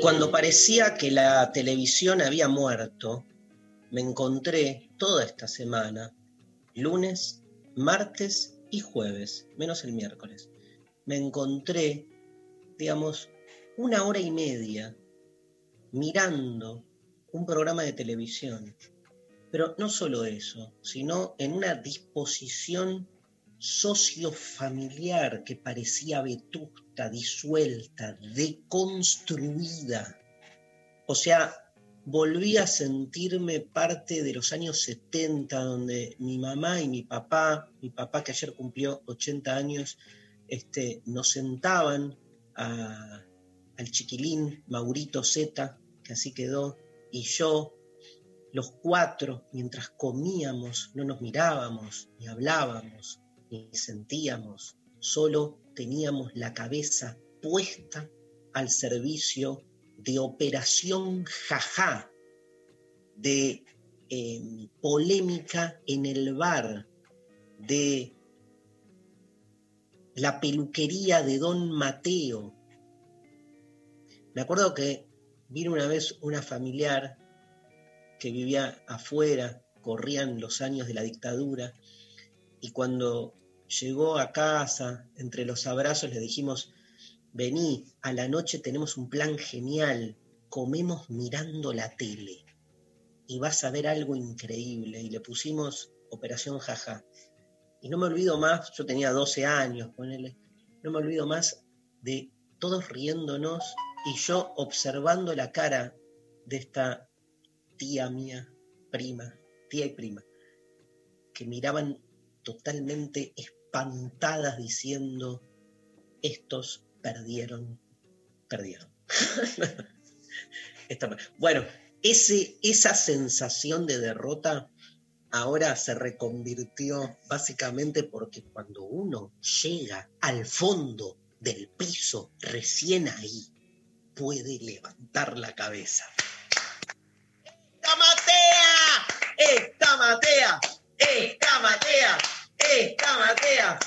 Cuando parecía que la televisión había muerto, me encontré toda esta semana, lunes, martes y jueves, menos el miércoles, me encontré, digamos, una hora y media mirando un programa de televisión. Pero no solo eso, sino en una disposición sociofamiliar que parecía vetusta, disuelta, deconstruida. O sea, volví a sentirme parte de los años 70, donde mi mamá y mi papá, mi papá que ayer cumplió 80 años, este, nos sentaban a- al chiquilín Maurito Z, que así quedó, y yo, los cuatro, mientras comíamos, no nos mirábamos, ni hablábamos, ni sentíamos, solo teníamos la cabeza puesta al servicio de operación jajá, de eh, polémica en el bar, de la peluquería de Don Mateo. Me acuerdo que vino una vez una familiar que vivía afuera, corrían los años de la dictadura, y cuando llegó a casa, entre los abrazos, le dijimos, vení, a la noche tenemos un plan genial, comemos mirando la tele y vas a ver algo increíble. Y le pusimos Operación Jaja. Y no me olvido más, yo tenía 12 años, ponele, no me olvido más de todos riéndonos y yo observando la cara de esta tía mía, prima, tía y prima, que miraban totalmente espantadas diciendo, estos perdieron, perdieron. Bueno, ese, esa sensación de derrota ahora se reconvirtió básicamente porque cuando uno llega al fondo del piso, recién ahí, puede levantar la cabeza. ¡Esta Matea! ¡Esta Matea! ¡Esta Matea! ¡Esta Matea!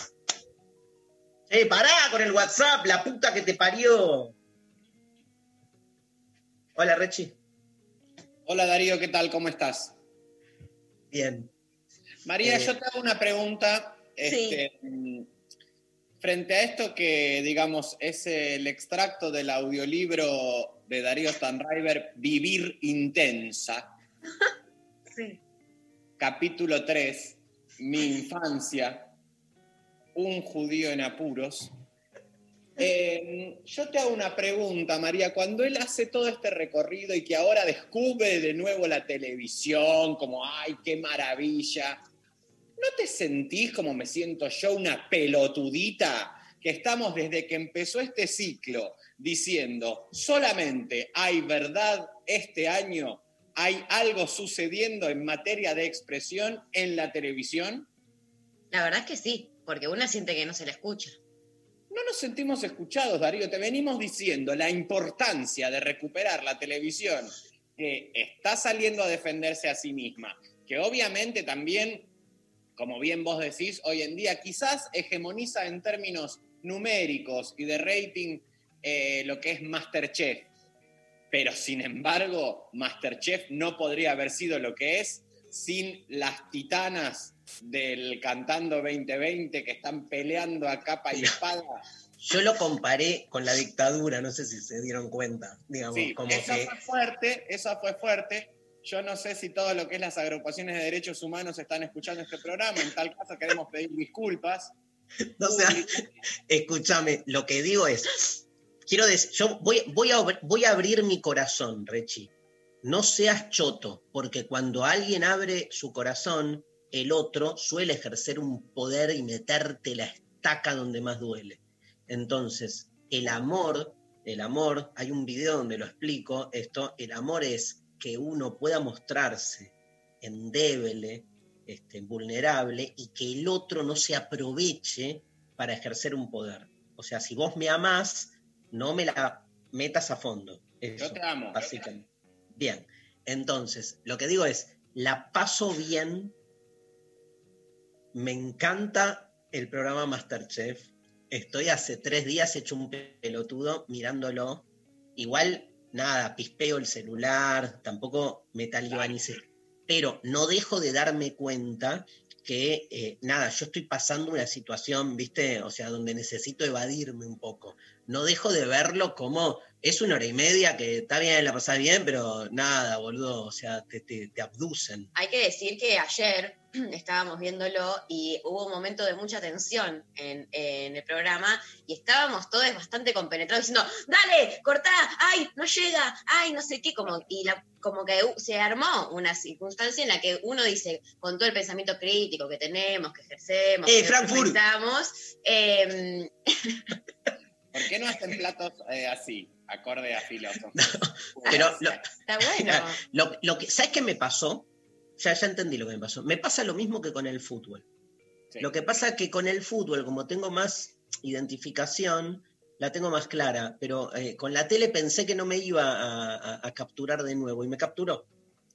Eh, pará con el WhatsApp, la puta que te parió. Hola, Rechi. Hola Darío, ¿qué tal? ¿Cómo estás? Bien. María, Eh, yo te hago una pregunta. este, mm, Frente a esto que, digamos, es el extracto del audiolibro de Darío Stanriver, Vivir Intensa, Sí. capítulo 3, Mi infancia, un judío en apuros. Eh, yo te hago una pregunta, María. Cuando él hace todo este recorrido y que ahora descubre de nuevo la televisión, como, ay, qué maravilla, ¿no te sentís como me siento yo, una pelotudita? Que estamos desde que empezó este ciclo diciendo, solamente hay verdad este año, hay algo sucediendo en materia de expresión en la televisión. La verdad es que sí, porque una siente que no se la escucha. No nos sentimos escuchados, Darío. Te venimos diciendo la importancia de recuperar la televisión que está saliendo a defenderse a sí misma, que obviamente también, como bien vos decís, hoy en día quizás hegemoniza en términos numéricos y de rating eh, lo que es Masterchef. Pero sin embargo, Masterchef no podría haber sido lo que es sin las titanas del Cantando 2020 que están peleando a capa y espada. Yo lo comparé con la dictadura, no sé si se dieron cuenta, digamos, Sí, como esa que fue fuerte, esa fue fuerte, Yo no sé si todo lo que es las agrupaciones de derechos humanos están escuchando este programa. En tal caso queremos pedir disculpas. O sea, escúchame, lo que digo es, quiero decir, yo voy, a abrir mi corazón, Rechi. No seas choto, porque cuando alguien abre su corazón, el otro suele ejercer un poder y meterte la estaca donde más duele. Entonces, el amor, el amor, hay un video donde lo explico, esto, el amor es que uno pueda mostrarse endeble, este, vulnerable y que el otro no se aproveche para ejercer un poder. O sea, si vos me amás, no me la metas a fondo. Eso, Yo te amo. básicamente. Bien, entonces, lo que digo es, la paso bien, me encanta el programa Masterchef, estoy hace tres días hecho un pelotudo mirándolo, igual, nada, pispeo el celular, tampoco me talibanicé, pero no dejo de darme cuenta que, eh, nada, yo estoy pasando una situación, viste, o sea, donde necesito evadirme un poco. No dejo de verlo como, es una hora y media que está bien, la pasás bien, pero nada, boludo, o sea, te, te, te abducen. Hay que decir que ayer estábamos viéndolo y hubo un momento de mucha tensión en, en el programa y estábamos todos bastante compenetrados diciendo, dale, cortá, ay, no llega, ay, no sé qué, como, y la- como que se armó una circunstancia en la que uno dice, con todo el pensamiento crítico que tenemos, que ejercemos, ¡Eh, que Frankfurt! eh, ¿Por qué no hacen platos eh, así, acorde a filósofos? Pero lo, está bueno. lo- lo que, ¿sabes qué me pasó? Ya, ya entendí lo que me pasó. Me pasa lo mismo que con el fútbol. Sí. Lo que pasa es que con el fútbol, como tengo más identificación, la tengo más clara, pero eh, con la tele pensé que no me iba a, a- a capturar de nuevo y me capturó.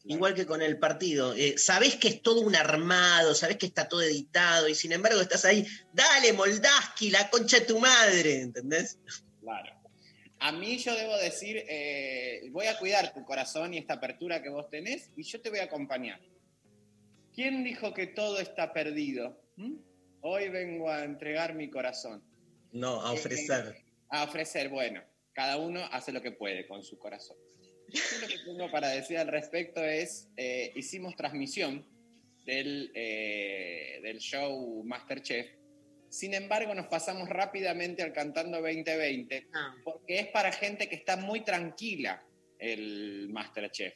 Igual que con el partido. Eh, sabés que es todo un armado, sabés que está todo editado y sin embargo estás ahí, dale Moldaski, la concha de tu madre, ¿entendés? Claro. A mí yo debo decir, eh, voy a cuidar tu corazón y esta apertura que vos tenés y yo te voy a acompañar. ¿Quién dijo que todo está perdido? ¿Mm? Hoy vengo a entregar mi corazón. No, a ofrecer. A ofrecer, bueno, cada uno hace lo que puede con su corazón. Yo lo que tengo para decir al respecto es, eh, hicimos transmisión del, eh, del show Masterchef, sin embargo nos pasamos rápidamente al Cantando 2020, No. porque es para gente que está muy tranquila el Masterchef.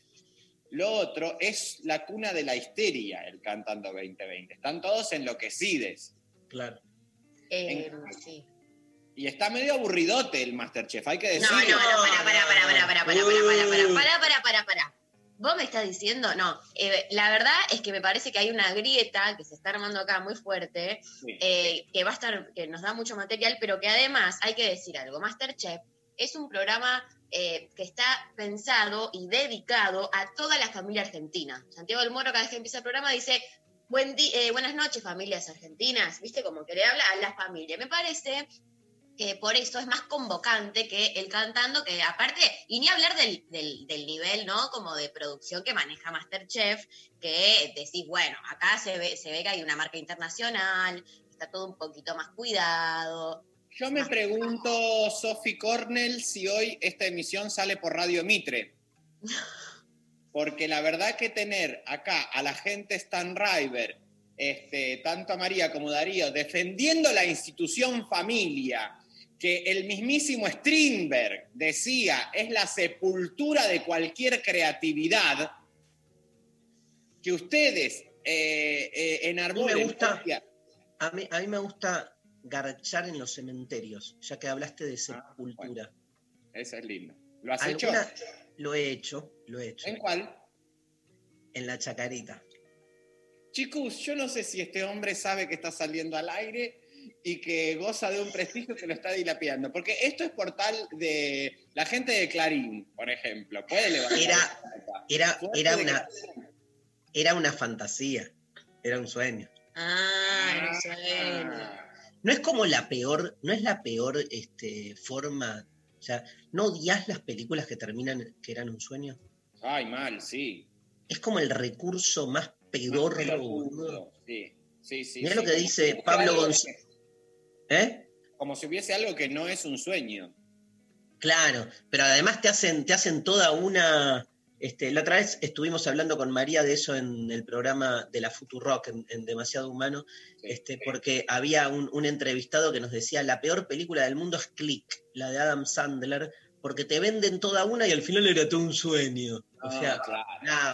Lo otro es la cuna de la histeria, el Cantando 2020. Están todos enloquecidos. Claro. Eh, En- sí. Y está medio aburridote el Masterchef, hay que No, decirlo. no, no, para, para, para, para, para, para, para, para, para, para, para, para, para. Vos me estás diciendo, no, eh, la verdad es que me parece que hay una grieta que se está armando acá muy fuerte, Sí. eh, que va a estar, que nos da mucho material, pero que además hay que decir algo, Masterchef es un programa eh, que está pensado y dedicado a toda la familia argentina. Santiago del Moro cada vez que empieza el programa dice, Buen eh, buenas noches familias argentinas, viste como que le habla a la familia. Me parece que por eso es más convocante que el cantando, que aparte, y ni hablar del, del- del nivel, ¿no? Como de producción que maneja Masterchef, que decís, bueno, acá se ve, se ve que hay una marca internacional, está todo un poquito más cuidado. Yo me pregunto, Sophie Cornell, si hoy esta emisión sale por Radio Mitre. Porque la verdad que tener acá a la gente Stan River, este, tanto a María como Darío, defendiendo la institución familia, que el mismísimo Strindberg decía es la sepultura de cualquier creatividad, que ustedes eh, eh, enarbolen Me gusta. A mí, a mí me gusta garchar en los cementerios, ya que hablaste de sepultura. Eso es lindo. ¿Lo has hecho? Lo he hecho, lo he hecho. ¿En cuál? En la chacarita. Chicos, yo no sé si este hombre sabe que está saliendo al aire y que goza de un prestigio que lo está dilapidando. Porque esto es portal de la gente de Clarín, por ejemplo. Puede levantar Era-. Era, era, una, era una fantasía, era un sueño. Ah, no sé. No es como la peor, no es la peor este, forma, o sea, ¿no odias las películas que terminan que eran un sueño? Ay, mal, sí. Es como el recurso más pedorro. Más. Sí, sí, sí. Mirá sí. lo que dice Pablo González. ¿Eh? Como si hubiese algo que no es un sueño. Claro, pero además te hacen, te hacen toda una, Este, la otra vez estuvimos hablando con María de eso en el programa de la Futurock, en, en Demasiado Humano, Sí. este, porque había un, un entrevistado que nos decía, la peor película del mundo es Click, la de Adam Sandler, porque te venden toda una y al final era todo un sueño. O Ah, sea, claro.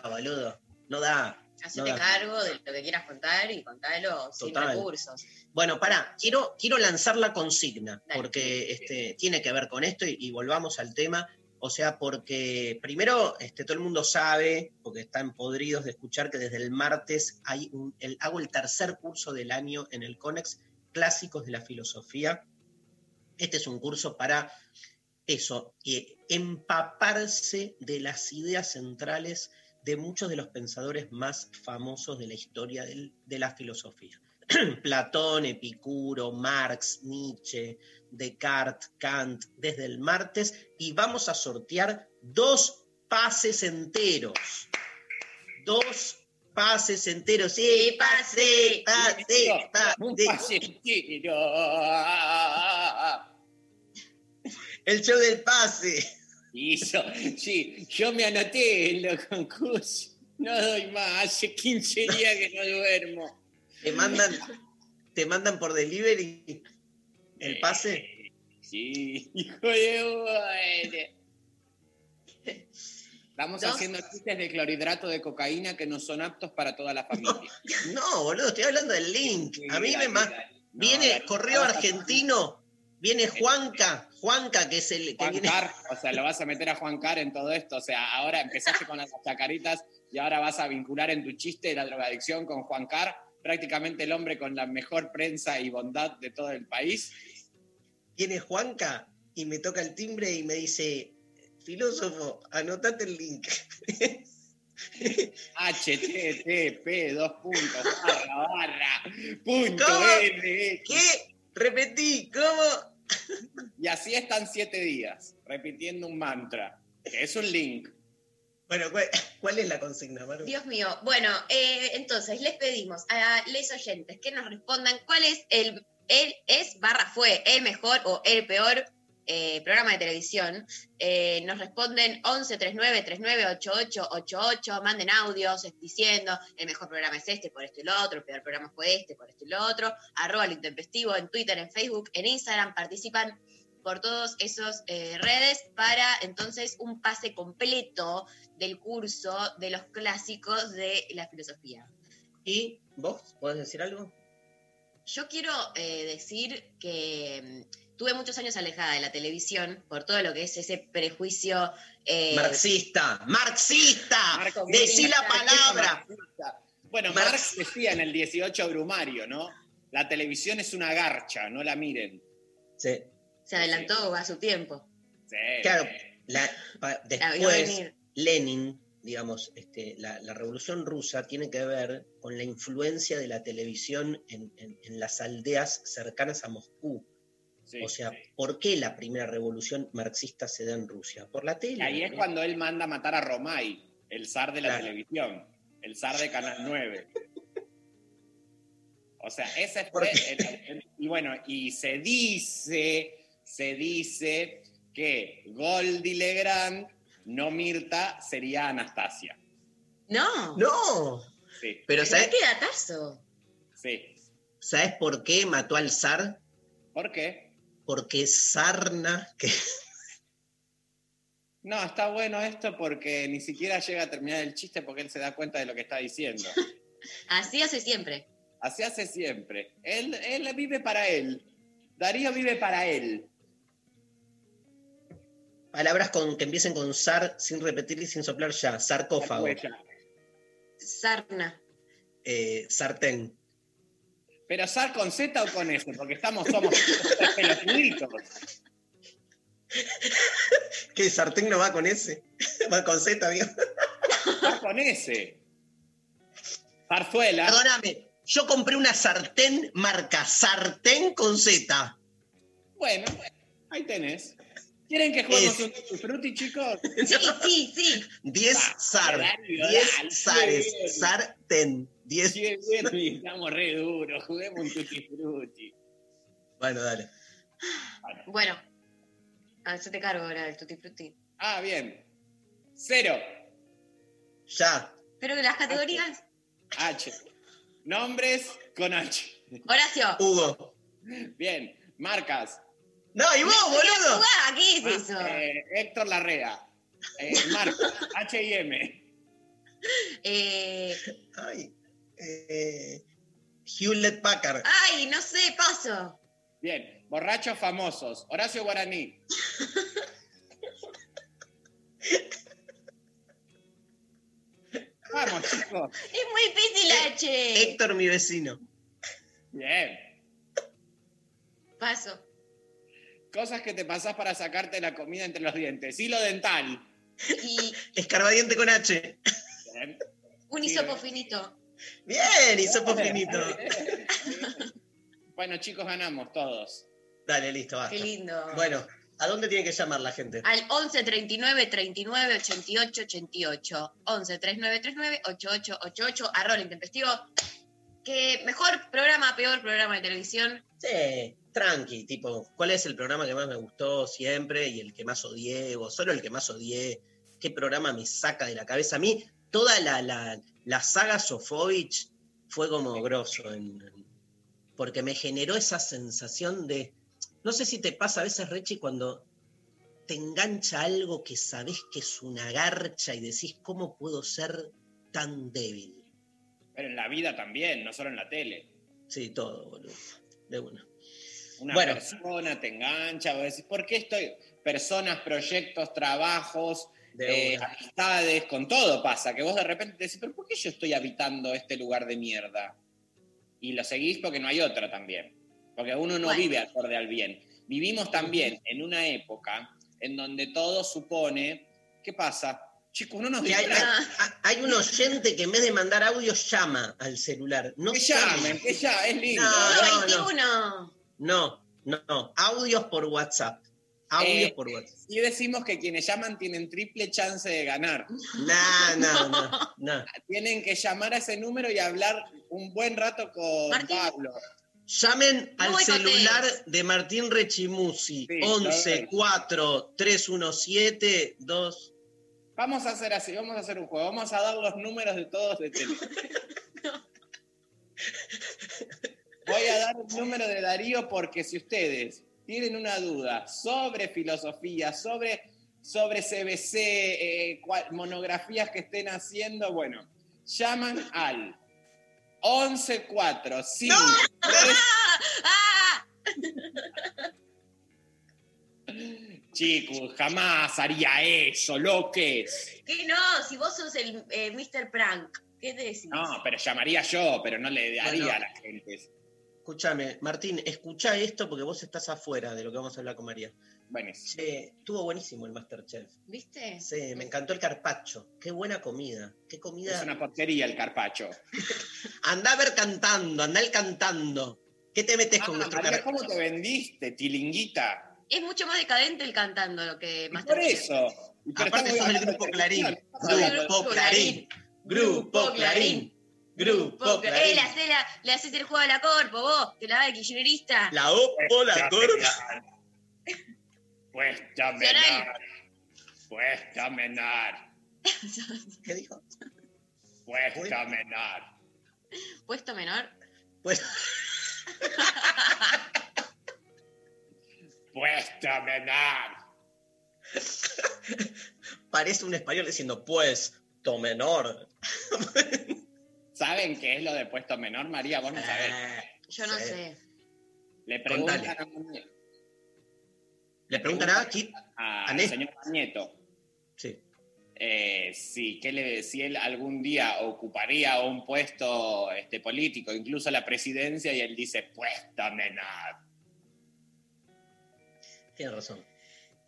no, boludo, no da. Hacete No, cargo de lo que quieras contar y contalo sin Total. recursos. Bueno, pará, quiero, quiero lanzar la consigna, Dale. porque este, tiene que ver con esto y, y volvamos al tema. O sea, porque primero este, todo el mundo sabe, porque están podridos de escuchar que desde el martes hay un, el, hago el tercer curso del año en el CONEX, Clásicos de la Filosofía. Este es un curso para eso, eh, empaparse de las ideas centrales de muchos de los pensadores más famosos de la historia del- de la filosofía. Platón, Epicuro, Marx, Nietzsche, Descartes, Kant, desde el martes, y vamos a sortear dos pases enteros. Dos pases enteros. Sí, pase, pase, Un pase. pasentino. El show del pase. Hizo, sí, yo me anoté en los concursos. No doy más, hace 15 días que no duermo. Te mandan, te mandan por delivery el pase. Sí, hijo de. Estamos Dos. haciendo chistes de clorhidrato de cocaína que no son aptos para toda la familia. No, boludo, estoy hablando del link. A mí me. No, viene correo argentino, viene Juanca, Juanca que es el que Juan viene. Car, o sea, lo vas a meter a Juan Car en todo esto. O sea, ahora empezaste con las chacaritas y ahora vas a vincular en tu chiste la drogadicción con Juan Car, prácticamente el hombre con la mejor prensa y bondad de todo el país. Viene Juanca y me toca el timbre y me dice, filósofo, anotate el link. HTTP, dos puntos, barra, barra, punto, ¿Cómo? N, ¿Qué? Repetí, ¿cómo? Y así están siete días, repitiendo un mantra, que es un link. Bueno, ¿cuál, cuál es la consigna, Maru? Dios mío. Bueno, eh, entonces les pedimos a les oyentes que nos respondan cuál es el, el es barra fue el mejor o el peor eh, programa de televisión. Eh, nos responden 11 39 39 88 88, manden audios diciendo el mejor programa es este por esto y lo otro, el peor programa fue este por esto y lo otro, arroba lo intempestivo en Twitter, en Facebook, en Instagram, participan por todos esos eh, redes para entonces un pase completo del curso de los clásicos de la filosofía. ¿Y vos? ¿Podés decir algo? Yo quiero decir que tuve muchos años alejada de la televisión por todo lo que es ese prejuicio. eh, Marxista, marxista, Marco decí la palabra. marxista. Bueno, Marx- Marx decía en el 18 Brumario, ¿no? La televisión es una garcha, no la miren. Sí, se adelantó a su tiempo. Sí. claro, la- La después. Lenin, digamos, este, la, la revolución rusa tiene que ver con la influencia de la televisión en, en- en las aldeas cercanas a Moscú. Sí. O sea, ¿por qué la primera revolución marxista se da en Rusia? Por la Y tele. ahí es cuando él manda a matar a Romay, el zar de la Claro. televisión, el zar de Canal 9. O sea, ese ¿Por fue. el- el- y bueno, y se dice, se dice que Goldie Legrand, no Mirta, sería Anastasia. No, No, Sí, pero pero ¿sabes, qué datazo. sí. ¿sabes por qué mató al zar? ¿Por qué? Porque sarna, que No, está bueno esto porque ni siquiera llega a terminar el chiste porque él se da cuenta de lo que está diciendo. Así hace siempre. Así hace siempre. Él, él vive para él. Darío vive para él. palabras con, que empiecen con zar sin repetir y sin soplar ya. Sarcófago, Sarna. eh, sartén. Pero Sar con Z o con S, porque estamos, somos pelotuditos. ¿Qué sartén no va con ese? va con Z, amigo. Sar con S. Zarzuela. Perdóname, yo compré una sartén marca sartén con Z. Bueno, ahí tenés. ¿Quieren que juguemos Es- un Tutti frutti, chicos? Sí, sí, sí. 10 Va, zar, dale, 10 dale, zares, bien. sartén, 10. Sí, bien, y estamos re duros. Juguemos un tutti frutti. Bueno, dale. Bueno. Bueno, hacete cargo ahora del tutti frutti. Ah, bien. Cero. Ya. Pero que las categorías. H. Nombres con H. Horacio. Hugo. Bien. Marcas. No, y vos, boludo. ¿Qué es eso? Eh, Héctor Larrea. Eh, marca. H y M. Eh, Ay. Eh, Hewlett Packard. ay, no sé, paso. Bien. Borrachos famosos. Horacio Guaraní. Vamos, chicos. Es muy difícil, H. Héctor, mi vecino. Bien. Paso. Cosas que te pasás para sacarte la comida entre los dientes. Hilo dental. Y Escarbadiente con H. Bien. un hisopo eh. finito. Bien, hisopo finito. Bueno, chicos, ganamos todos. Dale, listo, basta. Qué lindo. Bueno, ¿a dónde tiene que llamar la gente? Al 11 39 39 88 88. 11 39 39 88 88. Arroba intempestivo. Que mejor programa, peor programa de televisión. Sí, tranqui, tipo, ¿cuál es el programa que más me gustó siempre y el que más odié? O solo el que más odié. ¿Qué programa me saca de la cabeza? A mí, toda la, la, la saga Sofovich fue como grosso, en- en- porque me generó esa sensación de, no sé si te pasa a veces, Rechi, cuando te engancha algo que sabés que es una garcha y decís, ¿cómo puedo ser tan débil? Pero en la vida también, no solo en la tele. Sí, todo, boludo. De una. Una Bueno. persona te engancha, vos decís, ¿por qué estoy? Personas, proyectos, trabajos, eh, amistades, con todo pasa, que vos de repente te decís, pero ¿por qué yo estoy habitando este lugar de mierda? Y lo seguís porque no hay otra también. Porque uno no Bueno. vive acorde al bien. Vivimos también en una época en donde todo supone, ¿qué pasa? Chicos, uno nos hay, hay- hay un oyente que en vez de mandar audio llama al celular. No que llamen, que ya, es lindo. No, no, 21. No, no, no. Audios por WhatsApp. Audios Eh, por WhatsApp. Y decimos que quienes llaman tienen triple chance de ganar. No, no, no, no. Tienen que llamar a ese número y hablar un buen rato con Martín. Pablo. Llamen No al celular de Martín Rechimusi. Sí, 11 lo 4 317 2. Vamos a hacer así, vamos a hacer un juego. Vamos a dar los números de todos de teléfono. Voy a dar el número de Darío porque si ustedes tienen una duda sobre filosofía, sobre, sobre CBC, eh, cual- monografías que estén haciendo, bueno, llaman al 11 4 5 ¡Ah! Chicos, jamás haría eso, loques. ¿Qué no? Si vos sos el eh, Mr. Prank, ¿qué te decís? No, pero llamaría yo, pero no le daría Bueno. a la gente. Escúchame, Martín, escucha esto porque vos estás afuera de lo que vamos a hablar con María. Buenísimo. Che, estuvo buenísimo el Masterchef. ¿Viste? Sí, me encantó el carpacho. Qué buena comida. Qué comida. Es una porquería el carpacho. Anda a ver cantando, anda el cantando. ¿Qué te metes con Ah, nuestro María, carpacho? ¿cómo te vendiste, tilinguita? Es mucho más decadente el cantando lo que más por eso. Aparte estamos sos el hablando grupo Clarín. Grupo Clarín. Grupo Clarín. Grupo Eh, le haces, la- le haces el juego a la corpo, vos, que la va de kirchnerista. La Oppo, la Cor. Puesta menar. Puesta menar. ¿Qué dijo? Puesta menar. Puesto menor. Pues Puesta menar. parece un español diciendo, pues, to menor. ¿Saben qué es lo de puesto menor, María? Vos no sabés. Yo no Sí. sé. Le preguntan a, Le preguntan a Kit. a- ¿A señor Nieto Sí. eh, si, ¿qué le- si él algún día ocuparía un puesto este, político, incluso la presidencia, y él dice, puesta menar. Tiene razón.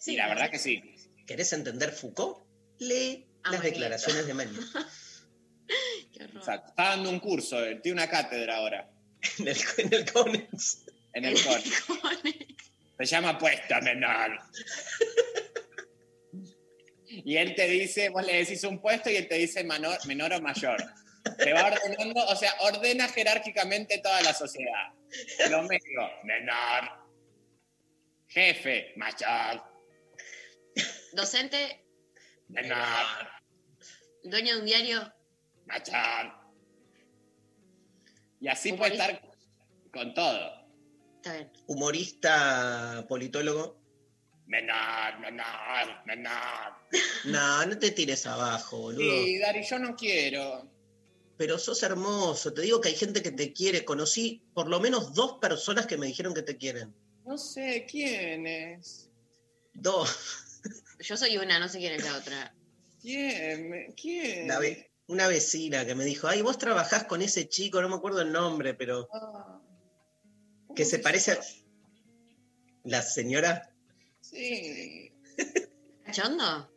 y la verdad que sí. ¿Querés entender Foucault? Lee las declaraciones de Mañeto. Exacto. Está dando un curso, eh, tiene una cátedra ahora en el, en el Conex. en el cole. Se llama puesta menor. Y él te dice, vos le decís un puesto y él te dice menor, menor o mayor. Te va ordenando, o sea, ordena jerárquicamente toda la sociedad. Lo medio, menor. Jefe, mayor. Docente, Menor. Dueño de un diario. Machón. Y así puede estar con todo. Está bien. Humorista, politólogo. Menor, menor, menor. No, no te tires abajo, boludo. Sí, Dari, yo no quiero. Pero sos hermoso. Te digo que hay gente que te quiere. Conocí por lo menos dos personas que me dijeron que te quieren. No sé quién es. Dos. Yo soy una, no sé quién es la otra. ¿Quién? ¿Quién? Ve- una vecina que me dijo, ay, vos trabajás con ese chico, no me acuerdo el nombre, pero Ah. que ¿Cómo se parece a la señora. Sí, ¿Cachondo?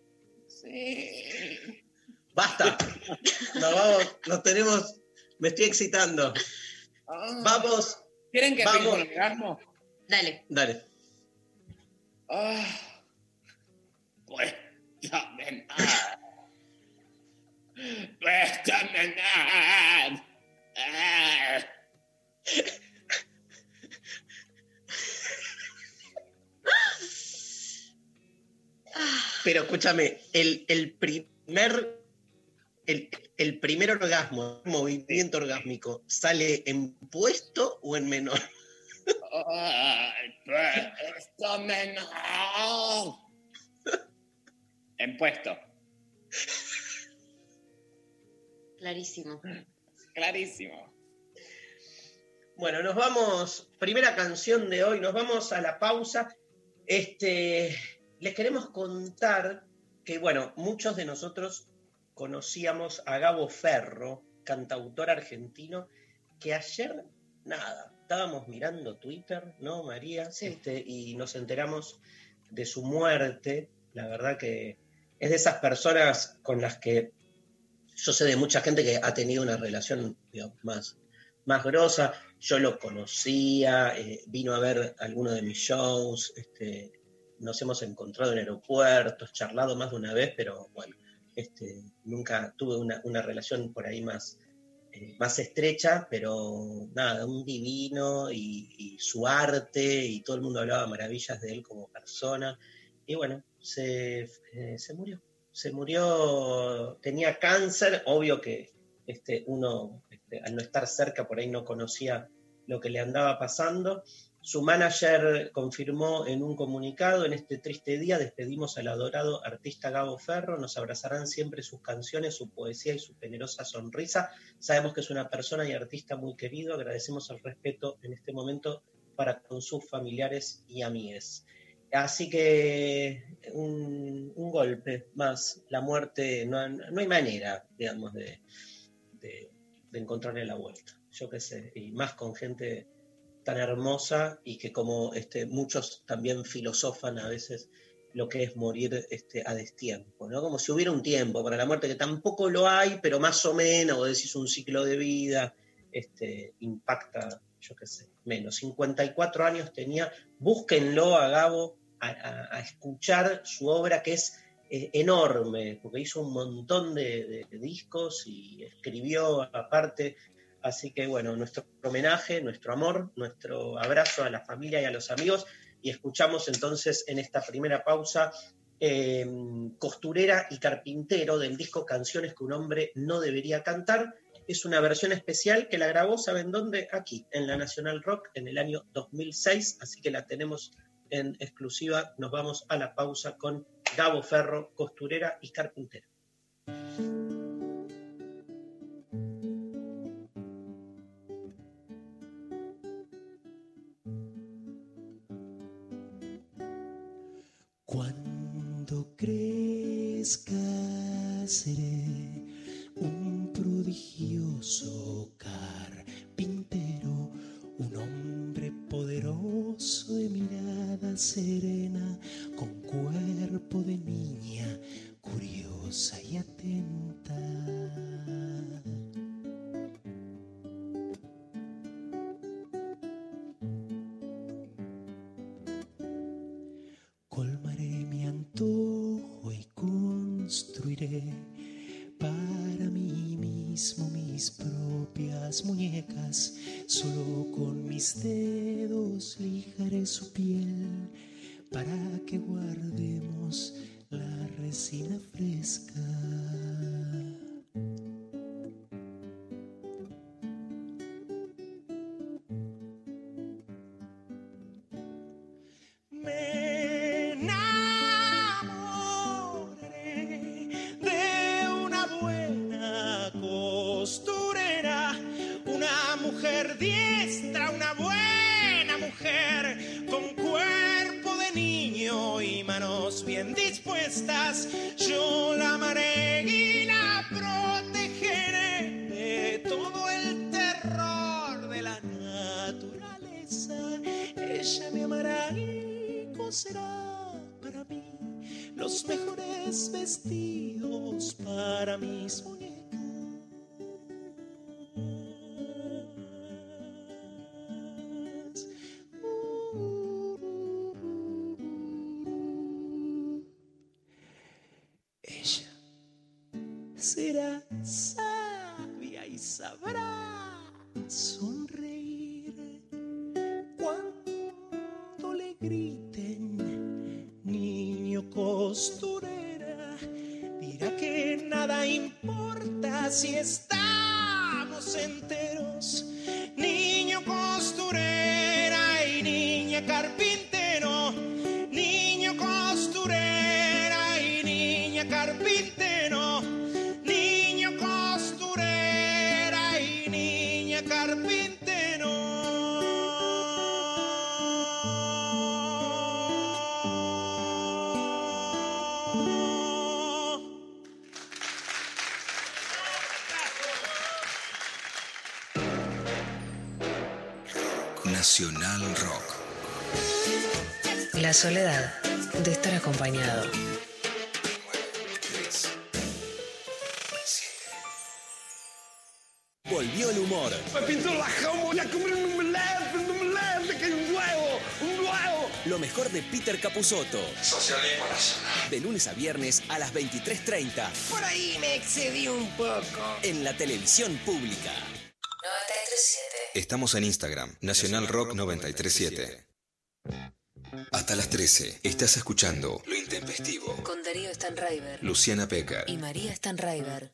sí. Basta. Nos vamos, nos tenemos. Me estoy excitando. Ah. Vamos. ¿Quieren que Vamos. un orgasmo? Dale. Dale. Ah. Cuéntame nada. Cuéntame nada. Ah. Pero escúchame, el, el primer. El, el primer orgasmo, movimiento orgásmico, ¿sale en puesto o en menor? Nada. En puesto. Clarísimo. Clarísimo. Bueno, nos vamos, primera canción de hoy, nos vamos a la pausa. Este, les queremos contar que, bueno, muchos de nosotros conocíamos a Gabo Ferro, cantautor argentino, que ayer, nada, estábamos mirando Twitter, ¿no, María? Sí. Este, y nos enteramos de su muerte. La verdad que es de esas personas con las que yo sé de mucha gente que ha tenido una relación más, más grosa. Yo lo conocía, eh, vino a ver alguno de mis shows, este, nos hemos encontrado en aeropuertos, charlado más de una vez, pero bueno, este, nunca tuve una, una relación por ahí más, eh, más estrecha, pero nada, un divino y, y su arte y todo el mundo hablaba maravillas de él como persona. Y bueno, se, eh, se murió. Se murió, tenía cáncer, obvio que este, uno este, al no estar cerca por ahí no conocía lo que le andaba pasando. Su manager confirmó en un comunicado, en este triste día despedimos al adorado artista Gabo Ferro, nos abrazarán siempre sus canciones, su poesía y su generosa sonrisa. Sabemos que es una persona y artista muy querido, agradecemos el respeto en este momento para con sus familiares y amigues. Así que un, golpe más, la muerte, no, no hay manera, digamos, de, de, de encontrarle la vuelta. Yo qué sé, y más con gente tan hermosa y que como este, muchos también filosofan a veces lo que es morir este, a destiempo, ¿no? Como si hubiera un tiempo para la muerte, que tampoco lo hay, pero más o menos, o decís un ciclo de vida, este, impacta, yo qué sé, menos. 54 años tenía, búsquenlo a Gabo a, escuchar su obra que es eh, enorme, porque hizo un montón de, de discos y escribió aparte Así que bueno, nuestro homenaje, nuestro amor, nuestro abrazo a la familia y a los amigos. Y escuchamos entonces en esta primera pausa eh, Costurera y Carpintero del disco Canciones que un hombre no debería cantar. Es una versión especial que la grabó, ¿saben dónde? Aquí, en la National Rock, en el año 2006. Así que la tenemos en exclusiva. Nos vamos a la pausa con Gabo Ferro, Costurera y Carpintero. Cuando crezca seré nada importa si estamos enteros La soledad de estar acompañado. Volvió el humor. Me pintó la voy a comer un omelette, un omelette, que hay un huevo, un huevo. Lo mejor de Peter Capusotto. Socialismo nacional. De lunes a viernes a las 23.30 Por ahí me excedí un poco. en la televisión pública. 937. Estamos en Instagram, Nacional Rock 937. Hasta las 13, estás escuchando Lo Intempestivo. Con Darío Stanraiver Luciana Peca. y María Stanraiver.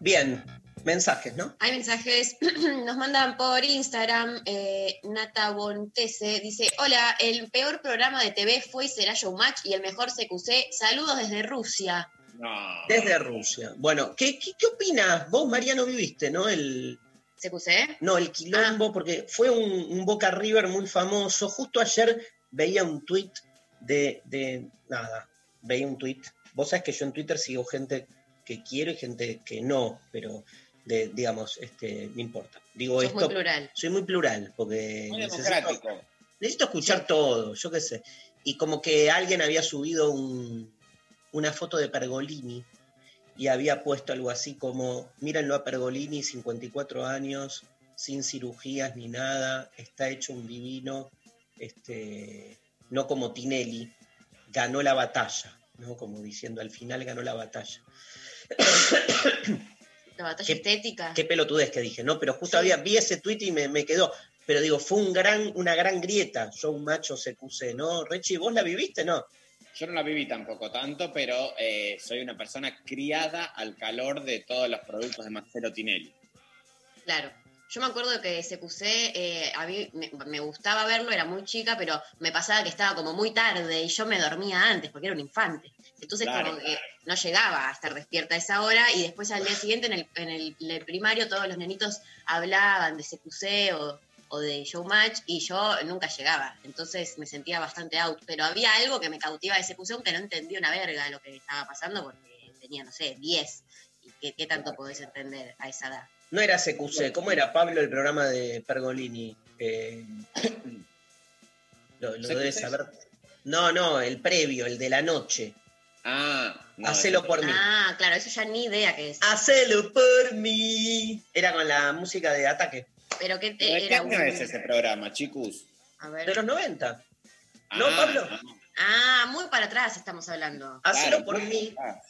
Bien, mensajes, ¿no? Hay mensajes, nos mandan por Instagram, eh, Nata Bontese dice, hola, el peor programa de TV fue y será Showmatch y el mejor CQC, saludos desde Rusia. No. Desde Rusia. Bueno, ¿qué, qué, qué opinas? Vos, Mariano, viviste, ¿no? El, ¿CQC? no, el quilombo, porque fue un, un Boca River muy famoso. Justo ayer veía un tweet de, de- Nada, veía un tweet. Vos sabés que yo en Twitter sigo gente que quiero y gente que no, pero, de, digamos, este, no importa. Digo Sos muy esto. plural. Soy muy plural, porque Muy necesito, necesito escuchar todo, yo qué sé. Y como que alguien había subido un- una foto de Pergolini y había puesto algo así como, mírenlo a Pergolini, 54 años, sin cirugías ni nada, está hecho un divino, este, no como Tinelli, ganó la batalla, ¿no? Como diciendo, al final ganó la batalla. La batalla Qué- estética. Qué pelotudez que dije, ¿no? Pero justo Sí. había, vi ese tweet y me, me quedó. Pero digo, fue un gran, una gran grieta, yo un macho CQC, ¿no? Rechi, ¿vos la viviste, no? Yo no la viví tampoco tanto, pero eh, soy una persona criada al calor de todos los productos de Marcelo Tinelli. Claro. Yo me acuerdo que CQC, eh, a mí me, me gustaba verlo, era muy chica, pero me pasaba que estaba como muy tarde y yo me dormía antes porque era un infante. Entonces Claro, como que no llegaba a estar despierta a esa hora y después al día siguiente en el, en el- en el primario todos los nenitos hablaban de CQC o, o de Showmatch y yo nunca llegaba. Entonces me sentía bastante out. Pero había algo que me cautiva de CQC aunque no entendía una verga lo que estaba pasando porque tenía, no sé, 10. ¿Y qué, qué tanto podés entender a esa edad? No era CQC, ¿cómo era Pablo el programa de Pergolini? Eh, lo debes saber. No, no, el previo, el de la noche. Ah, no. Hacelo por mí. Ah, claro, eso ya ni idea que es. Hacelo por mí. Era con la música de ataque. Pero que ¿De te- qué era año un... es ese programa, chicos? A De los 90. ¿No, Ah, Pablo? Ah, muy para atrás estamos hablando. Hacelo claro, por claro. mí. Ah,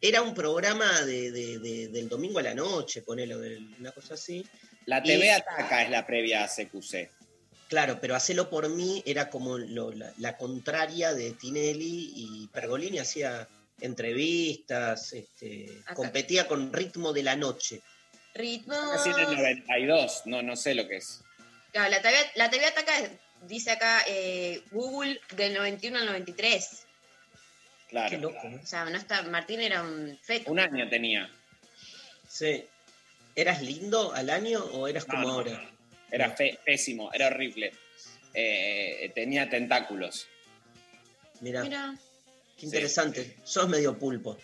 Era un programa de, de- de- del domingo a la noche, ponelo, una cosa así. La Y- TV Ataca es la previa a CQC. Claro, pero Hacelo por mí era como lo- la, la contraria de Tinelli y Pergolini hacía entrevistas, este, competía con ritmo de la noche. Ritmo. Casi en el 92, no, no sé lo que es. Claro, la TV, la TV Ataca es- dice acá eh, Google del 91 al 93. Claro. Qué loco, ¿no? O sea, no está, Martín era un feto. Un año tenía. Sí. ¿Eras lindo al año o eras como No, ahora? no. Era fe- pésimo, era horrible. Eh, tenía tentáculos. Mira, Mira, qué interesante. Sos medio pulpo.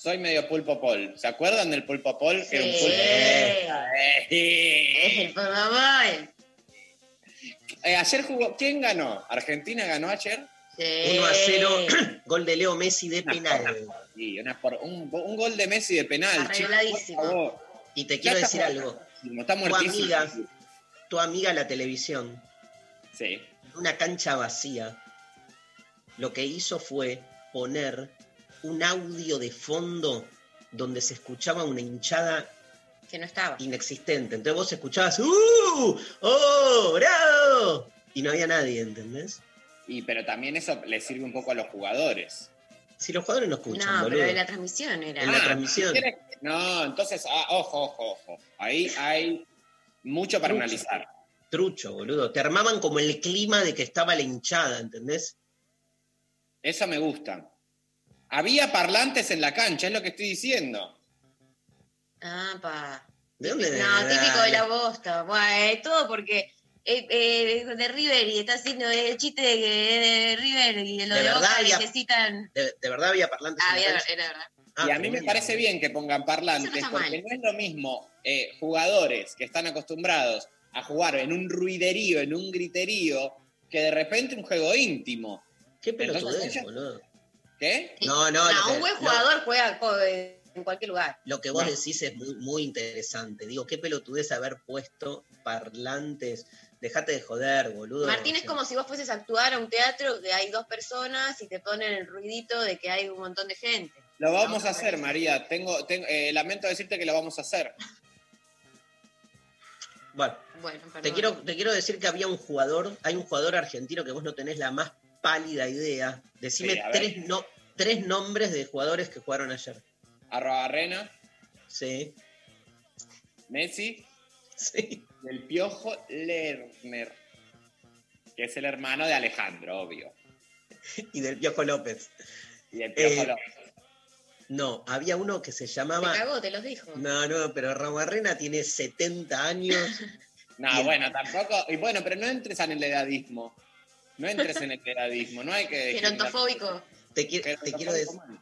Soy medio pulpo pol. ¿Se acuerdan del pulpo pol? Que era un Sí. pulpo- es Eh, eh, ayer jugó. ¿Quién ganó? ¿Argentina ganó ayer? Sí. 1 a 0, gol de Leo Messi de penal. Sí, una por- un, un gol de Messi de penal. Arregladísimo. por. Y te quiero decir algo. Está Tu amiga, tu amiga la televisión, Sí. en una cancha vacía, lo que hizo fue poner un audio de fondo donde se escuchaba una hinchada Que no estaba. inexistente. Entonces vos escuchabas, ¡Uh! ¡Oh! ¡Bravo! Y no había nadie, ¿entendés? Y, pero también eso le sirve un poco a los jugadores. Si los jugadores no escuchan, No, boludo. pero de la transmisión era. En la Ah, transmisión. No, entonces, ah, ojo, ojo, ojo. Ahí hay mucho para analizar. Trucho, boludo. Te armaban como el clima de que estaba la hinchada, ¿entendés? Eso me gusta. Había parlantes en la cancha, es lo que estoy diciendo. Ah, pa. ¿De dónde? No, típico de la bosta. Bueno, eh, todo porque eh, eh, de River y está haciendo el chiste de, que de River y lo ¿De de, Boca había- necesitan. ¿De, de verdad había parlantes Ah, en la era, cancha? era verdad. Ah, y a mí me parece bien que pongan parlantes, no porque mal. no es lo mismo eh, jugadores que están acostumbrados a jugar en un ruiderío, en un griterío, que de repente un juego íntimo. Qué pelotudez, boludo. ¿Qué? No, no, lo que- un buen lo- jugador juega en cualquier lugar. Lo que vos No. decís es muy, muy interesante. Digo, qué pelotudez haber puesto parlantes. Dejate de joder, boludo. Martín es como si vos fueses a actuar a un teatro que hay dos personas y te ponen el ruidito de que hay un montón de gente. Lo vamos a hacer, María. Tengo, tengo- eh, lamento decirte que lo vamos a hacer. Bueno, Bueno, te quiero, te quiero decir que había un jugador, hay un jugador argentino que vos no tenés la más pálida idea. Decime Sí, tres, no, tres nombres de jugadores que jugaron ayer. Arrobarrena, Sí, Messi sí. y el Piojo Lerner, que es el hermano de Alejandro, obvio. Y del Piojo López. Y el Piojo Eh, López. No, había uno que se Te llamaba. cagó, te los dijo. No, no, pero Ramarrena tiene 70 años. No, bueno, tampoco. Y bueno, pero no entres en el edadismo. No entres en el edadismo. No hay que. Gerontofóbico. Te, qui- te quiero dec-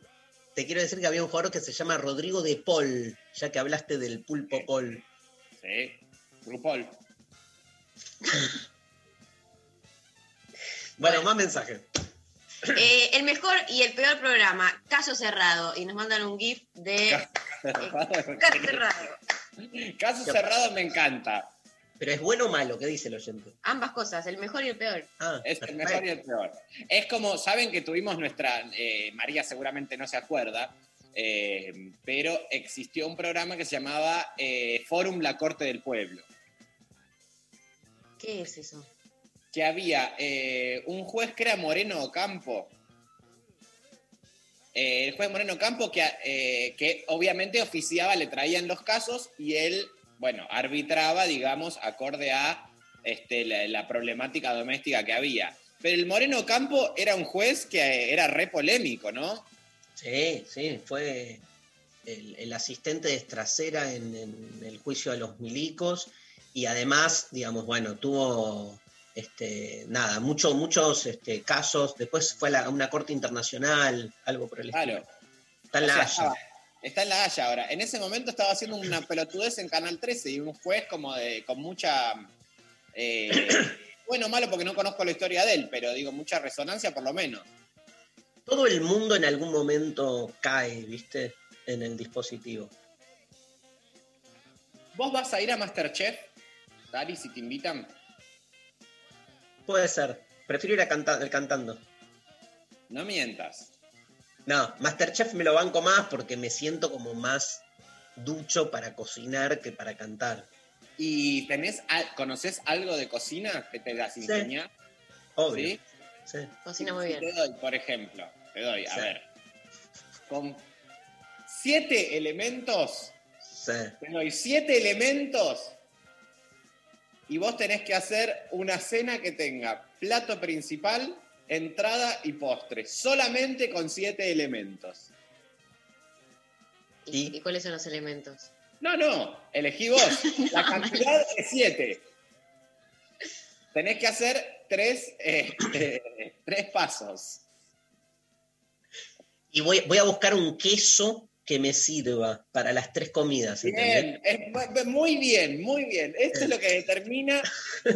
te quiero decir que había un jugador que se llama Rodrigo de Paul, ya que hablaste del pulpo Paul. Sí, RuPaul. Bueno, más mensajes. Eh, el mejor y el peor programa, Caso Cerrado. Y nos mandan un GIF de Caso Cerrado. Caso cerrado me encanta. Pero es bueno o malo, ¿qué dice el oyente? Ambas cosas, el mejor y el peor. Ah, Es el perfecto. mejor y el peor. Es como, saben que tuvimos nuestra, eh, María seguramente no se acuerda, eh, pero existió un programa que se llamaba eh, Fórum La Corte del Pueblo, ¿Qué es eso? que había eh, un juez que era Moreno Ocampo, eh, el juez Moreno Campo que, eh, que obviamente oficiaba, le traían los casos y él, bueno, arbitraba, digamos, acorde a este, la, la problemática doméstica que había. Pero el Moreno Campo era un juez que eh, era re polémico, ¿no? Sí, sí, fue el, el asistente de Estracera en, en el juicio de los milicos y además, digamos, bueno, tuvo este, nada, mucho, muchos este, casos. Después fue a, la- una corte internacional, algo por el estilo. Claro. Está en O la sea, está en la Haya ahora. En ese momento estaba haciendo una pelotudez en Canal 13 y un juez como de, con mucha... eh, bueno, malo porque no conozco la historia de él, pero digo, mucha resonancia por lo menos. Todo el mundo en algún momento cae, ¿viste? En el dispositivo. ¿Vos vas a ir a Masterchef, Dari, si te invitan? Puede ser. Prefiero ir a canta- cantando. No mientas. No, Masterchef me lo banco más porque me siento como más ducho para cocinar que para cantar. ¿Y tenés, conoces algo de cocina que te das Sí. enseñar? Obvio. ¿Sí? Sí. Cocina muy bien. Te doy, por ejemplo, te doy, a Sí. ver. Con siete elementos, Sí. te doy siete elementos y vos tenés que hacer una cena que tenga plato principal, entrada y postre. Solamente con siete elementos. ¿Y, y cuáles son los elementos? No, no, elegí vos. La cantidad es siete. Tenés que hacer tres, eh, eh, tres pasos. Y voy, voy a buscar un queso que me sirva para las tres comidas. muy bien, muy bien. Esto es lo que determina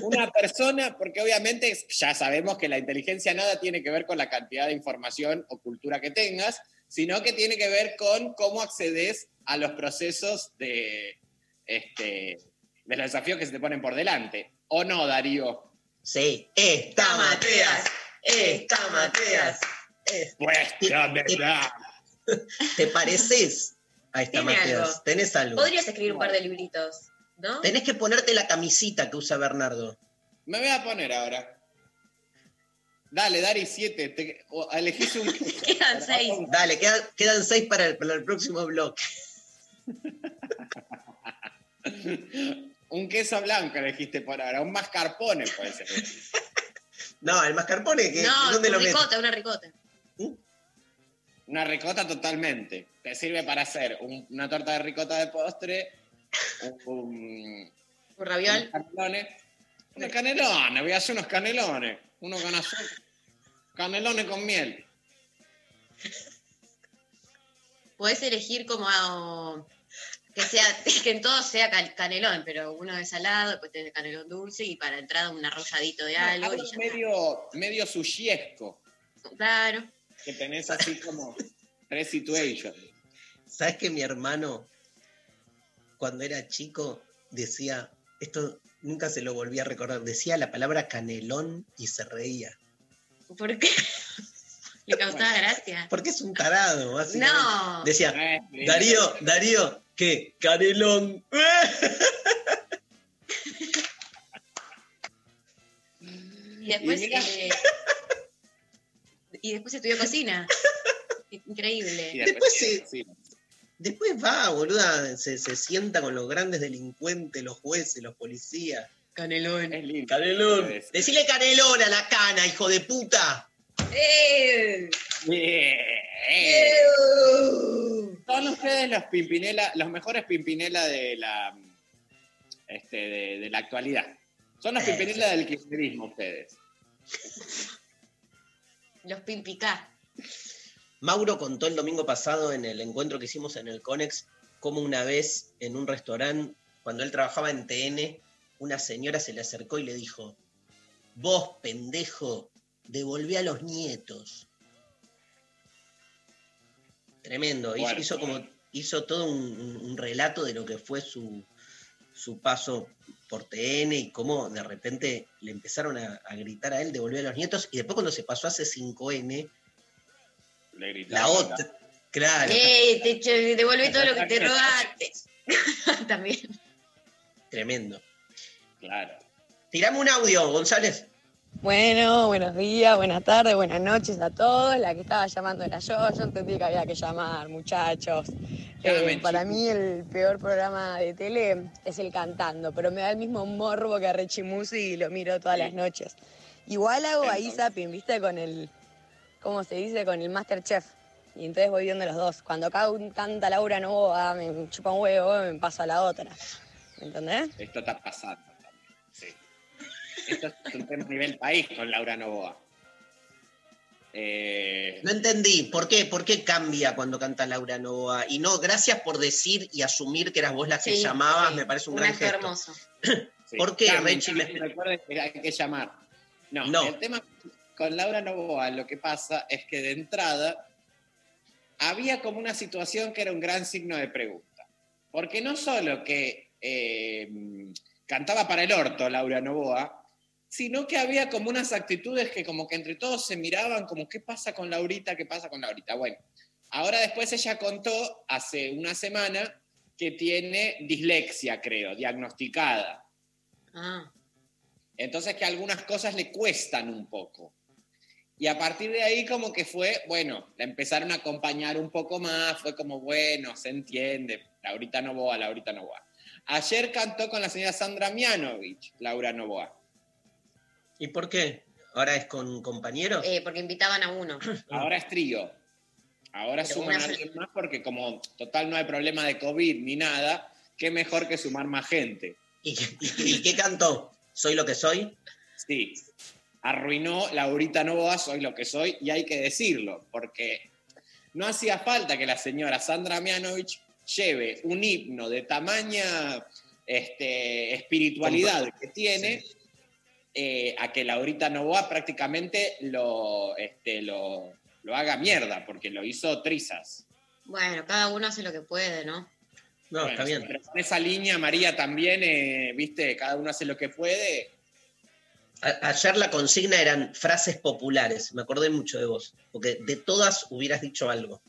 una persona, porque obviamente ya sabemos que la inteligencia nada tiene que ver con la cantidad de información o cultura que tengas, sino que tiene que ver con cómo accedes a los procesos de, este, de los desafíos que se te ponen por delante. ¿O no, Darío? Sí. Está Mateas. Está Mateas. Eh, Vuestra verdad. ¿Te pareces a esta algo. ¿Tenés algo? Podrías escribir un par de libritos, ¿no? Tenés que ponerte la camisita que usa Bernardo. Me voy a poner ahora. Dale, Dari, siete. Te, o elegís un. Quedan seis. Dale, quedan, quedan seis para el, para el próximo bloque. un queso blanco elegiste por ahora. Un mascarpone puede ser. No, el mascarpone, ¿qué? No, ¿dónde una lo metes? ricota, una ricota. Una ricota totalmente. Te sirve para hacer un- una torta de ricota de postre, un, un, Un raviol. unos canelones. Unos canelones, voy a hacer unos canelones. Uno con azúcar. Canelones con miel. Podés elegir como ah, que sea, que en todo sea canelón, pero uno de salado, después tenés canelón dulce y para entrada un arrolladito de algo. Algo y ya medio, medio sushiesco. Claro. Que tenés así como tres situations. ¿Sabes que mi hermano, cuando era chico, decía, esto nunca se lo volví a recordar, decía la palabra canelón y se reía? ¿Por qué? Le causaba gracia. Porque es un tarado, básicamente. No. Decía, Eh, Darío, Darío, ¿qué? Canelón. Y después, Y mira- eh, y después estudió cocina. Increíble. Y Después sí. Después va, boluda, se, se sienta con los grandes delincuentes, los jueces, los policías. Canelón. Es lindo. Canelón. Decile canelón a la cana, hijo de puta. ¡Eh! Bien. Son ustedes los Pimpinela, los mejores Pimpinela de la este, de, de la actualidad. Son los Eh, Pimpinela del kirchnerismo ustedes. Los pimpicá. Mauro contó el domingo pasado en el encuentro que hicimos en el Conex, cómo una vez en un restaurante, cuando él trabajaba en TN, una señora se le acercó y le dijo, vos, pendejo, devolví a los nietos. Tremendo, hizo, Bueno. hizo como, hizo todo un, un- un relato de lo que fue su, su paso por TN y cómo de repente le empezaron a, a gritar a él, devolví a los nietos, y después cuando se pasó a C5N, Le la otra, claro, ¡Eh! Te, te devolví todo lo que te robaste. También. tremendo. Claro. Tirame un audio, González. Bueno, buenos días, buenas tardes, buenas noches a todos. La que estaba llamando era yo, yo entendí que había que llamar, muchachos. Eh, para mí el peor programa de tele es el cantando, pero me da el mismo morbo que a Rechimusi y lo miro todas las noches. Igual hago ahí zapping, ¿viste? Con el, ¿cómo se dice? Con el Masterchef. Y entonces voy viendo los dos. Cuando acá un- canta Laura Novoa, me chupa un huevo, me paso a la otra. ¿Me entendés? Esto está pasando también. Sí. Esto es un tema nivel país con Laura Novoa. Eh, No entendí, ¿por qué? ¿Por qué cambia cuando canta Laura Novoa? Y no, gracias por decir y asumir que eras vos la que Sí, llamabas, sí. me parece un Un gran gesto. hermoso. sí. ¿Por qué, Rechi? recuerden que hay que llamar. No, No. el tema con Laura Novoa, lo que pasa es que de entrada había como una situación que era un gran signo de pregunta. Porque no solo que eh, cantaba para el orto Laura Novoa, sino que había como unas actitudes que como que entre todos se miraban como qué pasa con Laurita, qué pasa con Laurita. Bueno, ahora después ella contó hace una semana que tiene dislexia, creo, diagnosticada. Ah. Entonces que algunas cosas le cuestan un poco. Y a partir de ahí como que fue, bueno, la empezaron a acompañar un poco más, fue como, bueno, se entiende, Laurita Novoa, Laurita Novoa. Ayer cantó con la señora Sandra Mianovich, Laura Novoa. ¿Y por qué? ¿Ahora es con compañeros? Eh, porque invitaban a uno. Ahora es trío. Ahora Pero suman a alguien más porque como total no hay problema de COVID ni nada, qué mejor que sumar más gente. ¿Y, y- y qué cantó? ¿Soy lo que soy? Sí, arruinó Laurita Novoa, soy lo que soy, y hay que decirlo, porque no hacía falta que la señora Sandra Mianovich lleve un himno de tamaña este, espiritualidad que tiene eh, a que Laurita Novoa prácticamente lo, este, lo, lo haga mierda, porque lo hizo trizas. Bueno, cada uno hace lo que puede, ¿no? No, Bueno, está bien. pero en esa línea, María también, eh, viste, cada uno hace lo que puede. A- ayer la consigna eran frases populares. Me acordé mucho de vos. Porque de todas hubieras dicho algo.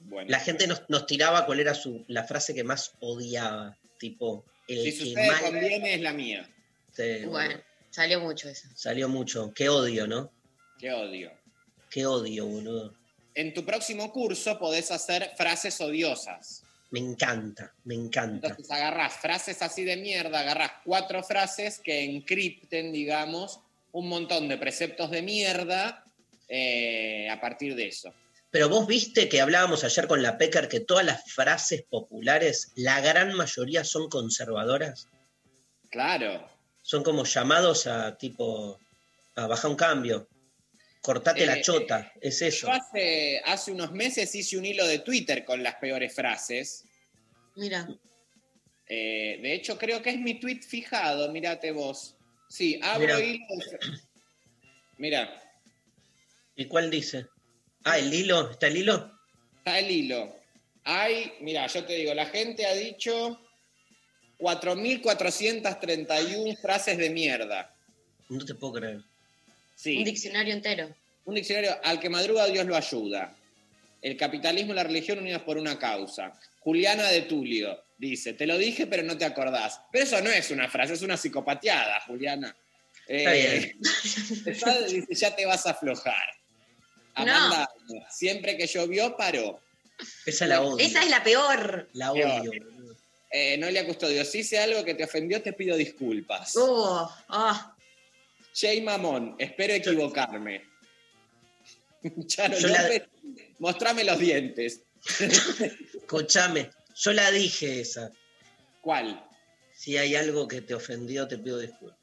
Bueno, La gente nos, nos tiraba cuál era su, la frase que más odiaba. Tipo, el si que sucede más- conviene es la mía. Sí, Bueno, salió mucho eso. Salió mucho. Qué odio, ¿no? Qué odio. Qué odio, boludo. En tu próximo curso podés hacer frases odiosas. Me encanta, me encanta. Entonces agarrás frases así de mierda, agarrás cuatro frases que encripten, digamos, un montón de preceptos de mierda eh, a partir de eso. Pero vos viste que hablábamos ayer con la Pecker que todas las frases populares, la gran mayoría son conservadoras. Claro. Son como llamados a tipo, a bajar un cambio. Cortate Eh, la chota, es eso. Yo hace, hace unos meses hice un hilo de Twitter con las peores frases. Mira, Eh, de hecho, creo que es mi tweet fijado, mirate vos. Sí, abro Mirá. hilo. Mira, ¿Y cuál dice? Ah, el hilo, ¿está el hilo? está el hilo. Hay, mira, yo te digo, la gente ha dicho 4.431 frases de mierda. No te puedo creer. Sí. un diccionario entero. Un diccionario al que madruga Dios lo ayuda. El capitalismo y la religión unidos por una causa. Juliana de Tulio dice, te lo dije pero no te acordás. Pero eso no es una frase, es una psicopateada, Juliana. Está Eh, está- dice, ya te vas a aflojar. Amanda, siempre que llovió, paró. Esa la odio. Esa es la peor. La odio. Eh, Noelia Custodio, si hice algo que te ofendió, te pido disculpas. Oh, ah. Jay Mamón, espero equivocarme. Charo Yo la- López, mostrame los dientes. Escuchame, yo la dije esa. ¿Cuál? Si hay algo que te ofendió, te pido disculpas.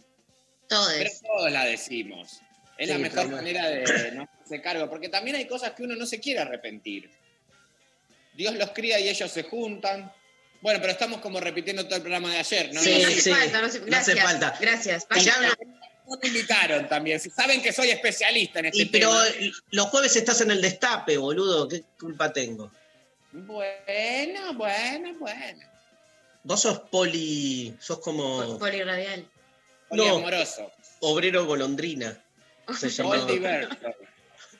Todos. Pero todos la decimos. Es la mejor pero- manera de no hacerse cargo, porque también hay cosas que uno no se quiere arrepentir. Dios los cría y ellos se juntan. Bueno, pero estamos como repitiendo todo el programa de ayer, ¿no? Sí, no no, hace sí. falta, no hace, No hace gracias, falta. Gracias. Tirame- Vaya, no me invitaron también. Saben que soy especialista en este Y pero tema. los jueves estás en el destape, boludo. ¿Qué culpa tengo? Bueno, bueno, bueno. Vos sos poli. sos como polirradial. No. Poliamoroso. obrero golondrina. Se llama.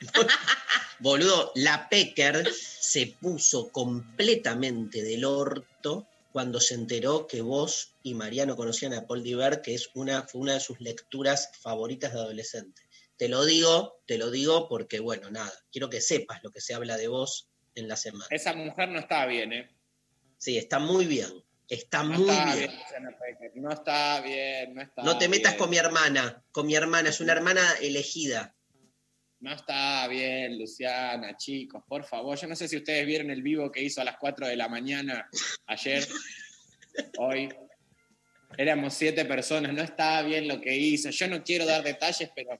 Boludo, la Pecker se puso completamente del orto cuando se enteró que vos y Mariano conocían a Paul Diver, que es una, fue una de sus lecturas favoritas de adolescente. Te lo digo, te lo digo porque, bueno, nada, quiero que sepas lo que se habla de vos en la semana. Esa mujer no está bien, ¿eh? Sí, está muy bien, está No muy está bien. No está bien, no está No te metas bien. con mi hermana, con mi hermana, es una hermana elegida. No está bien, Luciana, chicos, por favor. Yo no sé si ustedes vieron el vivo que hizo a las 4 de la mañana ayer, hoy. Éramos siete personas, no está bien lo que hizo. Yo no quiero dar detalles, pero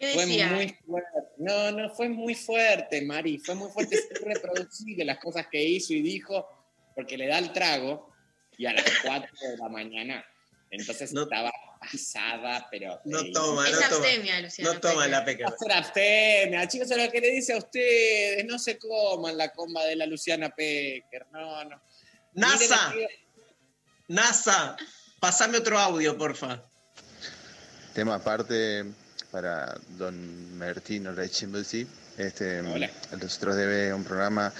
¿Qué fue muy fuerte. No, no, fue muy fuerte, Mari. Fue muy fuerte, es irreproducible las cosas que hizo y dijo, porque le da el trago y a las 4 de la mañana. Entonces No- estaba pasada, pero. No eh, toma, Es no toma. abstemia, Luciana. No toma la Pecker. Va a ser abstemia, chicos, es lo que le dice a ustedes, no se coman la comba de la Luciana Pecker, no, no. NASA, Miren, NASA, pasame otro audio, porfa. Tema aparte para don Martino Rechimbelsi. Este, Hola. nosotros debe un programa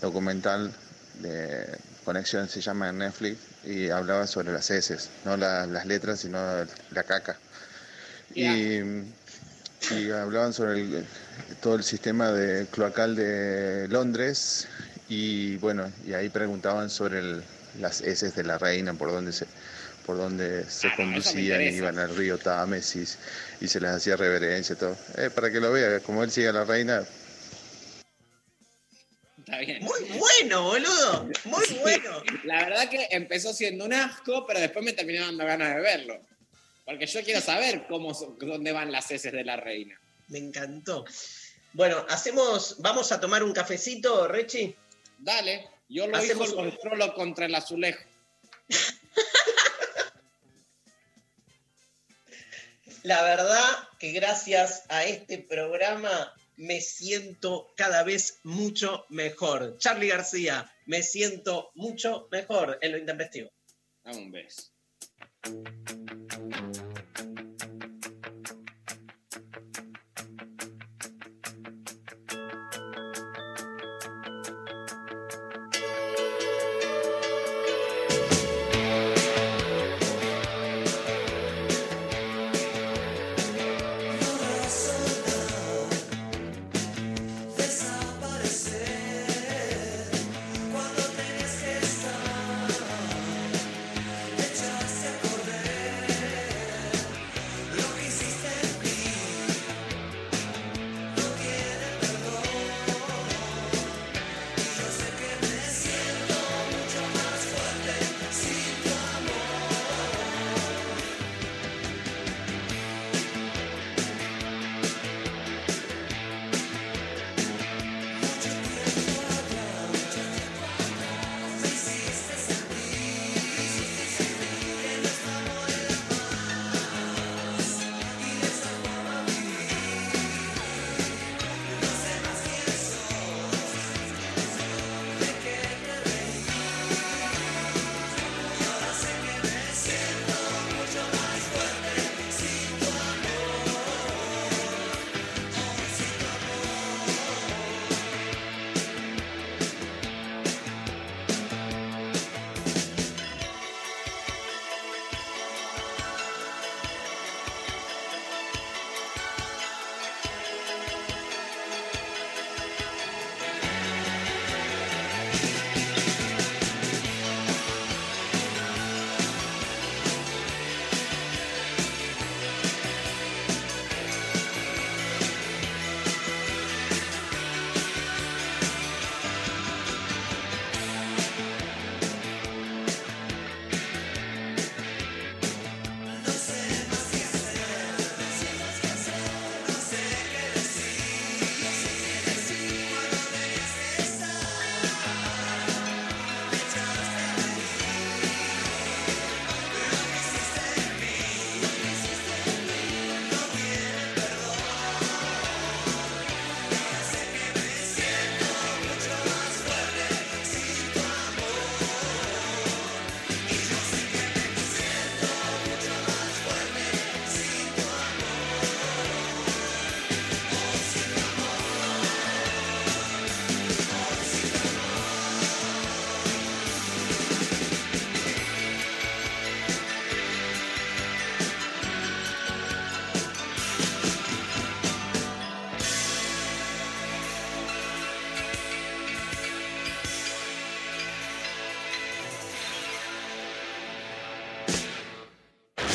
documental de conexión, se llama en Netflix, y hablaba sobre las heces, no la- las letras, sino la caca. Y, y hablaban sobre el- todo el sistema de cloacal de Londres, y bueno, y ahí preguntaban sobre el- las heces de la reina, por dónde se por donde se Ah, no, conducían, interesa. iban al río Tames y, y se les hacía reverencia, todo. Eh, para que lo vea, como él sigue a la reina, bueno, boludo. Muy bueno. La verdad que empezó siendo un asco, pero después me terminó dando ganas de verlo. Porque yo quiero saber cómo, dónde van las heces de la reina. Me encantó. Bueno, hacemos, vamos a tomar un cafecito, Rechi. Dale, yo lo Hacemos hizo un- controlo contra el azulejo. La verdad que gracias a este programa me siento cada vez mucho mejor. Charlie García, me siento mucho mejor en lo intempestivo.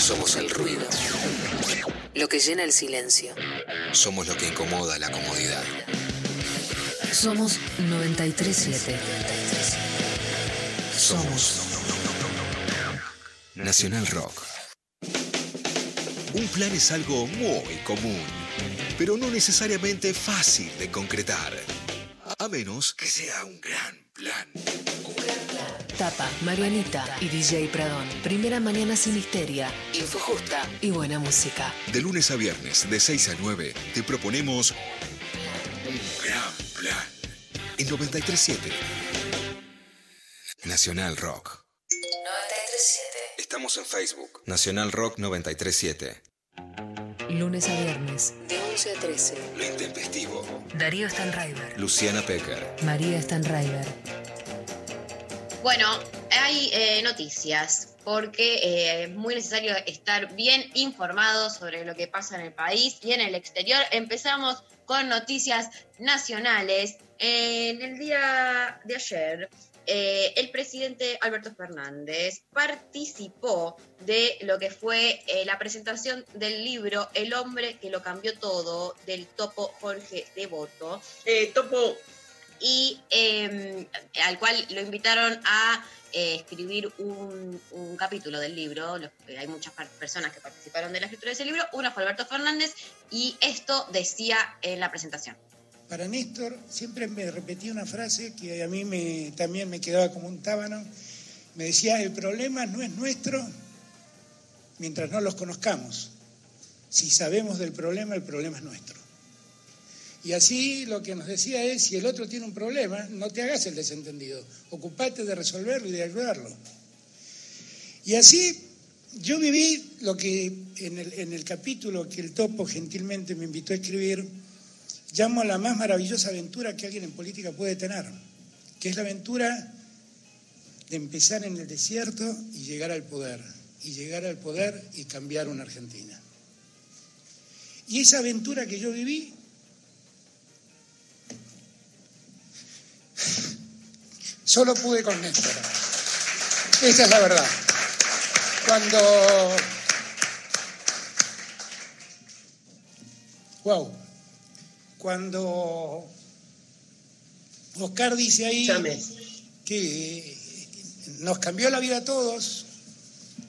Somos el ruido. Lo que llena el silencio. Somos lo que incomoda la comodidad. Somos 937. Somos Nacional Rock. Un plan es algo muy común, pero no necesariamente fácil de concretar. A menos que sea un gran plan. Tapa, Marianita y DJ Pradón. Primera mañana sin histeria, info justa y buena música. De lunes a viernes, de 6 a 9, te proponemos un gran plan. En 937. Nacional Rock. 937. Estamos en Facebook. Nacional Rock 937. Lunes a viernes, de 11 a 13. Lo intempestivo. Darío Stanraiver. Luciana Pecker. María Stanraiver. Bueno, hay eh, noticias porque eh, es muy necesario estar bien informados sobre lo que pasa en el país y en el exterior. Empezamos con noticias nacionales. En el día de ayer, eh, el presidente Alberto Fernández participó de lo que fue eh, la presentación del libro El hombre que lo cambió todo del topo Jorge Devoto. Eh, Topo, y eh, al cual lo invitaron a eh, escribir un, capítulo del libro. Eh, hay muchas personas que participaron de la escritura de ese libro. Una fue Alberto Fernández y esto decía en la presentación. Para Néstor siempre me repetía una frase que a mí me, también me quedaba como un tábano. Me decía, el problema no es nuestro mientras no los conozcamos. Si sabemos del problema, el problema es nuestro. Y así lo que nos decía es, si el otro tiene un problema, no te hagas el desentendido, ocupate de resolverlo y de ayudarlo. Y así yo viví lo que en el, en el capítulo que el topo gentilmente me invitó a escribir, llamo la más maravillosa aventura que alguien en política puede tener, que es la aventura de empezar en el desierto y llegar al poder, y llegar al poder y cambiar una Argentina. Y esa aventura que yo viví, solo pude con Néstor. Esa es la verdad. Cuando... Wow. Cuando Oscar dice ahí que nos cambió la vida a todos,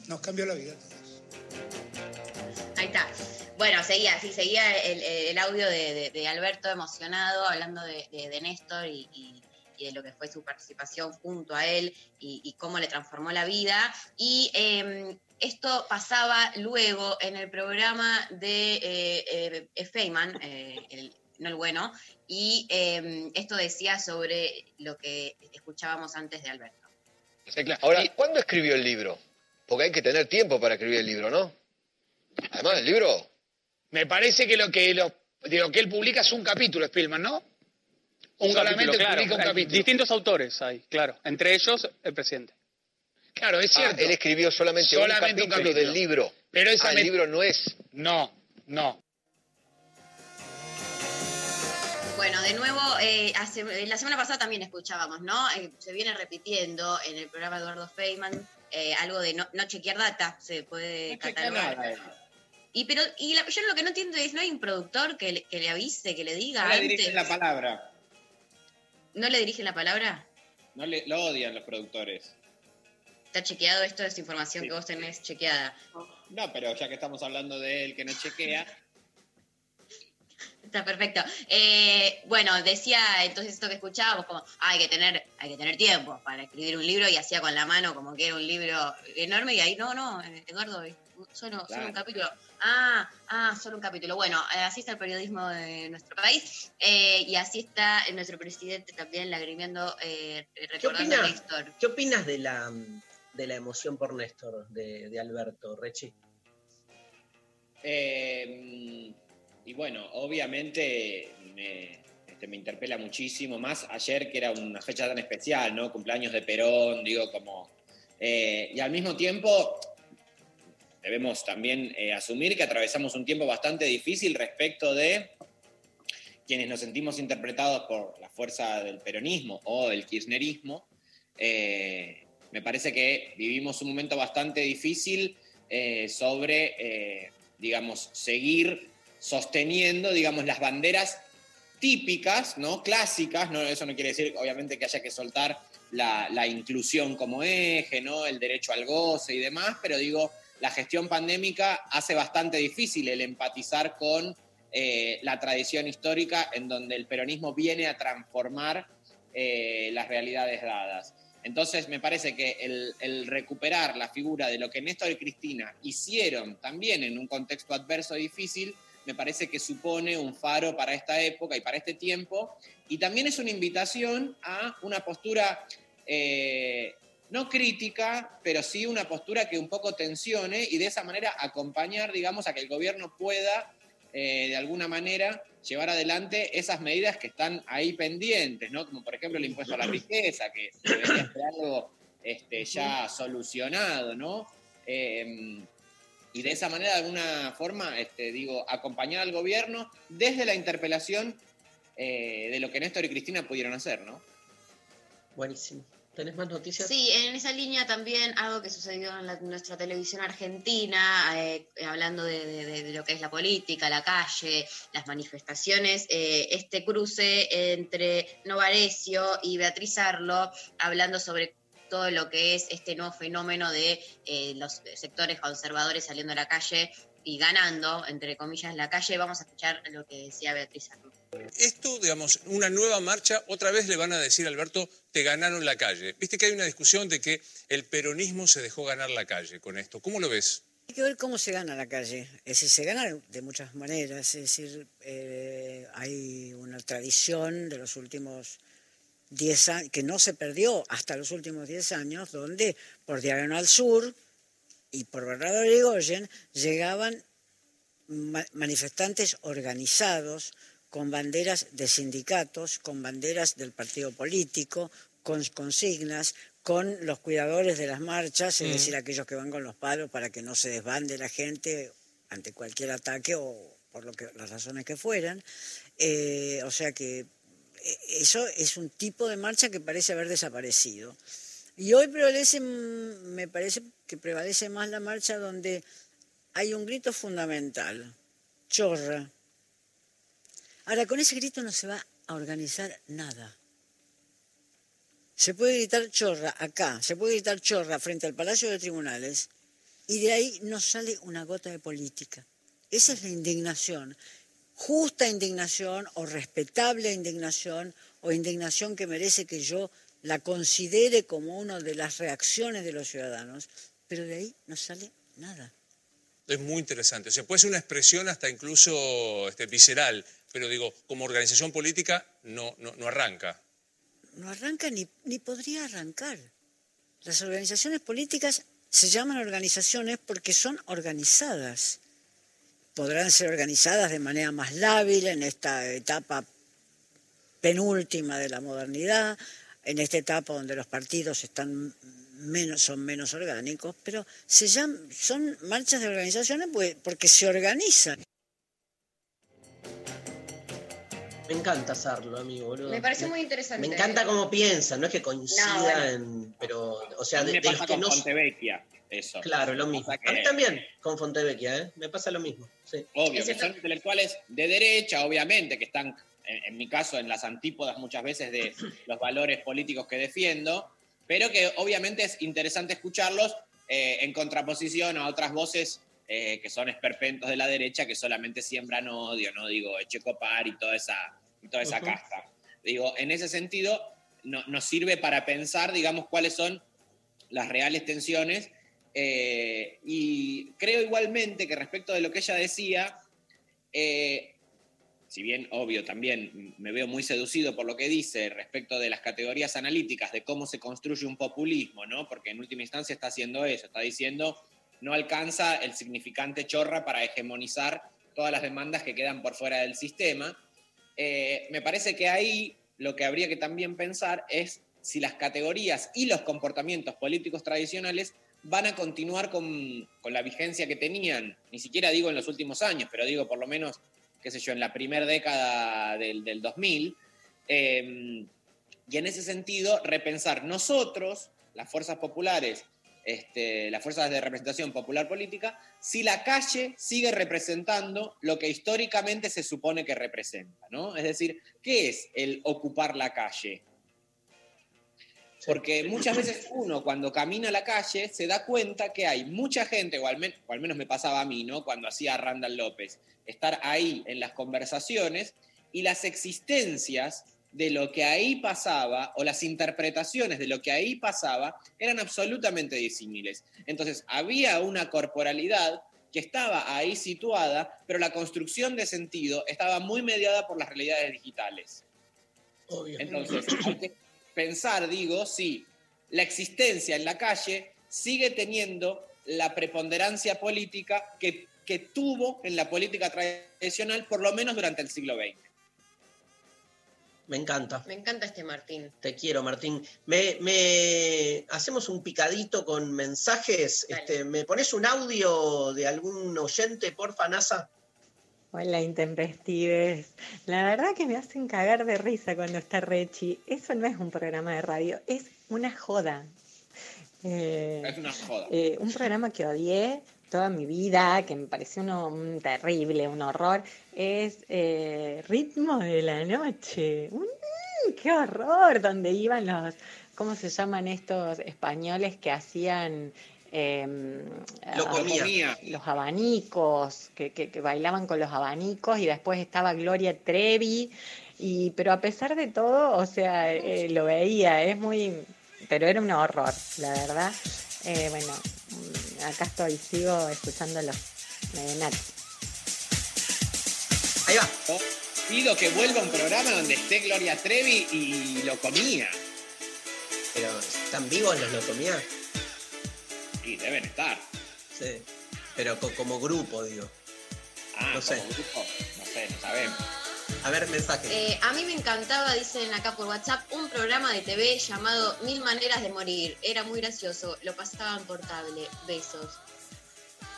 nos cambió la vida a todos. Ahí está. Bueno, seguía, sí, seguía el, el audio de, de- de Alberto emocionado, hablando de, de- de Néstor y, y- y de lo que fue su participación junto a él y, y cómo le transformó la vida. Y eh, esto pasaba luego en el programa de eh, eh, Feynman, eh, el- no el bueno, y eh, esto decía sobre lo que escuchábamos antes de Alberto. Sí, claro. Ahora, ¿cuándo escribió el libro? Porque hay que tener tiempo para escribir el libro, ¿no? Además, el libro. Me parece que lo que, lo, de lo que él publica es un capítulo, Spielman, ¿no? Un Solamente capítulo, claro. publica un capítulo. Distintos autores hay, claro. Entre ellos, el presidente. Claro, es Ah, cierto. él escribió solamente, Solamente un, capítulo del libro. Pero esa Ah, el libro no es. No, no. Bueno, de nuevo, eh, hace- la semana pasada también escuchábamos, ¿no? Eh, se viene repitiendo en el programa de Eduardo Feynman eh, algo de no, no chequear data, se puede catalogar. nada, eh. Y pero y la- yo lo que no entiendo es, ¿no hay un productor que le, que le avise, que le diga No le antes? la palabra. ¿No le dirigen la palabra? No le, lo odian los productores. ¿Está chequeado esto? Es información que vos tenés chequeada. No, pero ya que estamos hablando de él que no chequea, Está perfecto. Eh, bueno, decía entonces esto que escuchábamos, como "Ah, hay que tener, hay que tener tiempo para escribir un libro y hacía con la mano como que era un libro enorme y ahí no, no, eh, Eduardo, solo, un capítulo. Ah, ah, solo un capítulo. Bueno, eh, así está el periodismo de nuestro país eh, y así está nuestro presidente también lagrimiendo, eh, ¿Qué recordando a opinas, Néstor. ¿Qué opinas de la, de la emoción por Néstor de, de Alberto Rechi? Eh, y bueno, obviamente me, este, me interpela muchísimo, más ayer que era una fecha tan especial, ¿no? Cumpleaños de Perón, digo, como... eh, y al mismo tiempo debemos también eh, asumir que atravesamos un tiempo bastante difícil respecto de quienes nos sentimos interpretados por la fuerza del peronismo o del kirchnerismo. Eh, me parece que vivimos un momento bastante difícil sobre, digamos, seguir sosteniendo, digamos, las banderas típicas, ¿no? Clásicas, ¿no? Eso no quiere decir, obviamente, que haya que soltar la, la inclusión como eje, ¿no? El derecho al goce y demás, pero digo, la gestión pandémica hace bastante difícil el empatizar con eh, la tradición histórica en donde el peronismo viene a transformar eh, las realidades dadas. Entonces, me parece que el, recuperar la figura de lo que Néstor y Cristina hicieron también en un contexto adverso difícil, me parece que supone un faro para esta época y para este tiempo. Y también es una invitación a una postura eh, no crítica, pero sí una postura que un poco tensione y de esa manera acompañar, digamos, a que el gobierno pueda, eh, de alguna manera, llevar adelante esas medidas que están ahí pendientes, ¿no? Como por ejemplo el impuesto a la riqueza, que debería ser algo este, ya solucionado, ¿no? Eh, y de esa manera, de alguna forma, este, digo, acompañar al gobierno desde la interpelación eh, de lo que Néstor y Cristina pudieron hacer, ¿no? Buenísimo. ¿Tenés más noticias? Sí, en esa línea también algo que sucedió en la- nuestra televisión argentina, eh, hablando de, de- de- de lo que es la política, la calle, las manifestaciones, eh, este cruce entre Novarecio y Beatriz Arlo, hablando sobre todo lo que es este nuevo fenómeno de eh, los sectores conservadores saliendo a la calle y ganando, entre comillas, en la calle, vamos a escuchar lo que decía Beatriz. Esto, digamos, una nueva marcha, otra vez le van a decir, Alberto, te ganaron la calle. Viste que hay una discusión de que el peronismo se dejó ganar la calle con esto. ¿Cómo lo ves? Hay que ver cómo se gana la calle. Es decir, se gana de muchas maneras. Es decir, eh, hay una tradición de los últimos 10 años, que no se perdió hasta los últimos 10 años, donde por Diagonal Sur y por Bernardo Irigoyen llegaban ma- manifestantes organizados con banderas de sindicatos, con banderas del partido político, con consignas, con los cuidadores de las marchas, es Mm. decir, aquellos que van con los palos para que no se desbande la gente ante cualquier ataque o por lo que, las razones que fueran. Eh, o sea que eso es un tipo de marcha que parece haber desaparecido. Y hoy prevalece, me parece que prevalece más la marcha donde hay un grito fundamental, chorra. Ahora, con ese grito no se va a organizar nada. Se puede gritar chorra acá, se puede gritar chorra frente al Palacio de Tribunales y de ahí no sale una gota de política. Esa es la indignación, justa indignación o respetable indignación o indignación que merece que yo la considere como una de las reacciones de los ciudadanos, pero de ahí no sale nada. Es muy interesante. O sea, puede ser una expresión hasta incluso este, visceral, pero digo, como organización política no, no, no arranca. no arranca ni, ni podría arrancar. Las organizaciones políticas se llaman organizaciones porque son organizadas. Podrán ser organizadas de manera más lábil en esta etapa penúltima de la modernidad, en esta etapa donde los partidos están menos, son menos orgánicos, pero se llaman, son marchas de organizaciones pues- porque se organizan. Me encanta hacerlo, amigo, boludo. Me parece muy interesante. Me encanta cómo piensa, no es que coincida No, bueno. en. Pero, o sea, a mí de, me de pasa los que con no. Fontevecchia, eso. Claro, lo mismo. Que- A mí también, con Fontevecchia, ¿eh? Me pasa lo mismo. Sí. Obvio, que son intelectuales de derecha, obviamente, que están, en, en mi caso, en las antípodas muchas veces de los valores políticos que defiendo, pero que obviamente es interesante escucharlos eh, en contraposición a otras voces eh, que son esperpentos de la derecha que solamente siembran odio, ¿no? Digo, Echecopar y toda esa, y toda esa casta. Digo, en ese sentido, no- nos sirve para pensar, digamos, cuáles son las reales tensiones. eh, y creo igualmente que respecto de lo que ella decía, eh, si bien obvio también me veo muy seducido por lo que dice respecto de las categorías analíticas, de cómo se construye un populismo, ¿no? Porque en última instancia está haciendo eso, está diciendo no alcanza el significante chorra para hegemonizar todas las demandas que quedan por fuera del sistema. Eh, me parece que ahí lo que habría que también pensar es si las categorías y los comportamientos políticos tradicionales van a continuar con, con la vigencia que tenían, ni siquiera digo en los últimos años, pero digo por lo menos, qué sé yo, en la primera década del, del 2000. eh, y en ese sentido, repensar nosotros, las fuerzas populares, este, las fuerzas de representación popular política, si la calle sigue representando lo que históricamente se supone que representa, ¿no? Es decir, ¿qué es el ocupar la calle? Porque muchas veces uno cuando camina a la calle se da cuenta que hay mucha gente, o al, men- o al menos me pasaba a mí, ¿no? Cuando hacía Randall López, estar ahí en las conversaciones y las existencias de lo que ahí pasaba o las interpretaciones de lo que ahí pasaba eran absolutamente disímiles. Entonces había una corporalidad que estaba ahí situada, pero la construcción de sentido estaba muy mediada por las realidades digitales. Entonces, hay que pensar, digo, si la existencia en la calle sigue teniendo la preponderancia política que, que tuvo en la política tradicional, por lo menos durante el siglo XX. Me encanta. Me encanta este Martín. Te quiero, Martín. Me, me- hacemos un picadito con mensajes. Este, ¿Me pones un audio de algún oyente, porfa, NASA? Hola, intempestives. La verdad que me hacen cagar de risa cuando está Rechi. Eso no es un programa de radio, es una joda. Eh, Es una joda. eh, un programa que odié toda mi vida, que me pareció uno, un terrible, un horror, es eh, Ritmo de la Noche. Un- ¡Qué horror! Donde iban los, ¿cómo se llaman estos españoles que hacían eh, Lo a- comía. los abanicos, que, que- que bailaban con los abanicos y después estaba Gloria Trevi, y, pero a pesar de todo, o sea, eh, lo veía, es muy, pero era un horror, la verdad. Eh, bueno, mm, acá estoy, sigo escuchando los Medenat. Ahí va. Pido que vuelva un programa donde esté Gloria Trevi y lo comía. Pero, ¿están vivos los Locomía? Y deben estar. Sí. Pero co- como grupo, digo. Ah, No sé. como grupo, no sé, no sabemos. A ver, mensaje. Eh, a mí me encantaba, dicen acá por WhatsApp, un programa de TV llamado Mil Maneras de Morir. Era muy gracioso, lo pasaban por cable. Besos.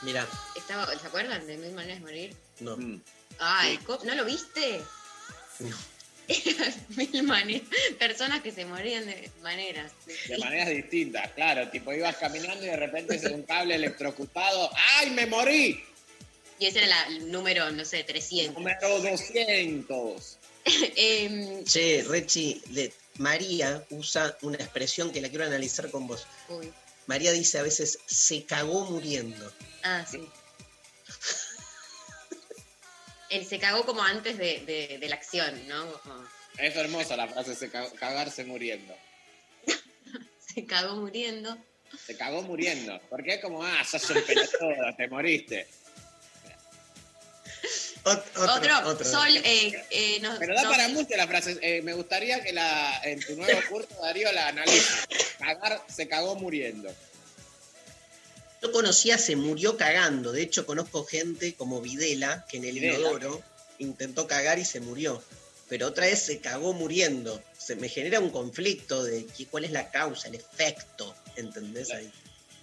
Mira, Estaba, ¿Se acuerdan de Mil Maneras de Morir? no. Mm. Ay, ¿cómo- ¿no lo viste? No. Eran mil maneras, personas que se morían de maneras. De maneras distintas, claro. Tipo, ibas caminando y de repente se un cable electrocutado. ¡Ay, me morí! Y ese era la- el número, no sé, 300. Número 200. Em, Che, Rechi, le- María usa una expresión que la quiero analizar con vos. uy. María dice a veces, se cagó muriendo. Ah, sí. Él se cagó como antes de, de- de la acción, ¿no? Como, Es hermosa la frase, se ca- cagarse muriendo. se cagó muriendo. Se cagó muriendo. Porque es como, ah, sos un pelotudo, te moriste. Otro, Sol, eh, eh, nos- Pero da nos- para mucho la frase. Eh, me gustaría que la, en tu nuevo curso, Darío, la analice. Cagar, se cagó muriendo. Yo conocía, se murió cagando. De hecho, conozco gente como Videla, que en el Videla. inodoro intentó cagar y se murió. Pero otra vez se cagó muriendo. Se me genera un conflicto de cuál es la causa, el efecto. ¿Entendés ahí?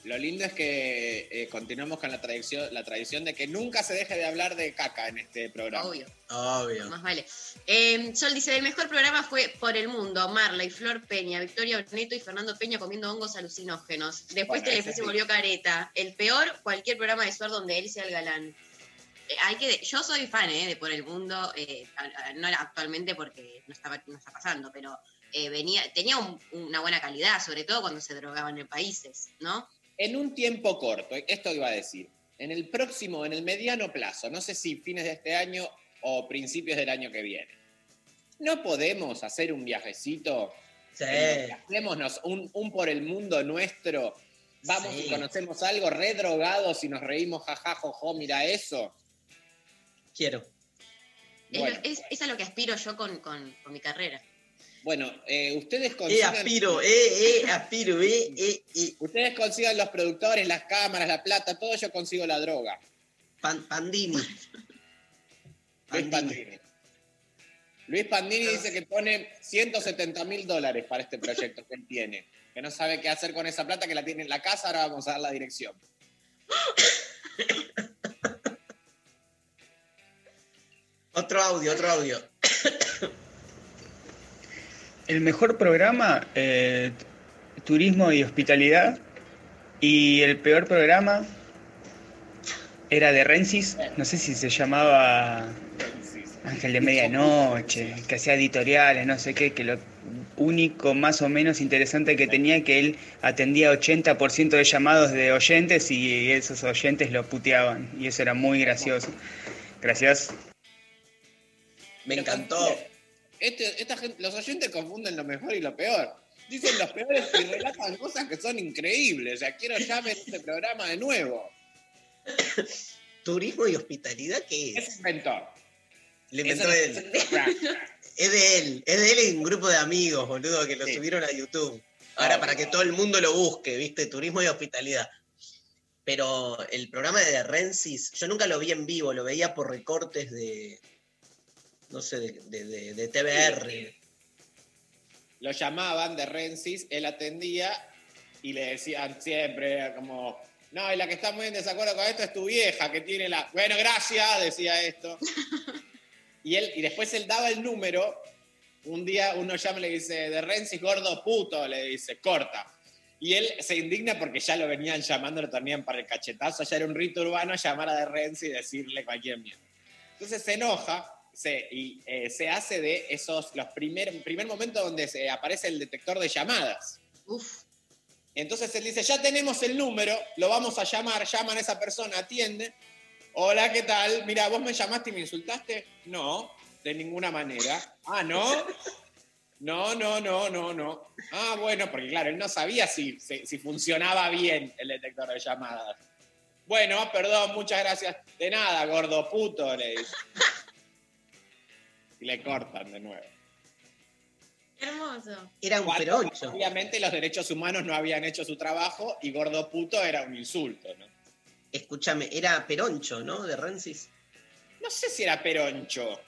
Lo lindo es que eh, continuamos con la tradición, la tradición de que nunca se deje de hablar de caca en este programa. Obvio. Obvio. Más vale. Eh, Sol dice, el mejor programa fue Por el Mundo, Marley, Flor Peña, Victoria Neto y Fernando Peña comiendo hongos alucinógenos. Después Bueno, Telefe se sí. volvió careta. El peor, cualquier programa de Suar donde él sea el galán. Eh, hay que, yo soy fan eh, de Por el Mundo, eh, no actualmente porque no, estaba, no está pasando, pero eh, venía, tenía un- una buena calidad, sobre todo cuando se drogaban en países, ¿no? En un tiempo corto, esto iba a decir, en el próximo, en el mediano plazo, no sé si fines de este año o principios del año que viene, ¿no podemos hacer un viajecito? Sí. Hacémonos un, un por el mundo nuestro, vamos Sí. y conocemos algo, redrogados y nos reímos, jaja, jojo, mira eso. Quiero. Es, Bueno, es- es a lo que aspiro yo con, con- con mi carrera. Bueno eh, ustedes Eh, consigan... aspiro, eh, eh, aspiro, eh, eh, eh. Ustedes consigan los productores, las cámaras, la plata, todo, yo consigo la droga. Pan- Pandini. Luis Pandini. Luis Pandini dice que pone 170 mil dólares para este proyecto que él tiene. Que no sabe qué hacer con esa plata, que la tiene en la casa, ahora vamos a dar la dirección. Otro audio, otro audio. El mejor programa, eh, turismo y hospitalidad. Y el peor programa era de Rensis, no sé si se llamaba Ángel de Medianoche, que hacía editoriales, no sé qué, que lo único más o menos interesante que tenía que él atendía 80% de llamados de oyentes y esos oyentes lo puteaban. Y eso era muy gracioso. Gracias. Me encantó. Este- esta gente, los oyentes confunden lo mejor y lo peor. Dicen los peores y relatan cosas que son increíbles. O sea, quiero ya ver este programa de nuevo. Turismo y hospitalidad, ¿qué Es es? inventor. Le inventó él. Es de él, es de él y un grupo de amigos, boludo, que lo Sí. subieron a YouTube. Ahora, Ah, para que todo el mundo lo busque, ¿viste? Turismo y hospitalidad. Pero el programa de Rensis, yo nunca lo vi en vivo, lo veía por recortes de, no sé, de, de- de- de TBR. Lo llamaban de Rensis, él atendía y le decían siempre como, no, y la que está muy en desacuerdo con esto es tu vieja, que tiene la... Bueno, gracias, decía esto. y, él, y después él daba el número, un día uno llama y le dice, de Rensis, gordo puto, le dice, corta. Y él se indigna porque ya lo venían llamando, lo tenían para el cachetazo, ya era un rito urbano llamar a de Rensis y decirle cualquier mierda. Entonces se enoja se, y eh, se hace de esos, los primer, primer momento donde se aparece el detector de llamadas. Uf, Entonces él dice, ya tenemos el número, lo vamos a llamar, llaman a esa persona, atiende. Hola, ¿qué tal? Mira, vos me llamaste y me insultaste. No, de ninguna manera. Ah, ¿no? No, no, no, no, no. Ah, bueno, porque claro, él no sabía si, si, si funcionaba bien el detector de llamadas. Bueno, perdón, muchas gracias. De nada, gordo puto, le dice. Y le cortan de nuevo. Hermoso. Era un Cuando, peroncho. Obviamente los derechos humanos no habían hecho su trabajo y gordo puto era un insulto, ¿no? Escúchame, era peroncho, ¿no? De Rensis. No sé si era peroncho.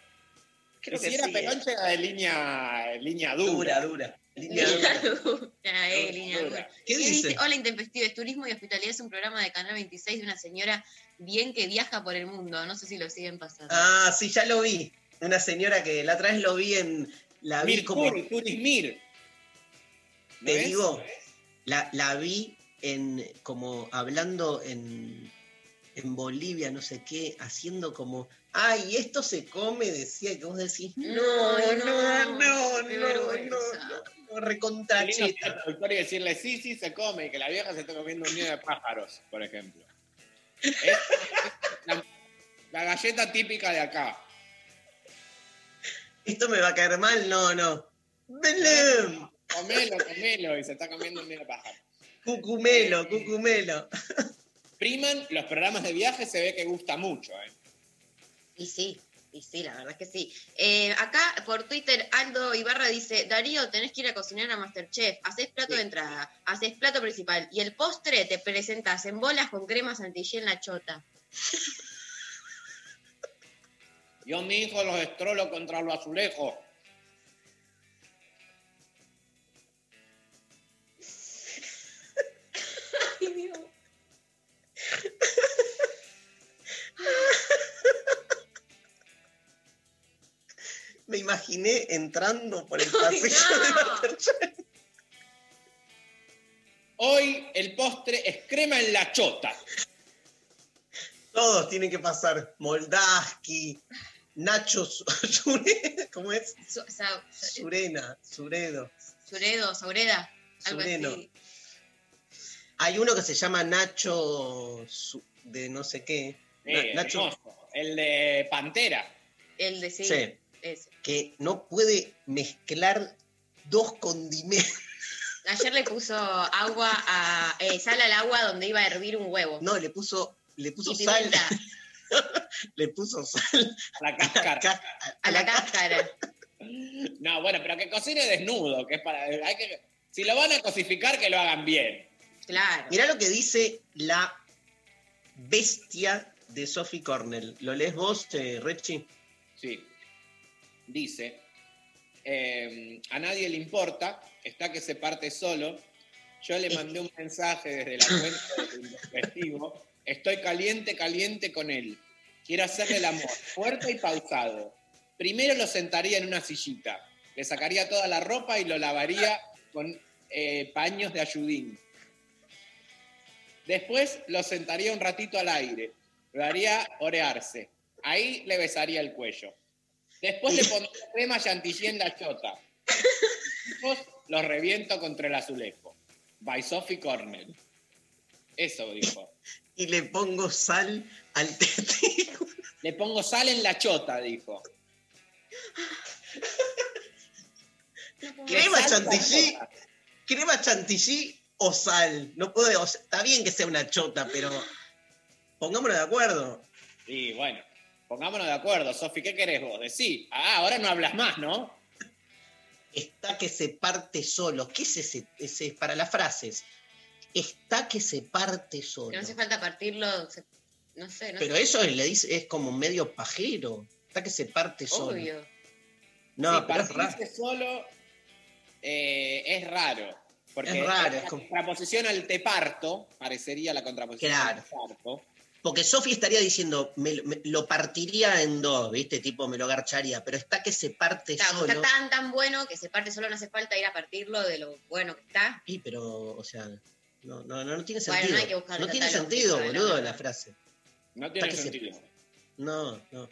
Creo si que era sí, peroncho era de línea, línea dura. Dura, dura. Línea dura. Eh, línea Dura. dura. ¿Qué dice? Hola Intempestives, Turismo y Hospitalidad es un programa de Canal 26 de una señora bien que viaja por el mundo. No sé si lo siguen pasando. Ah, sí, ya lo vi. Una señora que la otra vez lo vi en. La vi como. Mircuri, Turismir. ¿No Te digo, la, la vi en como hablando en, en Bolivia, no sé qué, haciendo como, ay, esto se come, decía, que vos decís, no, no, no, no, no, no, no, no, recontra y decirle sí, sí, se come, y que la vieja se está comiendo un nido de pájaros, por ejemplo. Es la, la galleta típica de acá. Esto me va a caer mal, no, no. Belém, Comelo, comelo, y se está comiendo un nido de pájaros. cucumelo, cucumelo. Priman, los programas de viaje se ve que gusta mucho, ¿eh? Y sí, y sí, la verdad es que sí. Eh, acá por Twitter Aldo Ibarra dice, Darío, tenés que ir a cocinar a Masterchef, haces plato de entrada, haces plato principal y el postre te presentás en bolas con crema santillé en la chota. Yo mi hijo los estrolo contra los azulejos. Me imaginé entrando por el pasillo de no. Masterchef. Hoy el postre es crema en la chota. Todos tienen que pasar. Moldaski, Nacho ¿cómo es? Su- sa- Surena, Suredo. Suredo, Saureda, algo Sureno. así. Hay uno que se llama Nacho Su- de no sé qué. Na- Eh, Nacho, hermoso. El de Pantera. El de sí. Sí. ese. que no puede mezclar dos condimentos. Ayer le puso agua a, eh, sal al agua donde iba a hervir un huevo. No, le puso, le puso Y sal. le puso sal A la cáscara. A la cáscara. No, bueno, pero que cocine desnudo, que es para. Hay que, si lo van a cosificar, que lo hagan bien. Claro. Mirá lo que dice la bestia de Sophie Cornell. ¿Lo lees vos, eh, Rechi? Sí. Dice: eh, A nadie le importa, está que se parte solo. Yo le mandé un mensaje desde la cuenta del investigo. Estoy caliente, caliente con él. Quiero hacerle el amor, fuerte y pausado. Primero lo sentaría en una sillita. Le sacaría toda la ropa y lo lavaría con eh, paños de ayudín. Después lo sentaría un ratito al aire. Lo haría orearse. Ahí le besaría el cuello. Después le pondría crema chantilly en la chota. Los reviento contra el azulejo. By Sophie Cornell. Eso dijo. Y le pongo sal al testículo. Le pongo sal en la chota, dijo. Crema chantilly. Crema chantilly o sal. No puede, o sea, está bien que sea una chota, pero pongámonos de acuerdo. Y bueno, pongámonos de acuerdo, Sofi, ¿qué querés vos? Decí. Ah, ahora no hablas más, ¿no? Está que se parte solo. ¿Qué es ese? ese es para las frases. Está que se parte Que solo. no hace falta partirlo, no sé, no Pero sé. eso le dice, es como medio pajero. Está que se parte solo. Obvio. No, Sí, pero es raro. partirse solo eh, es raro. Porque Es raro, la es como- contraposición al te parto parecería la contraposición Claro. al te parto. Porque Sofi estaría diciendo, me, me- lo partiría en dos, ¿viste? Tipo, me lo garcharía. Pero está que se parte solo. está tan tan bueno que se parte solo, no hace falta ir a partirlo de lo bueno que está. Sí, pero, o sea, no, no, no, no tiene Bueno, sentido. no hay que buscarle no tiene sentido, boludo, la frase. No tiene se- sentido. No, no.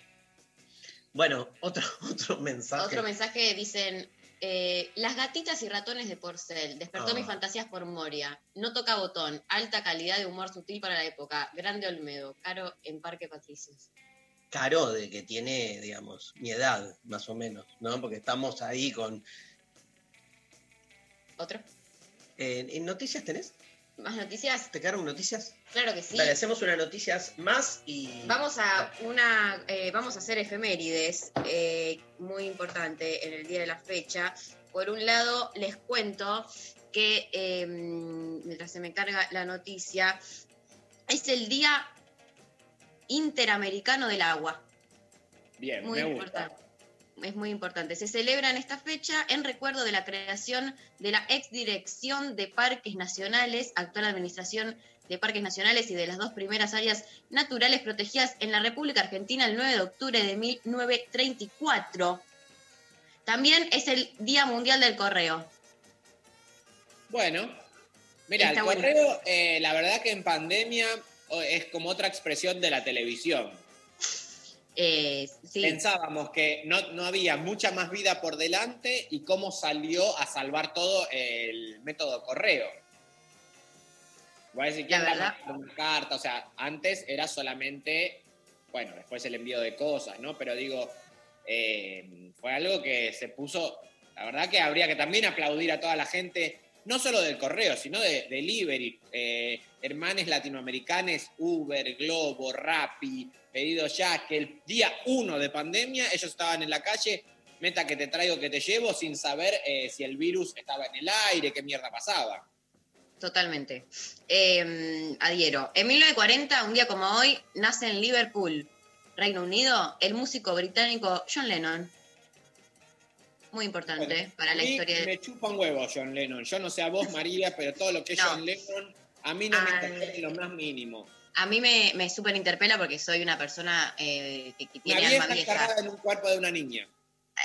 Bueno, otro, otro mensaje. Otro mensaje dicen, Eh, las gatitas y ratones de Porcel. Despertó Ah. mis fantasías por Moria. No toca botón. Alta calidad de humor sutil para la época. Grande Olmedo. Caro en Parque Patricios. Caro de que tiene, digamos, mi edad, más o menos, ¿no? Porque estamos ahí con. ¿Otro? Eh, ¿En noticias tenés? ¿Más noticias? ¿Te quedaron noticias? Claro que sí. Dale, hacemos unas noticias más y. Vamos a una, eh, vamos a hacer efemérides eh, muy importante en el día de la fecha. Por un lado, les cuento que eh, mientras se me carga la noticia, es el Día Interamericano del Agua. Bien, Muy me gusta. Es muy importante. Se celebra en esta fecha en recuerdo de la creación de la ex dirección de Parques Nacionales, actual Administración de Parques Nacionales y de las dos primeras áreas naturales protegidas en la República Argentina el 9 de octubre de 1934. También es el Día Mundial del Correo. Bueno, mira, el bueno. correo, eh, la verdad que en pandemia es como otra expresión de la televisión. Eh, sí. Pensábamos que no, no había mucha más vida por delante y cómo salió a salvar todo el método correo. Voy a decir que La una carta, o sea, antes era solamente, bueno, después el envío de cosas, ¿no? Pero digo, eh, fue algo que se puso, la verdad que habría que también aplaudir a toda la gente, no solo del correo, sino de delivery, eh, hermanes latinoamericanos, Uber, Globo, Rappi, pedido ya, que el día uno de pandemia ellos estaban en la calle, meta que te traigo, que te llevo, sin saber eh, si el virus estaba en el aire, qué mierda pasaba. Totalmente. Eh, adhiero. En 1940, un día como hoy, nace en Liverpool, Reino Unido, el músico británico John Lennon. Muy importante Bueno, para la historia de... Me chupa un huevo John Lennon. Yo no sé a vos, María, pero todo lo que es No. John Lennon, a mí no me Ay. interesa en lo más mínimo. A mí me, me súper interpela porque soy una persona eh, que, que tiene alma vieja. en un cuerpo de una niña.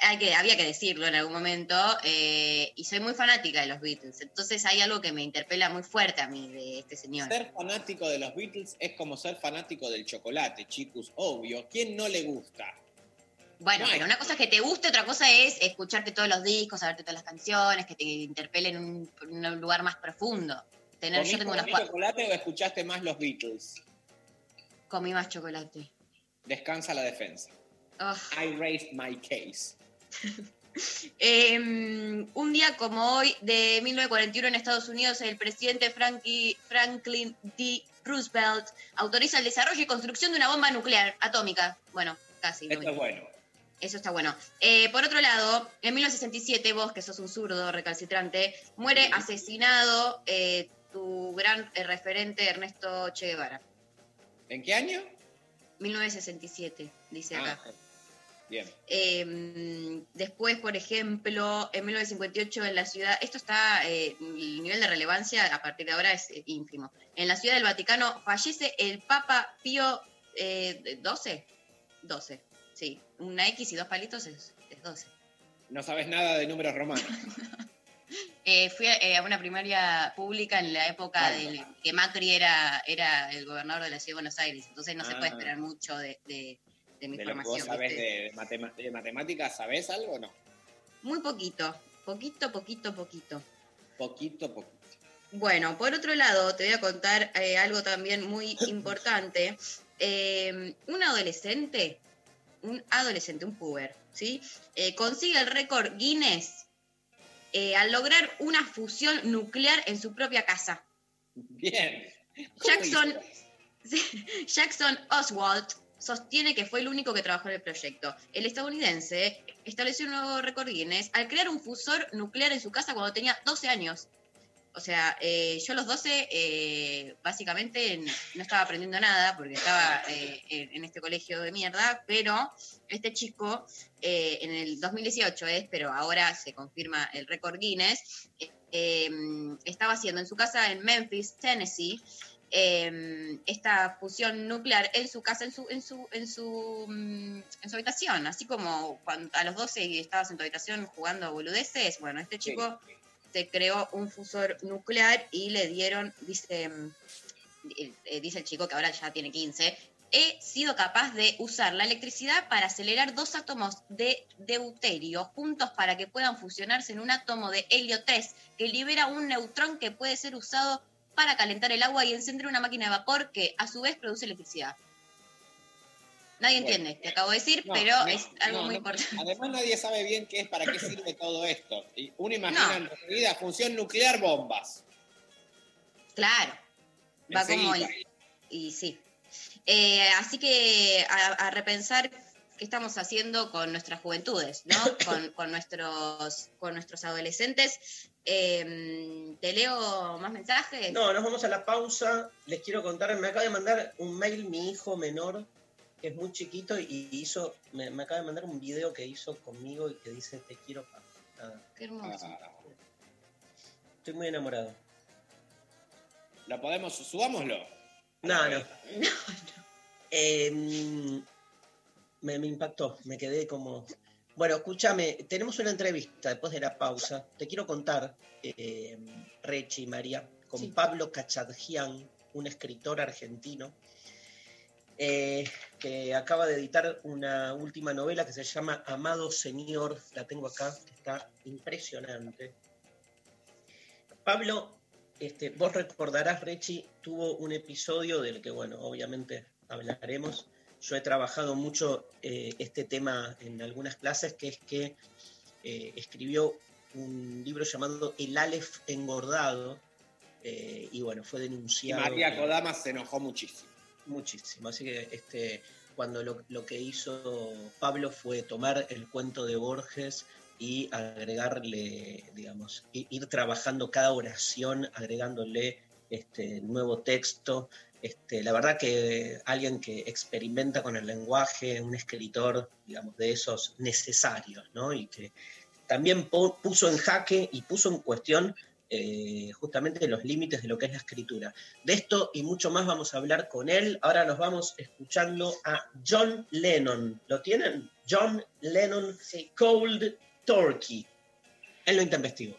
Hay que, había que decirlo en algún momento. eh, y soy muy fanática de los Beatles. Entonces hay algo que me interpela muy fuerte a mí de este señor. Ser fanático de los Beatles es como ser fanático del chocolate, chicos, obvio. ¿Quién no le gusta? Bueno, pero una cosa es que te guste, otra cosa es escucharte todos los discos, saberte todas las canciones, que te interpelen en un, en un lugar más profundo. Tener, yo ¿Comiste tengo cua- chocolate o escuchaste más los Beatles? comí más chocolate. Descansa la defensa. I raised my case. Eh, un día como hoy, de 1941 en Estados Unidos, el presidente Frankie- Franklin D. Roosevelt autoriza el desarrollo y construcción de una bomba nuclear atómica. Bueno, casi. Esto es bueno. Eso está bueno. Eh, por otro lado, en 1967, vos, que sos un zurdo recalcitrante, muere asesinado eh, tu gran eh, referente Ernesto Che Guevara. ¿En qué año? 1967, dice acá. Ah, bien. Eh, después, por ejemplo, en 1958 en la ciudad, esto está, eh, el nivel de relevancia a partir de ahora es ínfimo. En la ciudad del Vaticano fallece el Papa Pío 12, 12, sí, una X y dos palitos es, es 12. No sabes nada de números romanos. Eh, fui a, eh, a una primaria pública en la época Ah. del que Macri era, era el gobernador de la ciudad de Buenos Aires, entonces no se puede Ah. esperar mucho de, de- de mi De lo que vos formación. sabés de, matemáticas, ¿sabés algo o no? Muy poquito, poquito, poquito, poquito. Poquito, poquito. Bueno, por otro lado, te voy a contar eh, algo también muy importante. Eh, un adolescente, un adolescente, un puber, ¿sí? Eh, consigue el récord Guinness eh, al lograr una fusión nuclear en su propia casa. Bien. Jackson, Jackson Oswald sostiene que fue el único que trabajó en el proyecto. El estadounidense estableció un nuevo récord Guinness al crear un fusor nuclear en su casa cuando tenía 12 años. O sea, eh, yo a los 12 eh, básicamente no estaba aprendiendo nada porque estaba eh, en, este colegio de mierda, pero este chico eh, en el 2018 es, pero ahora se confirma el récord Guinness, estaba haciendo en su casa en Memphis, Tennessee, esta fusión nuclear en su casa, en su, en su, en su, mm, en su habitación, así como cuando a los 12 estabas en tu habitación jugando boludeces, bueno, este chico se creó un fusor nuclear y le dieron, dice, mm, eh, dice el chico que ahora ya tiene 15, he sido capaz de usar la electricidad para acelerar dos átomos de deuterio juntos para que puedan fusionarse en un átomo de helio 3 que libera un neutrón que puede ser usado para calentar el agua y encender una máquina de vapor que a su vez produce electricidad. Nadie Bueno. entiende, te acabo de decir, No, pero no, es algo no, muy no. importante. Además nadie sabe bien qué es, para qué sirve todo esto. Y uno imagina No. enseguida función nuclear bombas. Claro, va como y, y sí. Eh, así que a, a repensar qué estamos haciendo con nuestras juventudes, ¿no? con, con nuestros, con nuestros adolescentes. Eh, ¿Te leo más mensajes? No, nos vamos a la pausa. Les quiero contar, me acaba de mandar un mail mi hijo menor, es muy chiquito, y hizo, me, me acaba de mandar un video que hizo conmigo y que dice te quiero papá. Nada, Qué hermoso. Estoy muy enamorado. ¿Lo podemos, subámoslo? No, no. Eh, me, me impactó, me quedé como... Bueno, escúchame, tenemos una entrevista después de la pausa. Te quiero contar, eh, Rechi y María, con Pablo Cachadjian, un escritor argentino, eh, que acaba de editar una última novela que se llama Amado Señor, la tengo acá, que está impresionante. Pablo, este, vos recordarás, Rechi, tuvo un episodio del que, bueno, obviamente hablaremos. Yo he trabajado mucho eh, este tema en algunas clases, que es que eh, escribió un libro llamado El Aleph engordado, y bueno, fue Y denunciado. María eh, Kodama se enojó muchísimo. Muchísimo. Así que este, cuando lo, lo que hizo Pablo fue tomar el cuento de Borges y agregarle, digamos, ir trabajando cada oración, agregándole este nuevo texto. Este, la verdad que alguien que experimenta con el lenguaje, un escritor, digamos, de esos necesarios, ¿no? Y que también puso en jaque y puso en cuestión eh, justamente los límites de lo que es la escritura. De esto y mucho más vamos a hablar con él. Ahora nos vamos escuchando a John Lennon. ¿Lo tienen? John Lennon Cold Turkey. En lo intempestivo.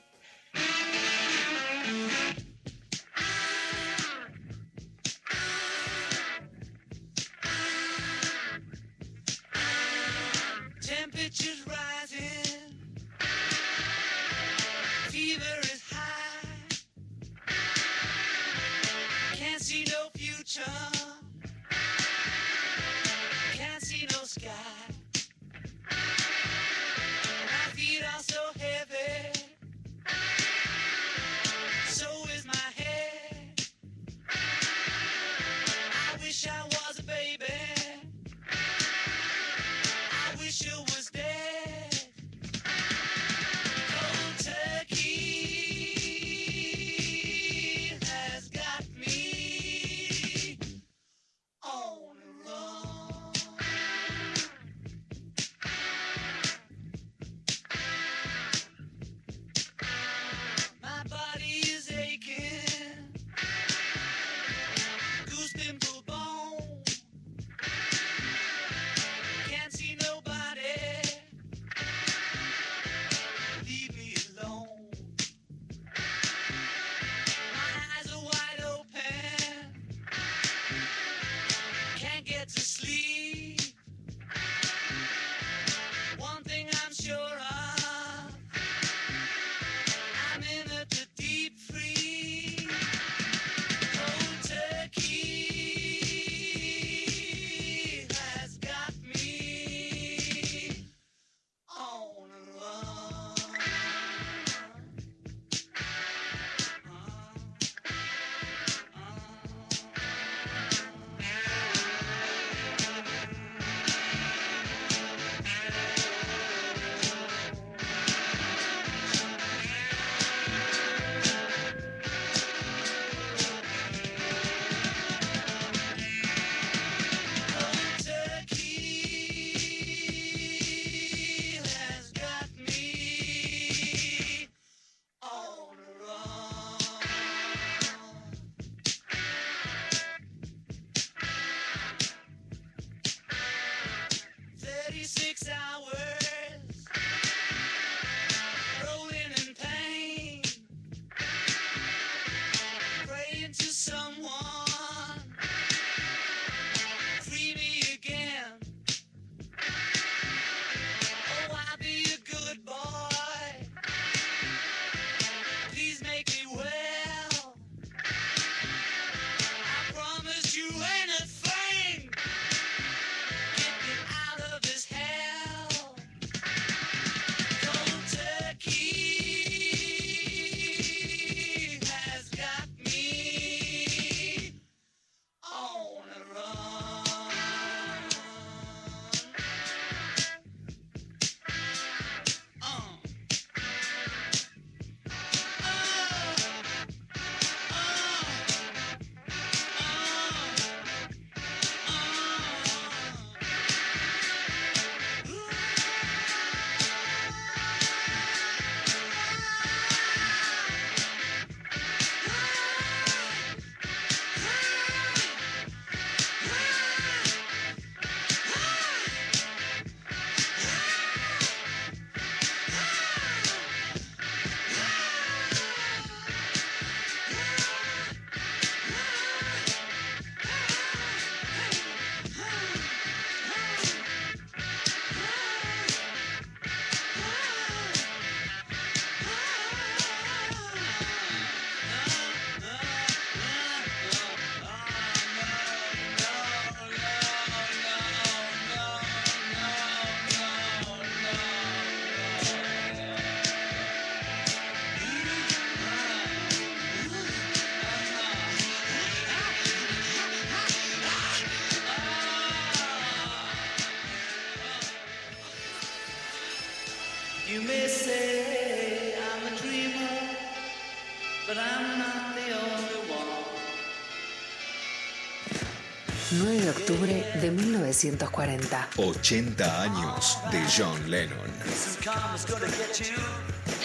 1940. 80 años de John Lennon. Some karma's gonna get you.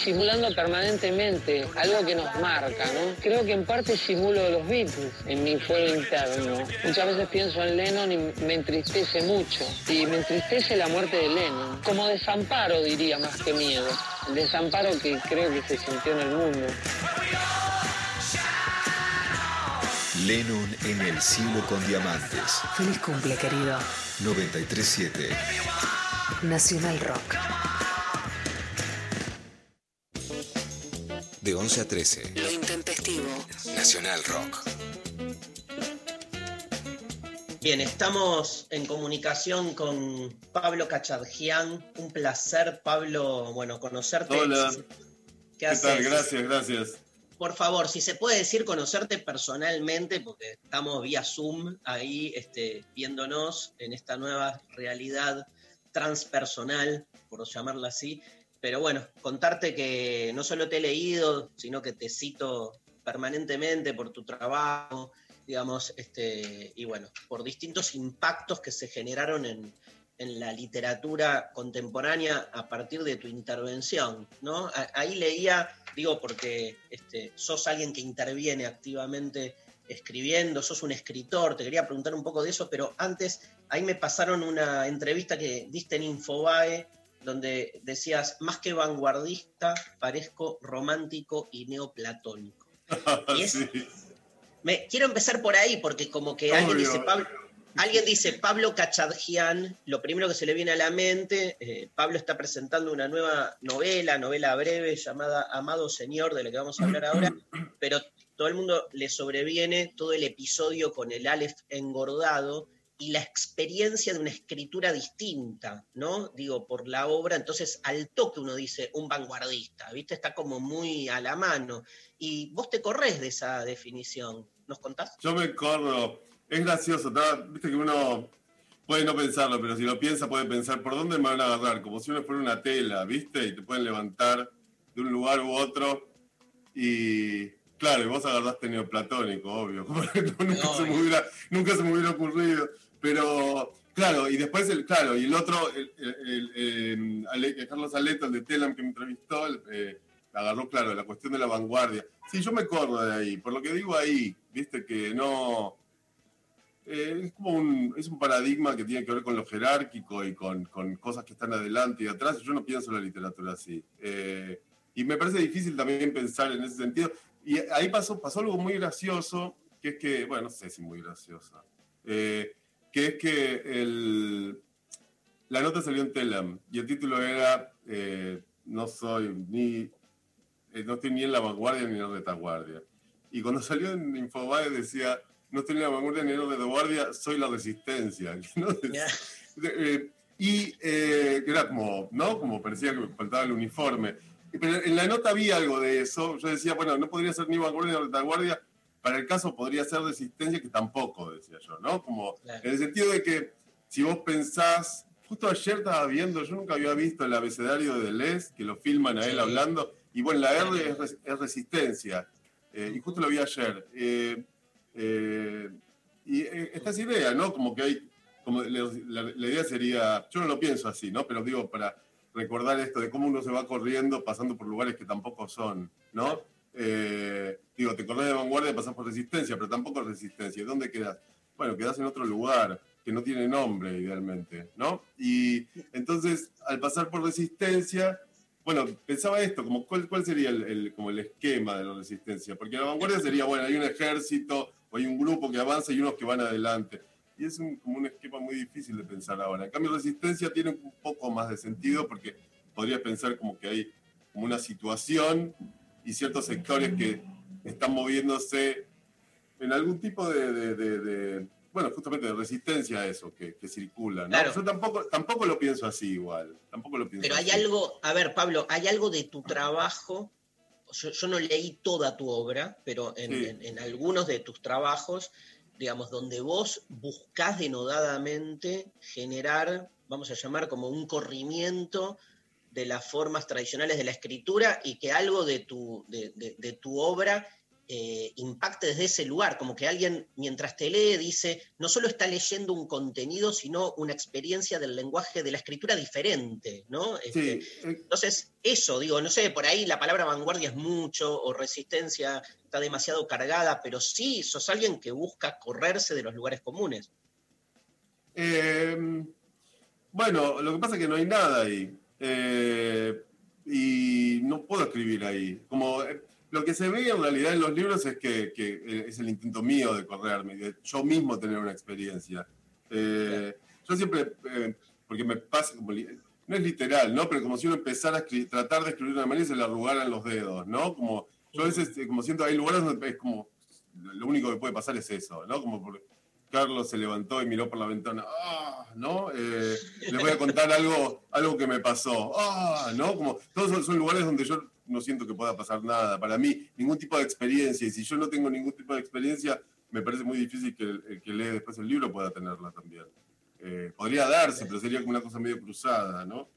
simulando permanentemente algo que nos marca, ¿no? Creo que en parte simulo los Beatles en mi fuero interno. Muchas veces pienso en Lennon y me entristece mucho. Y me entristece la muerte de Lennon. Como desamparo, diría, más que miedo. El desamparo que creo que se sintió en el mundo. Lennon en el cielo con diamantes. Feliz cumple, querido. 937 Nacional Rock. de 11 a 13. Lo intempestivo. Nacional Rock. Bien, estamos en comunicación con Pablo Cachadjian. Un placer, Pablo, bueno, conocerte. Hola. ¿Qué, ¿Qué haces? tal? Gracias, gracias. Por favor, si se puede decir conocerte personalmente, porque estamos vía Zoom ahí este, viéndonos en esta nueva realidad transpersonal, por llamarla así. Pero bueno, contarte que no solo te he leído, sino que te cito permanentemente por tu trabajo, digamos, este, y bueno, por distintos impactos que se generaron en, en la literatura contemporánea a partir de tu intervención, ¿no? Ahí leía, digo, porque este, sos alguien que interviene activamente escribiendo, sos un escritor, te quería preguntar un poco de eso, pero antes, ahí me pasaron una entrevista que diste en Infobae, donde decías, más que vanguardista, parezco romántico y neoplatónico. Y es- me, quiero empezar por ahí, porque como que alguien dice, Pablo, alguien dice Pablo Cachadjian, lo primero que se le viene a la mente, eh, Pablo está presentando una nueva novela, novela breve llamada Amado Señor, de la que vamos a hablar ahora, pero todo el mundo le sobreviene todo el episodio con el Aleph engordado y la experiencia de una escritura distinta, ¿no? Digo, por la obra, entonces al toque uno dice un vanguardista, ¿viste? Está como muy a la mano. Y vos te corres de esa definición, ¿nos contás? Yo me corro. Es gracioso, ¿tá? viste que uno puede no pensarlo, pero si lo piensa puede pensar por dónde me van a agarrar, como si uno fuera una tela, ¿viste? Y te pueden levantar de un lugar u otro. Y claro, y vos agarraste neoplatónico, obvio. no- nunca, se me hubiera, nunca se me hubiera ocurrido. Pero claro, y después el, claro, y el otro, el, el- el- Ale- Carlos Aleto, el de Telam que me entrevistó, eh, agarró, claro, la cuestión de la vanguardia. Sí, yo me corro de ahí, por lo que digo ahí, viste que no. Eh, es como un, es un paradigma que tiene que ver con lo jerárquico y con, con cosas que están adelante y atrás. Yo no pienso la literatura así. Eh, y me parece difícil también pensar en ese sentido. Y ahí pasó, pasó algo muy gracioso, que es que, bueno, no sé si muy graciosa, eh, que es que el, la nota salió en Telam y el título era eh, No soy ni, eh, no estoy ni en la vanguardia ni en la retaguardia. Y cuando salió en Infobae decía, no estoy en la vanguardia ni en la retaguardia, soy la resistencia. ¿no? Eh, y eh, era como, ¿no? Como parecía que me faltaba el uniforme. Pero en la nota había algo de eso. Yo decía, bueno, no podría ser ni vanguardia ni retaguardia. Para el caso podría ser resistencia, que tampoco, decía yo, ¿no? Como en el sentido de que si vos pensás, justo ayer estaba viendo, yo nunca había visto el abecedario de Deleuze, que lo filman a él Sí. hablando, y bueno, la R es, es resistencia, eh, y justo lo vi ayer. Eh, eh, y eh, esta es idea, ¿no? Como que hay, como la, la- idea sería, yo no lo pienso así, ¿no? Pero digo, para recordar esto de cómo uno se va corriendo pasando por lugares que tampoco son, ¿no? Eh, digo, te corres de vanguardia, pasás por resistencia, pero tampoco es resistencia. ¿Dónde quedas? Bueno, quedás en otro lugar que no tiene nombre, idealmente, ¿no? Y entonces, al pasar por resistencia, bueno, pensaba esto, como cuál, cuál sería el, el- como el esquema de la resistencia, porque la vanguardia sería, bueno, hay un ejército o hay un grupo que avanza y unos que van adelante. Y es un- como un esquema muy difícil de pensar ahora. En cambio, resistencia tiene un poco más de sentido porque podrías pensar como que hay como una situación y ciertos sectores que están moviéndose en algún tipo de, de- de- de- bueno, justamente de resistencia a eso que, que circula. ¿no? Claro. Yo tampoco, tampoco lo pienso así igual. Tampoco lo pienso Pero hay así. algo, a ver, Pablo, hay algo de tu trabajo. Yo, yo no leí toda tu obra, pero en, Sí. en- en algunos de tus trabajos, digamos, donde vos buscás denodadamente generar, vamos a llamar como un corrimiento de las formas tradicionales de la escritura y que algo de tu, de, de- de tu obra eh, impacte desde ese lugar, como que alguien mientras te lee dice, no solo está leyendo un contenido, sino una experiencia del lenguaje de la escritura diferente, ¿no? Este, Sí, eh, entonces, eso, digo, no sé, por ahí la palabra vanguardia es mucho, o resistencia está demasiado cargada, pero sí, sos alguien que busca correrse de los lugares comunes. Eh, bueno, lo que pasa es que no hay nada ahí. Eh, y no puedo escribir ahí. Como lo que se ve en realidad en los libros es que, que, eh, es el intento mío de correrme, de yo mismo tener una experiencia. Eh, yo siempre, eh, porque me pasa como, no es literal, ¿no? Pero como si uno empezara a tratar de escribir de una manera y se le arrugaran los dedos, ¿no? Como yo a veces, como siento, hay lugares donde es como, lo único que puede pasar es eso, ¿no? Como por, Carlos se levantó y miró por la ventana, ¡ah! ¿no? Eh, les voy a contar algo, algo que me pasó, ¡ah! ¿no? Como, todos son, son lugares donde yo no siento que pueda pasar nada. Para mí, ningún tipo de experiencia. Y si yo no tengo ningún tipo de experiencia, me parece muy difícil que el, el que lee después el libro pueda tenerla también. Eh, podría darse, pero sería como una cosa medio cruzada, ¿no?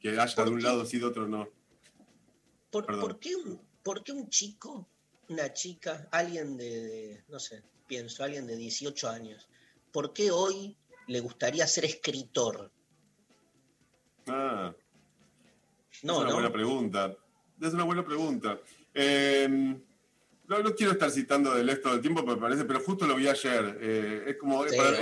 Que haya de un lado sí, de otro no. ¿Por, por qué un, por qué un chico, una chica, alguien de, de, no sé, pienso, alguien de 18 años, ¿por qué hoy le gustaría ser escritor? Ah. No, es una ¿no? buena pregunta. Es una buena pregunta. Eh, no, no quiero estar citando del esto del tiempo, me parece, pero justo lo vi ayer. Eh, es como Sí, para-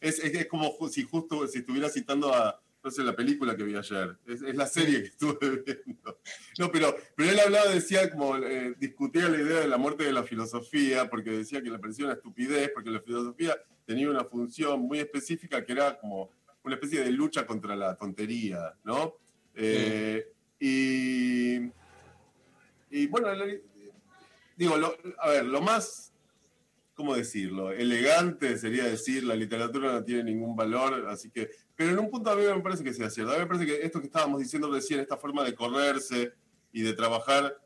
es, es- es como si justo si estuviera citando a no sé la película que vi ayer. Es, es la serie que estuve viendo. No, pero, pero él hablaba, decía como eh, discutía la idea de la muerte de la filosofía, porque decía que le parecía una estupidez, porque la filosofía tenía una función muy específica que era como una especie de lucha contra la tontería, ¿no? Eh, y, y bueno, la- digo, lo- a ver, lo más, ¿cómo decirlo? Elegante sería decir la literatura no tiene ningún valor, así que, pero en un punto a mí me parece que sea cierto. A mí me parece que esto que estábamos diciendo recién, esta forma de correrse y de trabajar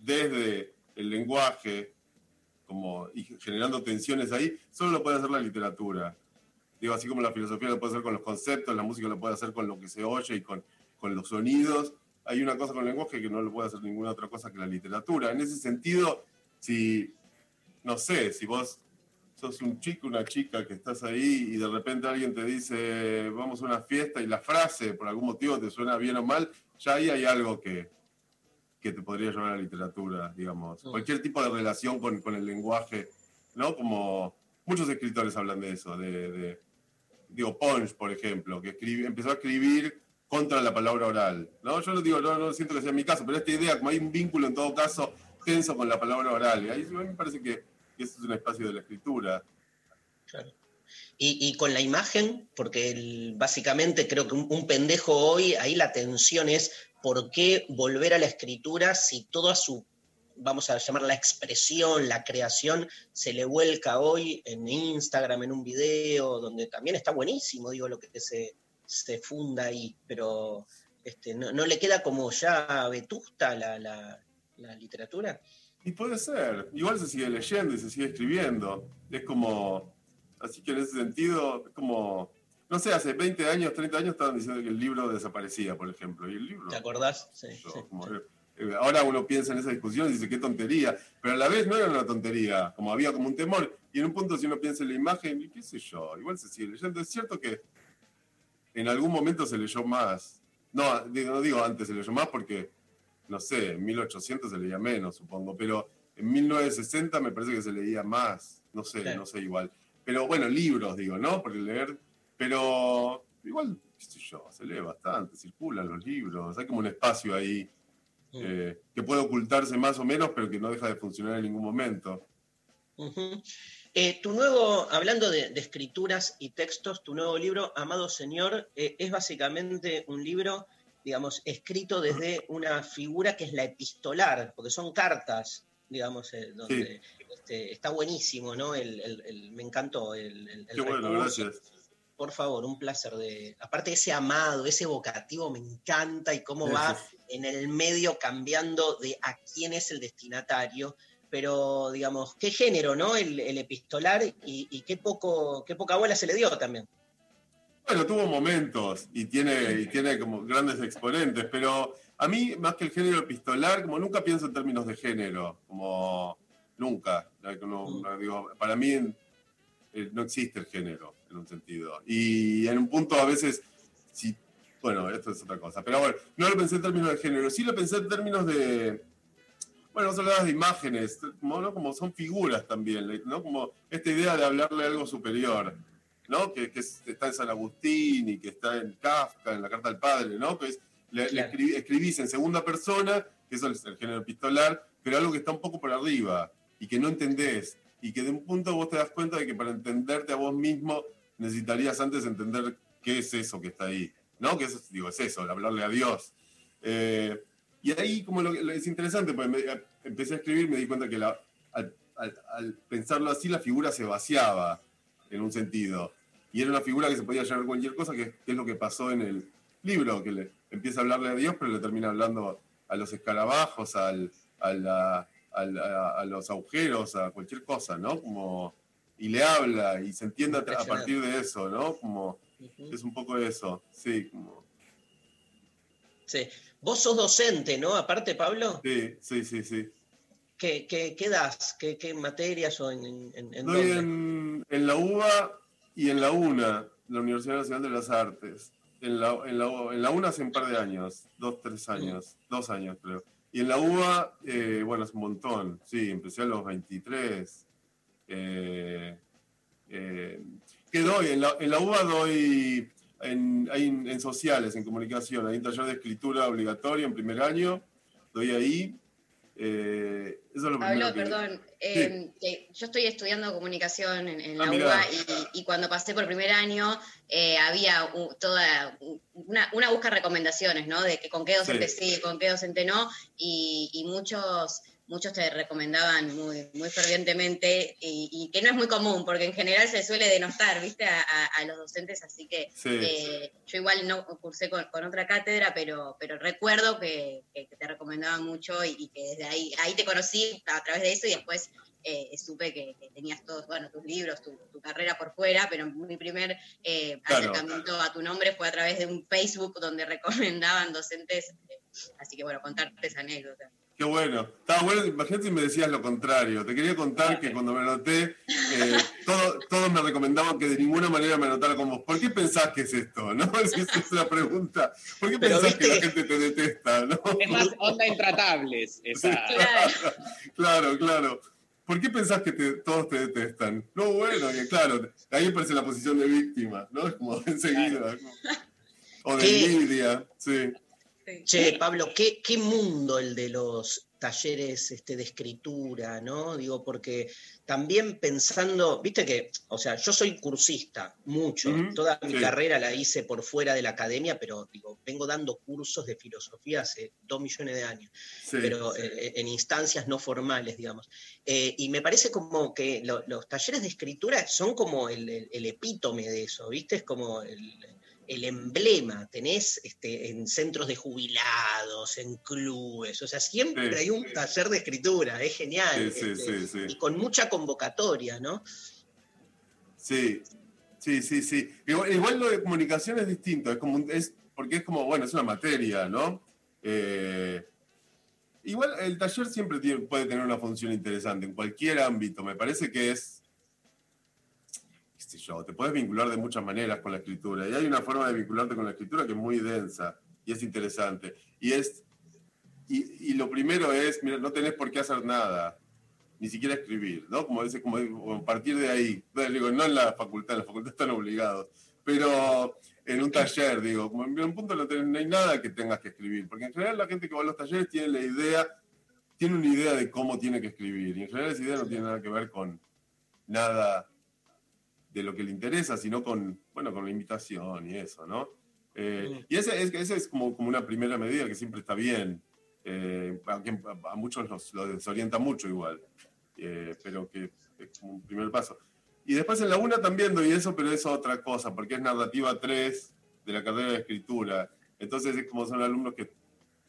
desde el lenguaje, como y generando tensiones ahí, solo lo puede hacer la literatura. Digo, así como la filosofía lo puede hacer con los conceptos, la música lo puede hacer con lo que se oye y con, con los sonidos. Hay una cosa con el lenguaje que no lo puede hacer ninguna otra cosa que la literatura. En ese sentido, si, no sé, si vos sos un chico, una chica que estás ahí y de repente alguien te dice, vamos a una fiesta y la frase por algún motivo te suena bien o mal, ya ahí hay algo que, que te podría llevar a la literatura, digamos. Cualquier tipo de relación con, con el lenguaje, ¿no? Como muchos escritores hablan de eso, de, de- digo, Ponch, por ejemplo, que escribe- empezó a escribir contra la palabra oral, ¿no? Yo no digo, no, no siento que sea mi caso, pero esta idea, como hay un vínculo en todo caso tenso con la palabra oral, y ahí me parece que, que ese es un espacio de la escritura. Y, y con la imagen, porque básicamente creo que un, un pendejo hoy, ahí la tensión es por qué volver a la escritura si toda su, vamos a llamar la expresión, la creación, se le vuelca hoy en Instagram, en un video, donde también está buenísimo, digo, lo que se, se funda ahí, pero este, no, no le queda como ya vetusta la, la- la literatura. Y puede ser, igual se sigue leyendo y se sigue escribiendo. Es como, así que en ese sentido, es como, no sé, hace 20 años, 30 años estaban diciendo que el libro desaparecía, por ejemplo. Y el libro. ¿Te acordás? Sí, yo, sí, como, sí. eh, ahora uno piensa en esa discusión y dice, qué tontería. Pero a la vez no era una tontería, como había como un temor. Y en un punto, si uno piensa en la imagen, y qué sé yo, igual se sigue leyendo. Es cierto que en algún momento se leyó más. No, digo- no digo antes se leyó más porque, no sé, en 1800 se leía menos, supongo, pero en 1960 me parece que se leía más. No sé, Claro. no sé igual. Pero bueno, libros, digo, ¿no? Porque leer. Pero igual, qué sé yo, se lee bastante, circulan los libros, hay como un espacio ahí eh, que puede ocultarse más o menos, pero que no deja de funcionar en ningún momento. Ujú. Eh, tu nuevo, hablando de, de escrituras y textos, tu nuevo libro, Amado Señor, eh, es básicamente un libro, digamos, escrito desde una figura que es la epistolar, porque son cartas, digamos, eh, donde este, está buenísimo, ¿no? El, el- el- me encantó el, el- Qué bueno, gracias. Por favor, un placer de. Aparte ese amado, ese evocativo me encanta y cómo va en el medio cambiando de a quién es el destinatario. Pero, digamos, qué género, ¿no? El, el epistolar y, y qué poco, qué poca bola se le dio también. Bueno, tuvo momentos y tiene, y tiene como grandes exponentes, pero a mí, más que el género epistolar, como nunca pienso en términos de género, como nunca. No- no digo, para mí eh, no existe el género, en un sentido. Y en un punto a veces, sí, bueno, esto es otra cosa, pero bueno, no lo pensé en términos de género, sí lo pensé en términos de, bueno, hablabas de imágenes, como, ¿no? como son figuras también, ¿no? Como esta idea de hablarle algo superior, ¿no? Que, que es- está en San Agustín y que está en Kafka, en la Carta del Padre, ¿no? Que es, le, le Claro. escribí- escribís en segunda persona, que eso es el género epistolar, pero algo que está un poco por arriba y que no entendés. Y que de un punto vos te das cuenta de que para entenderte a vos mismo necesitarías antes entender qué es eso que está ahí. ¿No? Que eso, digo, es eso, hablarle a Dios. Eh, y ahí como lo, lo- es interesante, porque me- empecé a escribir me di cuenta que la- al, al- al pensarlo así la figura se vaciaba en un sentido. Y era una figura que se podía llevar cualquier cosa, que, que es lo que pasó en el libro, que le empieza a hablarle a Dios, pero le termina hablando a los escarabajos, al, a, la- a- a los agujeros, a cualquier cosa, ¿no? Como, y le habla y se entiende a, a partir de eso, ¿no? Como, es un poco eso, sí, como, Sí. Vos sos docente, ¿no? Aparte, Pablo, sí, sí, sí, sí. ¿qué, qué, qué das? ¿Qué, qué materias o en, en, en- dónde? en, en la UBA y en la UNA, la Universidad Nacional de las Artes. En la, en la, en la UNA hace un par de años, dos, tres años, dos años creo. Y en la UBA, eh, bueno, es un montón, sí, empecé a los 23. Eh, eh, ¿Qué doy? En la, en la UBA doy en, hay en, en sociales, en comunicación, hay un taller de escritura obligatorio en primer año, doy ahí. Eh, eso es lo Pablo, que- perdón, eh, yo estoy estudiando comunicación en, en Ah, la. UBA y, y cuando pasé por primer año eh, había u- toda una, una busca de recomendaciones, ¿no? De que con qué docente Sí. sí, con qué docente no, y, y muchos muchos te recomendaban muy, muy fervientemente y, y que no es muy común porque en general se suele denostar, ¿viste? A, a- a los docentes, así que Sí. eh, yo igual no cursé con, con otra cátedra, pero, pero recuerdo que, te recomendaban mucho y, y que desde ahí, ahí te conocí a través de eso y después eh, supe que, que tenías todos, bueno, tus libros, tu, tu carrera por fuera, pero mi primer eh, Claro. acercamiento a tu nombre fue a través de un Facebook donde recomendaban docentes, eh, así que bueno, contarte esa anécdota. Qué bueno. Estaba bueno, imagínate si me decías lo contrario. Te quería contar que cuando me anoté, eh, todo- todos me recomendaban que de ninguna manera me anotara con vos. ¿Por qué pensás que es esto? ¿No? Esa es la pregunta. ¿Por qué Pero pensás que la gente te detesta? ¿no? Es más onda intratables. Esa. Claro, claro. ¿Por qué pensás que te- todos te detestan? No, bueno, que claro, ahí aparece la posición de víctima, ¿no? Es como enseguida. ¿no? O de envidia, sí. Che, Pablo, ¿qué, qué mundo el de los talleres este, de escritura, ¿no? Digo, porque también pensando, viste que, o sea, yo soy cursista, mucho, toda mi sí. carrera la hice por fuera de la academia, pero digo, vengo dando cursos de filosofía hace dos millones de años, Sí, pero sí. eh, en instancias no formales, digamos. Eh, y me parece como que lo- los talleres de escritura son como el, el- el epítome de eso, ¿viste? Es como el, el emblema, tenés este, en centros de jubilados, en clubes, o sea, siempre Sí. hay un taller de escritura, es genial. Sí, sí, este, sí, sí. Y con mucha convocatoria, ¿no? Sí, sí, sí, sí. Igual, igual lo de comunicación es distinto, es como un- es, porque es como, bueno, es una materia, ¿no? Eh, igual el taller siempre tiene- puede tener una función interesante en cualquier ámbito. Me parece que es, sé yo, te puedes vincular de muchas maneras con la escritura. Y hay una forma de vincularte con la escritura que es muy densa y es interesante. Y es, y, y lo primero es, mira, no tenés por qué hacer nada ni siquiera escribir, ¿no? Como dice, como partir de ahí, Bueno, digo, no en la facultad, en la facultad están obligados, pero en un taller, digo, en un punto no, tenés- no hay nada que tengas que escribir, porque en general la gente que va a los talleres tiene la idea, tiene una idea de cómo tiene que escribir, y en general esa idea no tiene nada que ver con nada de lo que le interesa, sino con, bueno, con la invitación y eso, ¿no? Eh, y ese es, ese es como, como una primera medida que siempre está bien, eh, a muchos los, los desorienta mucho igual, eh, pero que es como un primer paso. Y después en la UNA también doy eso, pero es otra cosa, porque es narrativa 3 de la carrera de escritura. Entonces es como son alumnos que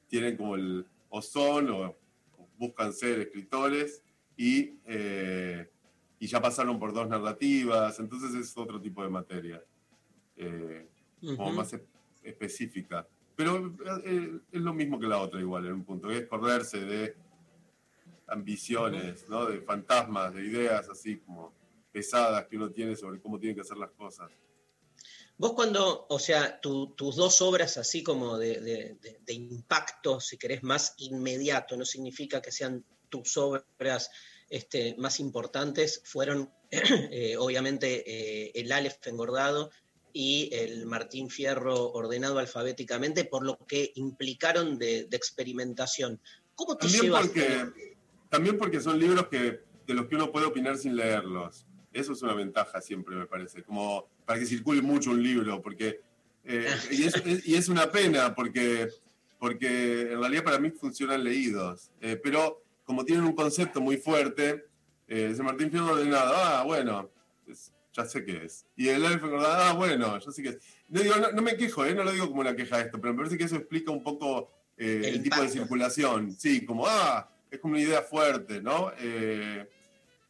tienen como el, o son, o buscan ser escritores, y, eh, y ya pasaron por dos narrativas, entonces es otro tipo de materia. eh, como Ujú. más e- específica. Pero eh, es lo mismo que la otra igual en un punto, es correrse de ambiciones, ¿no? de fantasmas, de ideas así como pesadas que uno tiene sobre cómo tienen que hacer las cosas. Vos cuando, o sea, tu- tus dos obras así como de, de- de- de impacto, si querés, más inmediato, no significa que sean tus obras este, más importantes, fueron eh, obviamente eh, el Aleph engordado y el Martín Fierro ordenado alfabéticamente, por lo que implicaron de, de experimentación. ¿Cómo te También llevas? porque, también porque son libros que, de los que uno puede opinar sin leerlos. Eso es una ventaja siempre, me parece, como para que circule mucho un libro, porque eh, y, es, es- y es una pena, porque, porque en realidad para mí funcionan leídos, Eh, pero como tienen un concepto muy fuerte, eh, ese Martín Fierro ordenado, ah, bueno, es- ya sé qué es. Y el Alfa engordado, ah, bueno, ya sé qué es. No, digo, no, no me quejo, eh, no lo digo como una queja esto, pero me parece que eso explica un poco eh, el, tipo de circulación. Sí, como, ah, es como una idea fuerte, ¿no? Eh,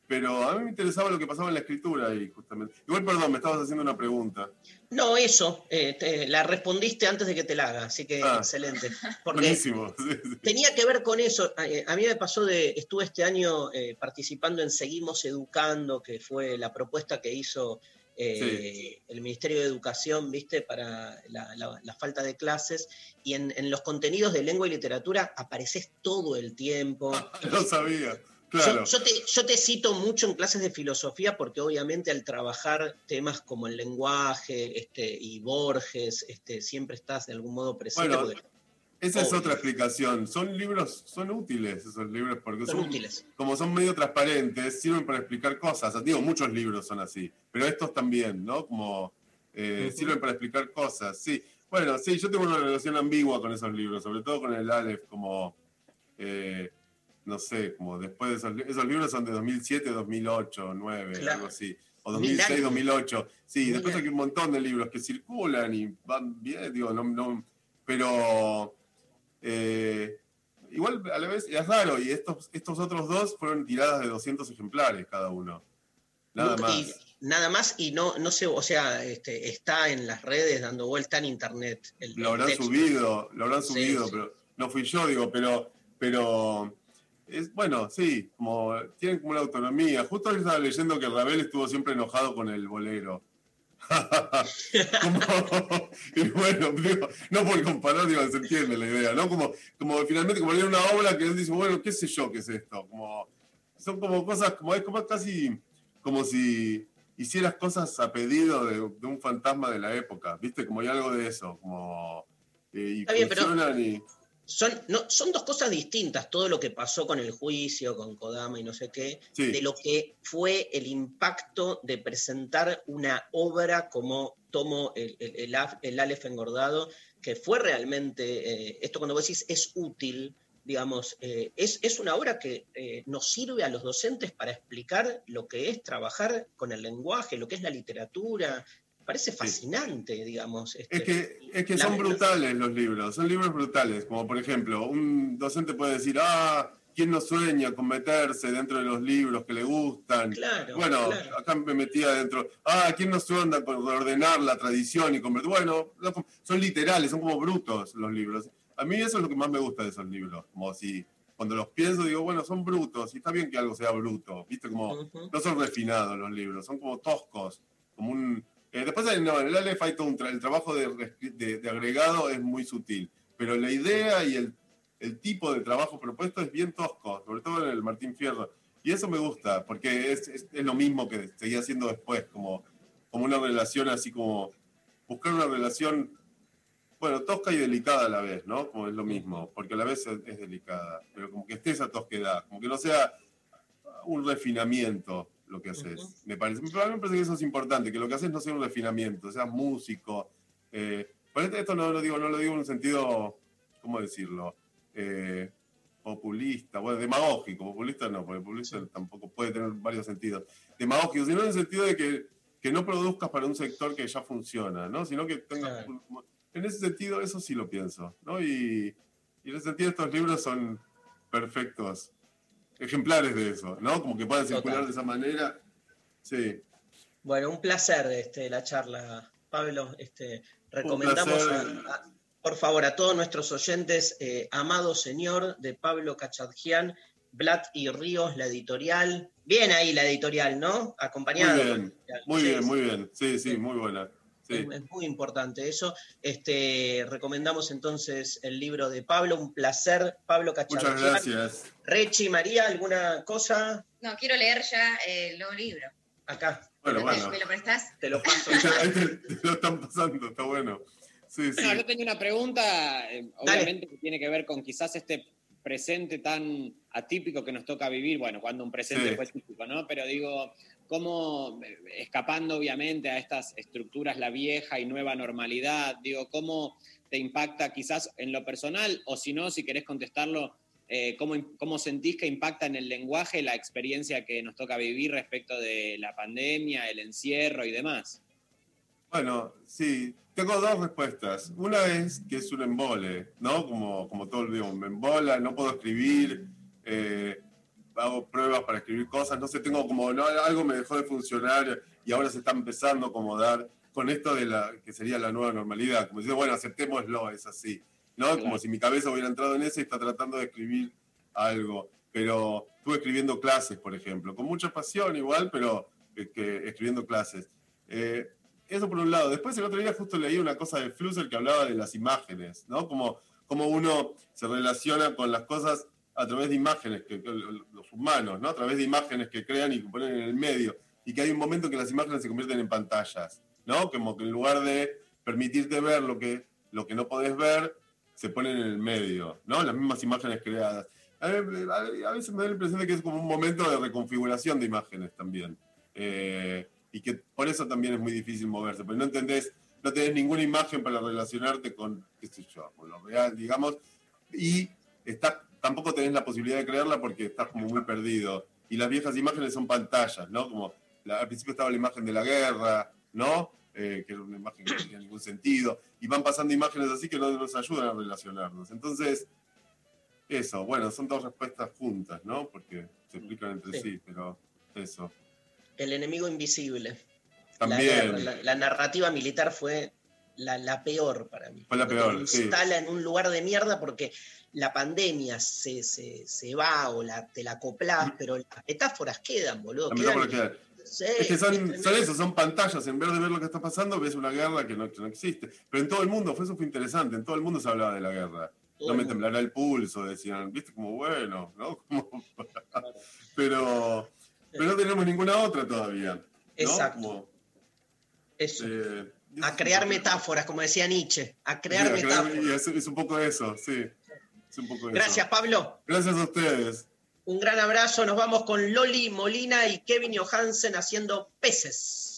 pero a mí me interesaba lo que pasaba en la escritura ahí, justamente. Igual, perdón, me estabas haciendo una pregunta. No, eso, eh, te- la respondiste antes de que te la haga, así que Ah. excelente. Porque Buenísimo. tenía que ver con eso. A, eh, a mí me pasó de, estuve este año eh, participando en Seguimos Educando, que fue la propuesta que hizo eh, el Ministerio de Educación, viste, para la, la- la falta de clases. Y en, en los contenidos de lengua y literatura apareces todo el tiempo. Lo sabía, claro. yo te, yo te cito mucho en clases de filosofía porque obviamente al trabajar temas como el lenguaje este, y Borges, este, siempre estás de algún modo presente. Bueno, porque- Esa es otra explicación. Son libros, son útiles esos libros, porque Son son, útiles. como son medio transparentes, sirven para explicar cosas. Digo, muchos libros son así, pero estos también, ¿no? Como eh, sirven para explicar cosas, sí. Bueno, sí, yo tengo una relación ambigua con esos libros, sobre todo con el Aleph, como, eh, no sé, como después de esos, esos libros son de 2007, 2008, 2009, Claro. algo así. O Mil 2006, años. 2008. Sí, después hay un montón de libros que circulan y van bien, digo, no, no, pero eh, igual a la vez es raro, y estos, estos otros dos fueron tiradas de 200 ejemplares cada uno. Nada más. y- nada más y no, no sé, o sea, este, está en las redes dando vuelta en internet. el- Lo habrán subido, lo habrán Sí, subido, sí. pero no fui yo, digo, pero, pero es, bueno, sí, como tienen como una autonomía. Justo hoy estaba leyendo que Ravel estuvo siempre enojado con el bolero. Como- y bueno, digo, no por comparar, digo, se entiende la idea, ¿no? Como, como finalmente como leer una obra que él dice, bueno, qué sé yo qué es esto. Como, son como cosas, como es como casi como si hicieras cosas a pedido de, de un fantasma de la época, ¿viste? Como hay algo de eso, como... eh, y Está bien, pero- y... Son, no, son dos cosas distintas, todo lo que pasó con el juicio, con Kodama y no sé qué, Sí. de lo que fue el impacto de presentar una obra como Tomo el, el, el Aleph engordado, que fue realmente, eh, esto cuando vos decís es útil, digamos, eh, es, es una obra que eh, nos sirve a los docentes para explicar lo que es trabajar con el lenguaje, lo que es la literatura. Parece fascinante, digamos. este, Es que, es que son brutales los libros, son libros brutales, como por ejemplo, un docente puede decir, ah, ¿quién no sueña con meterse dentro de los libros que le gustan? Claro, bueno, claro. acá me metía dentro, ah, ¿quién no sueña con ordenar la tradición y convertir? Bueno, no, son literales, son como brutos los libros. A mí eso es lo que más me gusta de esos libros, como si cuando los pienso digo, bueno, son brutos, y está bien que algo sea bruto, ¿viste? Como, no son refinados los libros, son como toscos, como un... eh, después no, en el Aleph hay todo un tra- el trabajo de, de- de agregado es muy sutil, pero la idea y el, el tipo de trabajo propuesto es bien tosco, sobre todo en el Martín Fierro. Y eso me gusta, porque es, es- es lo mismo que seguía haciendo después, como, como una relación así como, buscar una relación, bueno, tosca y delicada a la vez, ¿no? Como es lo mismo, porque a la vez es, es delicada, pero como que esté esa tosquedad, como que no sea un refinamiento lo que haces, me parece. Pero a mí me parece que eso es importante, que lo que haces no sea un refinamiento, seas músico. Eh, por esto no lo digo, no lo digo en un sentido, ¿cómo decirlo? Eh, populista, bueno, demagógico, populista no, porque populista tampoco puede tener varios sentidos. Demagógico, sino en el sentido de que, que no produzcas para un sector que ya funciona, ¿no? Sino que tengas... En ese sentido, eso sí lo pienso, ¿no? Y, y en ese sentido estos libros son perfectos ejemplares de eso, ¿no? Como que puedan circular Total. de esa manera. Sí. Bueno, un placer este, la charla. Pablo. Este, recomendamos, a- por favor, a todos nuestros oyentes, eh, Amado Señor, de Pablo Cachadjian, Blatt y Ríos, la editorial. Bien ahí la editorial, ¿no? Muy Acompañado. bien, muy Sí, bien, sí. muy bien. Sí, sí, muy buena. Sí. Es, es muy importante eso. Este, recomendamos entonces el libro de Pablo, un placer, Pablo Muchas Cachadjian. gracias. Rechi, María, ¿alguna cosa? No, quiero leer ya eh, el nuevo libro. Acá. Bueno, ¿Me- bueno. ¿Me lo prestás? Te lo paso. Ahí te, te lo están pasando, está bueno. Sí, sí. No, yo tenía una pregunta, eh, obviamente, que tiene que ver con quizás este presente tan atípico que nos toca vivir, bueno, cuando un presente Sí. fue típico, ¿no? Pero digo, cómo, eh, escapando obviamente a estas estructuras, la vieja y nueva normalidad, digo, cómo te impacta quizás en lo personal, o si no, si querés contestarlo, eh, ¿cómo, cómo sentís que impacta en el lenguaje la experiencia que nos toca vivir respecto de la pandemia, el encierro y demás? Bueno, sí, tengo dos respuestas. Una es que es un embole, ¿no? Como, como todo el día, me embola, no puedo escribir, eh, hago pruebas para escribir cosas, no sé, tengo como, no, algo me dejó de funcionar y ahora se está empezando a acomodar con esto de la que sería la nueva normalidad. Como decir, bueno, aceptémoslo, es así, ¿no? Como si mi cabeza hubiera entrado en eso y está tratando de escribir algo. Pero estuve escribiendo clases, por ejemplo, con mucha pasión igual, pero eh, que, escribiendo clases. Eh, eso por un lado. Después el otro día justo leí una cosa de Flusser que hablaba de las imágenes, ¿no? Como, como uno se relaciona con las cosas a través de imágenes, que, que los humanos, ¿no? A través de imágenes que crean y que ponen en el medio. Y que hay un momento en que las imágenes se convierten en pantallas, ¿no? Como que en lugar de permitirte ver lo que, lo que no podés ver, se ponen en el medio, ¿no? Las mismas imágenes creadas. A, a- a veces me da la impresión de que es como un momento de reconfiguración de imágenes también. Eh, y que por eso también es muy difícil moverse, porque no entendés, no tenés ninguna imagen para relacionarte con, qué sé yo, con lo real, digamos, y está, tampoco tenés la posibilidad de creerla porque estás como muy perdido. Y las viejas imágenes son pantallas, ¿no? Como la- al principio estaba la imagen de la guerra, ¿no? Eh, que era una imagen que no tenía ningún sentido, y van pasando imágenes así que no nos ayudan a relacionarnos. Entonces, eso, bueno, son dos respuestas juntas, ¿no? Porque se explican entre sí, Sí. pero eso. El enemigo invisible. La, También. guerra, la- la narrativa militar fue la, la peor para mí. Fue la peor, te sí. instala en un lugar de mierda porque la pandemia se, se, se va o la, te la acoplás, pero las metáforas quedan, boludo. La quedan- metáfora queda. Sí, Es que son, son eso, son pantallas. En vez de ver lo que está pasando, ves una guerra que no, que no existe. Pero en todo el mundo, fue eso fue interesante. En todo el mundo se hablaba de la guerra. Todo no me temblará el pulso, decían. Viste, como bueno, ¿no? Como- pero, pero no tenemos ninguna otra todavía. ¿no? Exacto. Como, Eso. eh, A crear metáforas, como decía Nietzsche. A crear sí, a crear- metáforas. es, es un poco eso, sí. Es un poco eso. Gracias, Pablo. Gracias a ustedes. Un gran abrazo. Nos vamos con Loli Molina y Kevin Johansen haciendo peces.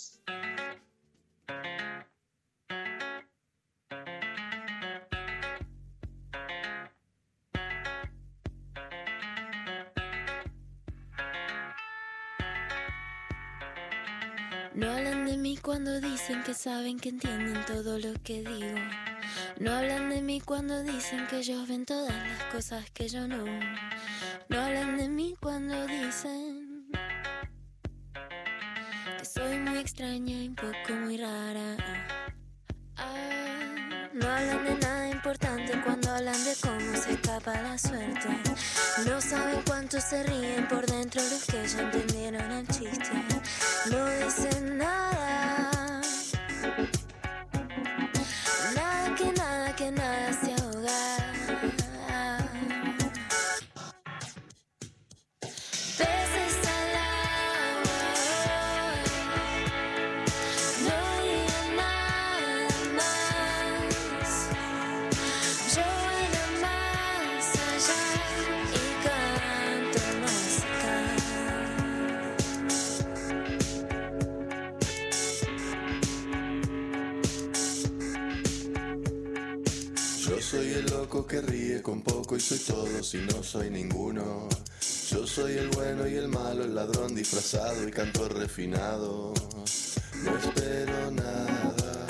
Que saben que entienden todo lo que digo. No hablan de mí cuando dicen que ellos ven todas las cosas que yo no. No hablan de mí cuando dicen que soy muy extraña y un poco muy rara. Ah, no hablan de nada importante cuando hablan de cómo se escapa la suerte. No saben cuánto se ríen por dentro los que ya entendieron el chiste. No soy todo si no soy ninguno. Yo soy el bueno y el malo, el ladrón disfrazado y cantor refinado. No espero nada.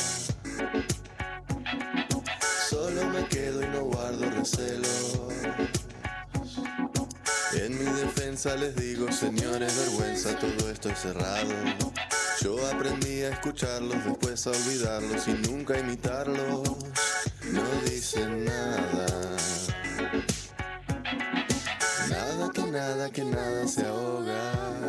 Solo me quedo y no guardo recelo. En mi defensa les digo, señores, vergüenza, todo esto es cerrado. Yo aprendí a escucharlos, después a olvidarlos y nunca imitarlos. No dicen nada. Nada que nada se ahoga.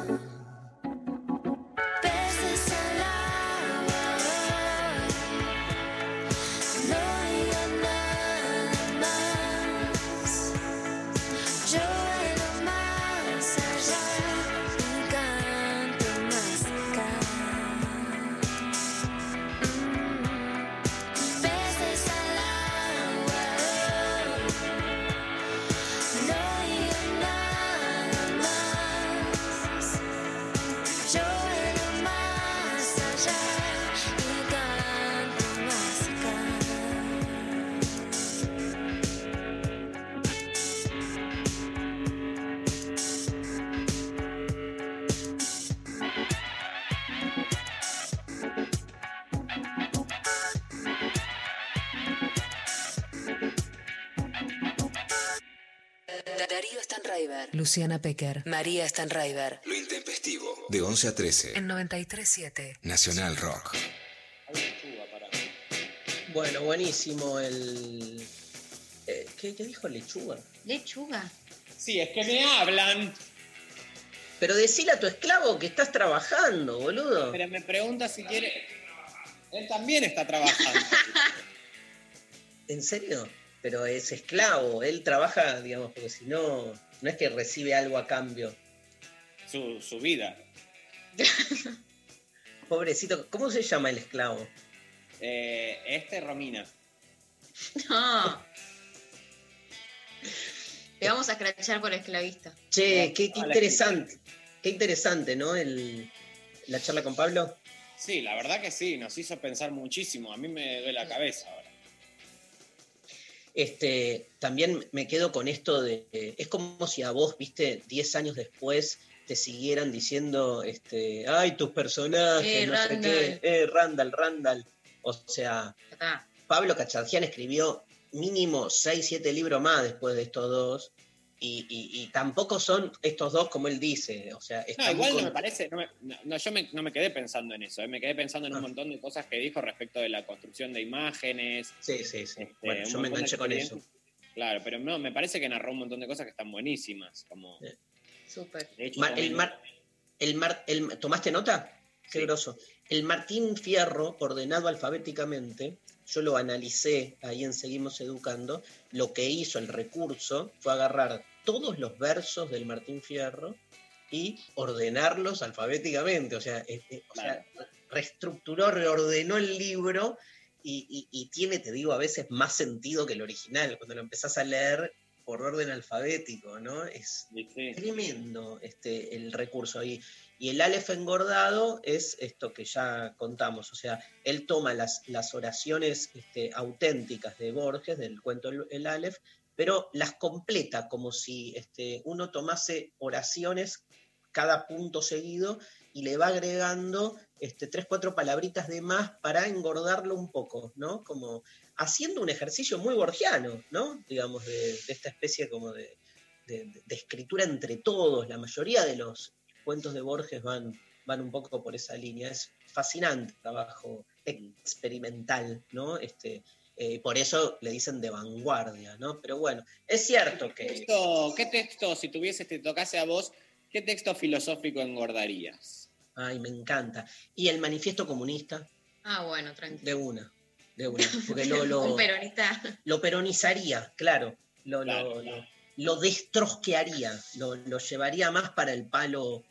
Stanraiver, Luciana Pecker, María Stanraiver. Lo intempestivo. De 11 a 13. En 93.7. Nacional Rock. Bueno, buenísimo el. eh, ¿qué, qué dijo lechuga? Lechuga. Sí, es que me hablan. Pero decile a tu esclavo que estás trabajando, boludo. Pero me pregunta si quiere. Él también está trabajando. ¿En serio? Pero es esclavo, él trabaja, digamos, porque si no, no es que recibe algo a cambio. su, su vida. Pobrecito, ¿cómo se llama el esclavo? Eh, este Romina. No. Te vamos a escrachar por esclavista. Che, qué, interesante, qué interesante, ¿no? El, la charla con Pablo. Sí, la verdad que sí, nos hizo pensar muchísimo. A mí me duele la cabeza ahora. Este, también me quedo con esto de, es como si a vos, viste, 10 años después te siguieran diciendo, este, ay, tus personajes, Eh, no sé Randall. qué, eh, Randall, Randall. O sea, Ah, Pablo Cachargian escribió mínimo 6, 7 libros más después de estos dos. Y, y- y tampoco son estos dos como él dice. O sea, No, igual no me parece, no, me- no, no, yo me- no me quedé pensando en eso, eh, me quedé pensando Ah. en un montón de cosas que dijo respecto de la construcción de imágenes. Sí, sí, sí. este, Bueno, yo me enganché con eso. Claro, pero no, me parece que narró un montón de cosas que están buenísimas. Como, súper. hecho, el mar, el mar, el- ¿Tomaste nota? Qué groso. El Martín Fierro, ordenado alfabéticamente, yo lo analicé ahí en Seguimos Educando, lo que hizo el recurso fue agarrar todos los versos del Martín Fierro y ordenarlos alfabéticamente. O sea, o sea, reestructuró, reordenó el libro y, y- y tiene, te digo, a veces más sentido que el original. Cuando lo empezás a leer por orden alfabético, ¿no? Es tremendo este, el recurso ahí. Y el Aleph engordado es esto que ya contamos, o sea, él toma las, las oraciones este, auténticas de Borges, del cuento El, el Aleph, pero las completa como si este, uno tomase oraciones cada punto seguido y le va agregando este, tres, cuatro palabritas de más para engordarlo un poco, ¿no? Como haciendo un ejercicio muy borgiano, ¿no? Digamos, de, esta especie como de escritura entre todos. La mayoría de los cuentos de Borges van, van un poco por esa línea. Es fascinante el trabajo experimental, ¿no? Este, eh, por eso le dicen de vanguardia, ¿no? Pero bueno, es cierto que... Texto- ¿Qué texto, si tuvieses, te tocase a vos, qué texto filosófico engordarías? Ay, me encanta. Y el manifiesto comunista, Ah, bueno, tranquilo. de una, de una. Porque lo, lo, Un peronista. lo peronizaría, claro. Lo, lo- lo- lo destrosquearía, lo, lo llevaría más para el palo,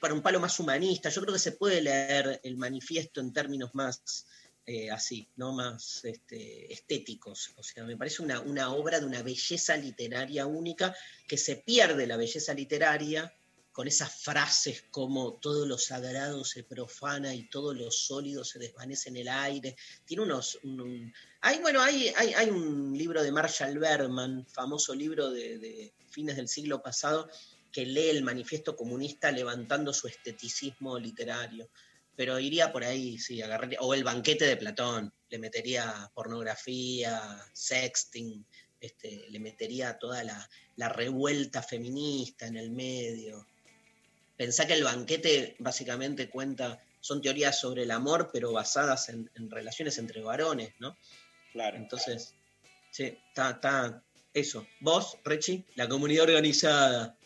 para un palo más humanista. Yo creo que se puede leer el manifiesto en términos más eh, así, ¿no? Más este, estéticos. O sea, me parece una, una obra de una belleza literaria única que se pierde la belleza literaria con esas frases como todo lo sagrado se profana y todo lo sólido se desvanece en el aire. Tiene unos... un- hay, bueno, hay, hay, hay un libro de Marshall Berman, famoso libro de fines del siglo pasado, que lee el manifiesto comunista levantando su esteticismo literario. Pero iría por ahí, sí, agarraría, o el banquete de Platón, le metería pornografía, sexting, este, le metería toda la, la revuelta feminista en el medio. Pensá que el banquete básicamente cuenta son teorías sobre el amor, pero basadas en, en relaciones entre varones, ¿no? Claro. Entonces, sí, está, está eso. Vos, Rechi, la comunidad organizada.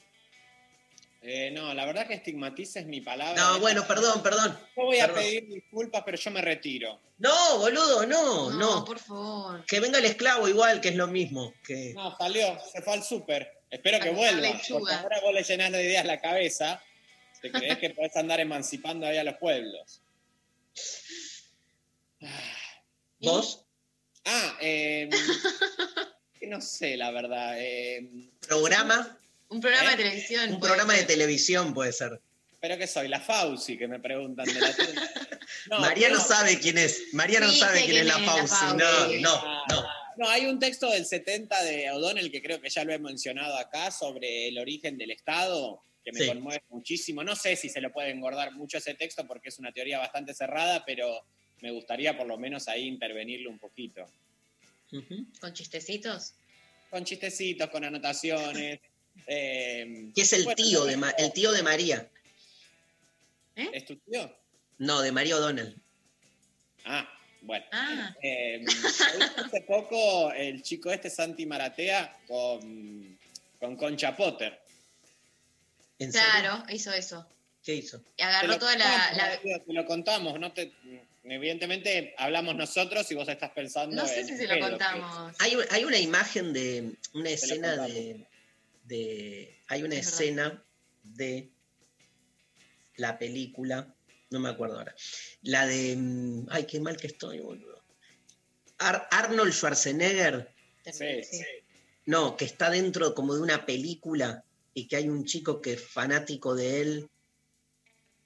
Eh, no, la verdad que estigmatiza es mi palabra. No, bueno, perdón, perdón. Yo voy a pedir disculpas, pero yo me retiro. No, boludo, no, no. por favor. Que venga el esclavo igual, que es lo mismo. Que... No, salió, se fue al súper. Espero que vuelva. Porque ahora vos le llenás de ideas la cabeza. ¿Te crees que podés andar emancipando ahí a los pueblos? ¿Vos? Ah, eh, no sé, la verdad. eh, ¿Programa? Un programa ¿Eh? de televisión. Un programa de televisión puede ser. ¿Pero qué soy? La Fauci, que me preguntan de la tele. No, María no sabe quién es. María no Sí, sabe quién es la quién es la Fauci. Fauci. No, no, no. No, hay un texto del 70 de O'Donnell que creo que ya lo he mencionado acá sobre el origen del Estado, que me Sí. conmueve muchísimo. No sé si se lo puede engordar mucho ese texto porque es una teoría bastante cerrada, pero me gustaría por lo menos ahí intervenirle un poquito. Con chistecitos. Con chistecitos, con anotaciones. Eh, Que es el bueno, tío de Ma- el tío de María. ¿Es tu tío? No, de María O'Donnell. Ah, bueno. Ah. Eh, hace poco el chico este, Santi Maratea, con, con Concha Potter. ¿En serio? Claro, hizo eso. ¿Qué hizo? Y agarró lo toda la, contamos, la- tío, te lo contamos, no te, evidentemente hablamos nosotros y vos estás pensando No sé en si se lo contamos. Hay, hay una imagen de. Una escena de, de. Hay una Es verdad. escena de la película. No me acuerdo ahora. La de. mm, Ay, qué mal que estoy, boludo. Ar- Arnold Schwarzenegger. que- Sí, sí. No, que está dentro como de una película y que hay un chico que es fanático de él.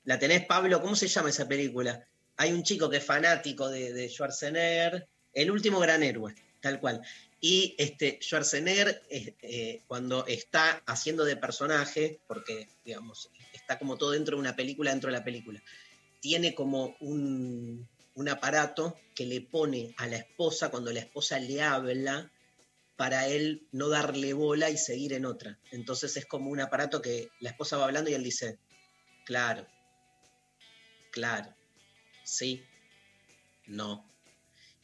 ¿La tenés, Pablo? ¿Cómo se llama esa película? Hay un chico que es fanático de, de Schwarzenegger, el último gran héroe, tal cual. Y este Schwarzenegger, eh, cuando está haciendo de personaje, porque, digamos, está como todo dentro de una película, dentro de la película, tiene como un aparato que le pone a la esposa cuando la esposa le habla para él no darle bola y seguir en otra. Entonces es como un aparato que la esposa va hablando y él dice, claro, claro, sí, no.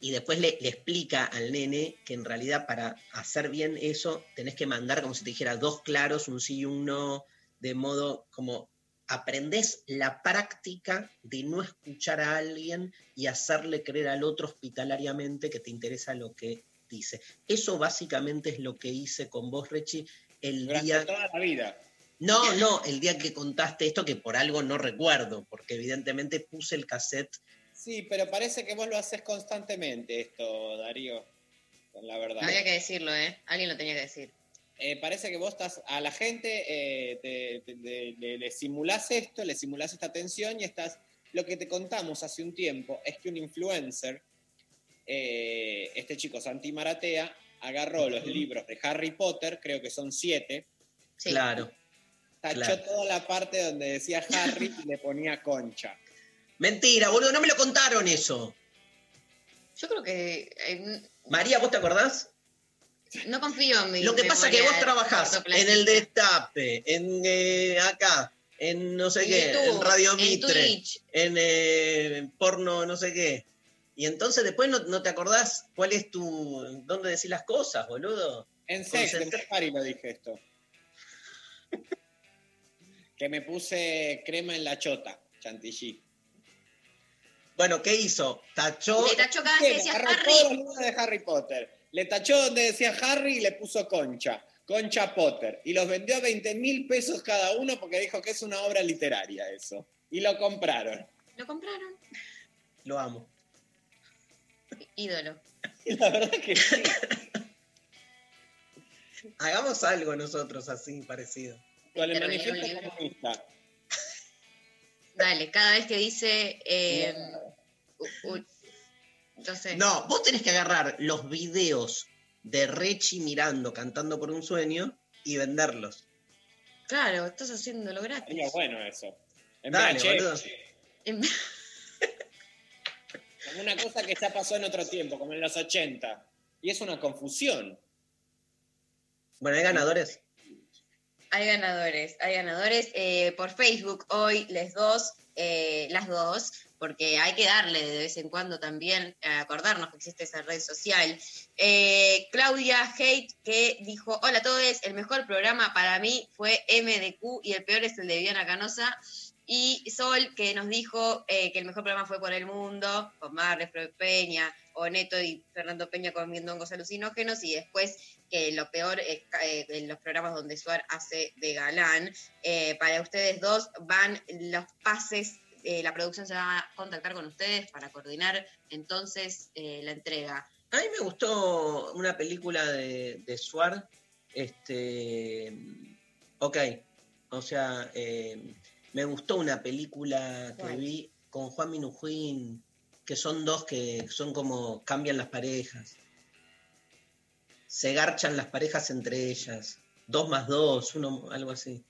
Y después le, le explica al nene que en realidad para hacer bien eso tenés que mandar como si te dijera dos claros, un sí y un no, de modo como aprendés la práctica de no escuchar a alguien y hacerle creer al otro hospitalariamente que te interesa lo que dice. Eso básicamente es lo que hice con vos, Rechi, el Durante día... toda la vida. No, no, el día que contaste esto, que por algo no recuerdo, porque evidentemente puse el cassette. Sí, pero parece que vos lo haces constantemente esto, Darío. Con la verdad. Había que decirlo, ¿eh? Alguien lo tenía que decir. Eh, parece que vos estás a la gente, eh, te- te- te- le, le simulás esto, le simulás esta tensión y estás. Lo que te contamos hace un tiempo es que un influencer, eh, este chico Santi Maratea, agarró los libros de Harry Potter, creo que son siete, Claro. tachó Claro. toda la parte donde decía Harry y le ponía concha. Mentira, boludo, no me lo contaron eso. Yo creo que. eh, María, ¿vos te acordás? no confío en mi. Lo que pasa es que vos memoria trabajás en el Destape, en eh, acá, en no sé qué, YouTube, en Radio en Mitre, Twitch. en eh, porno no sé qué. Y entonces después no, no te acordás cuál es tu... dónde decís las cosas, boludo. En sex, en Harry lo dije esto. que me puse crema en la chota, chantilly. Bueno, ¿qué hizo? Tachó... Le tachó cada vez que decía Harry. de Harry Potter. Le tachó donde decía Harry y le puso concha. Concha Potter. Y los vendió a 20 mil pesos cada uno porque dijo que es una obra literaria eso. Y lo compraron. Lo compraron. Lo amo. Ídolo. Y la verdad que sí. Hagamos algo nosotros así, parecido. Con el manifiesto comunista. Dale, cada vez que dice. Eh, u- u- no sé. No, vos tenés que agarrar los videos de Rechi mirando, cantando por un sueño y venderlos. Claro, estás haciéndolo gratis. Sería bueno eso. En Dale, boludo. En- Como una cosa que ya pasó en otro tiempo, como en los 80. Y es una confusión. Bueno, hay ganadores. Hay ganadores, hay ganadores. Eh, por Facebook hoy les dos eh, las dos, porque hay que darle de vez en cuando también, eh, acordarnos que existe esa red social. Eh, Claudia Hate, que dijo, hola a todos, el mejor programa para mí fue MDQ y el peor es el de Viviana Canosa. Y Sol, que nos dijo eh, que el mejor programa fue por el mundo, con Freud Peña, o Neto y Fernando Peña comiendo hongos alucinógenos, y después que lo peor eh, en los programas donde Suar hace de galán. Eh, para ustedes dos van los pases, eh, la producción se va a contactar con ustedes para coordinar entonces eh, la entrega. A mí me gustó una película de, de Suar. Este. Ok. O sea, me gustó una película que ¿Cuál? vi con Juan Minujín, que son dos que son como cambian las parejas. Se garchan las parejas entre ellas. Dos más dos, uno, algo así.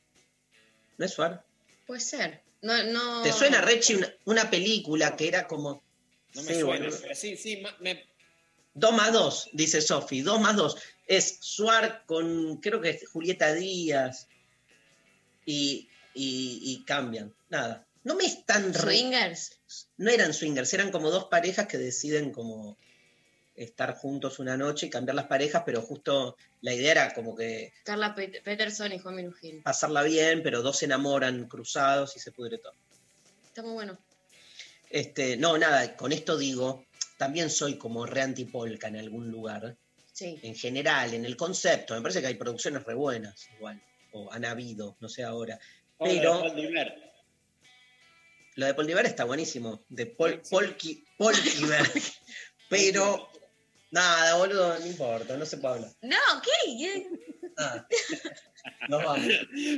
¿No es Suar? Puede ser. No, no... ¿Te suena, Rechi, una, una película que era como. No me Sí, suena, pero sí, sí, me, Dos más dos, dice Sofi, dos más dos. Es Suar con, creo que es Julieta Díaz. Y, y- y cambian. Nada. No me están re- Swingers. No eran swingers, eran como dos parejas que deciden como estar juntos una noche y cambiar las parejas, pero justo la idea era como que Carla Pet- Peterson y Juan Minujín. pasarla bien, pero dos se enamoran cruzados y se pudre todo. Está muy bueno. Este, no, nada, con esto digo, también soy como re antipolka en algún lugar. Sí. En general, en el concepto, me parece que hay producciones re buenas, igual, o han habido, no sé ahora. Pero. Lo de Poldivar está buenísimo, de Pol, Polki, Polkiver. Pero, nada, boludo, no importa, no se puede hablar. No, ¿qué? Ah, nos vamos.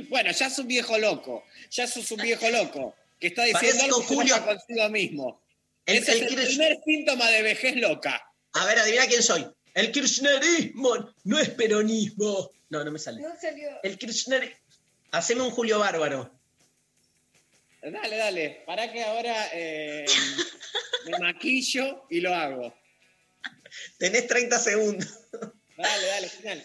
Bueno, ya sos un viejo loco. Ya sos un viejo loco. Que está diciendo algo Julio- consigo mismo. El- Ese el es el Kirch- primer síntoma de vejez loca. A ver, adivina quién soy. El kirchnerismo no es peronismo. No, no me sale. salió. El kirchnerismo. Haceme un Julio Bárbaro. Dale, dale. Para que ahora eh, me maquillo y lo hago. Tenés 30 segundos. Dale, dale, final.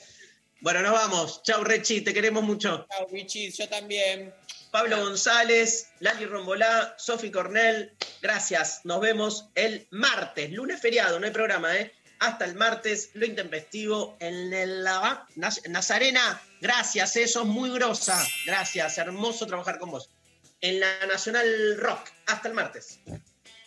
Bueno, nos vamos. Chau, Rechi, te queremos mucho. Chao, bichis, yo también. Pablo González, Lali Rombolá, Sofi Cornell, gracias. Nos vemos el martes, lunes feriado, no hay programa, ¿eh? Hasta el martes, lo intempestivo en el Naz- Nazarena. Gracias, eh, sos muy grosa. Gracias, hermoso trabajar con vos. En la Nacional Rock. Hasta el martes.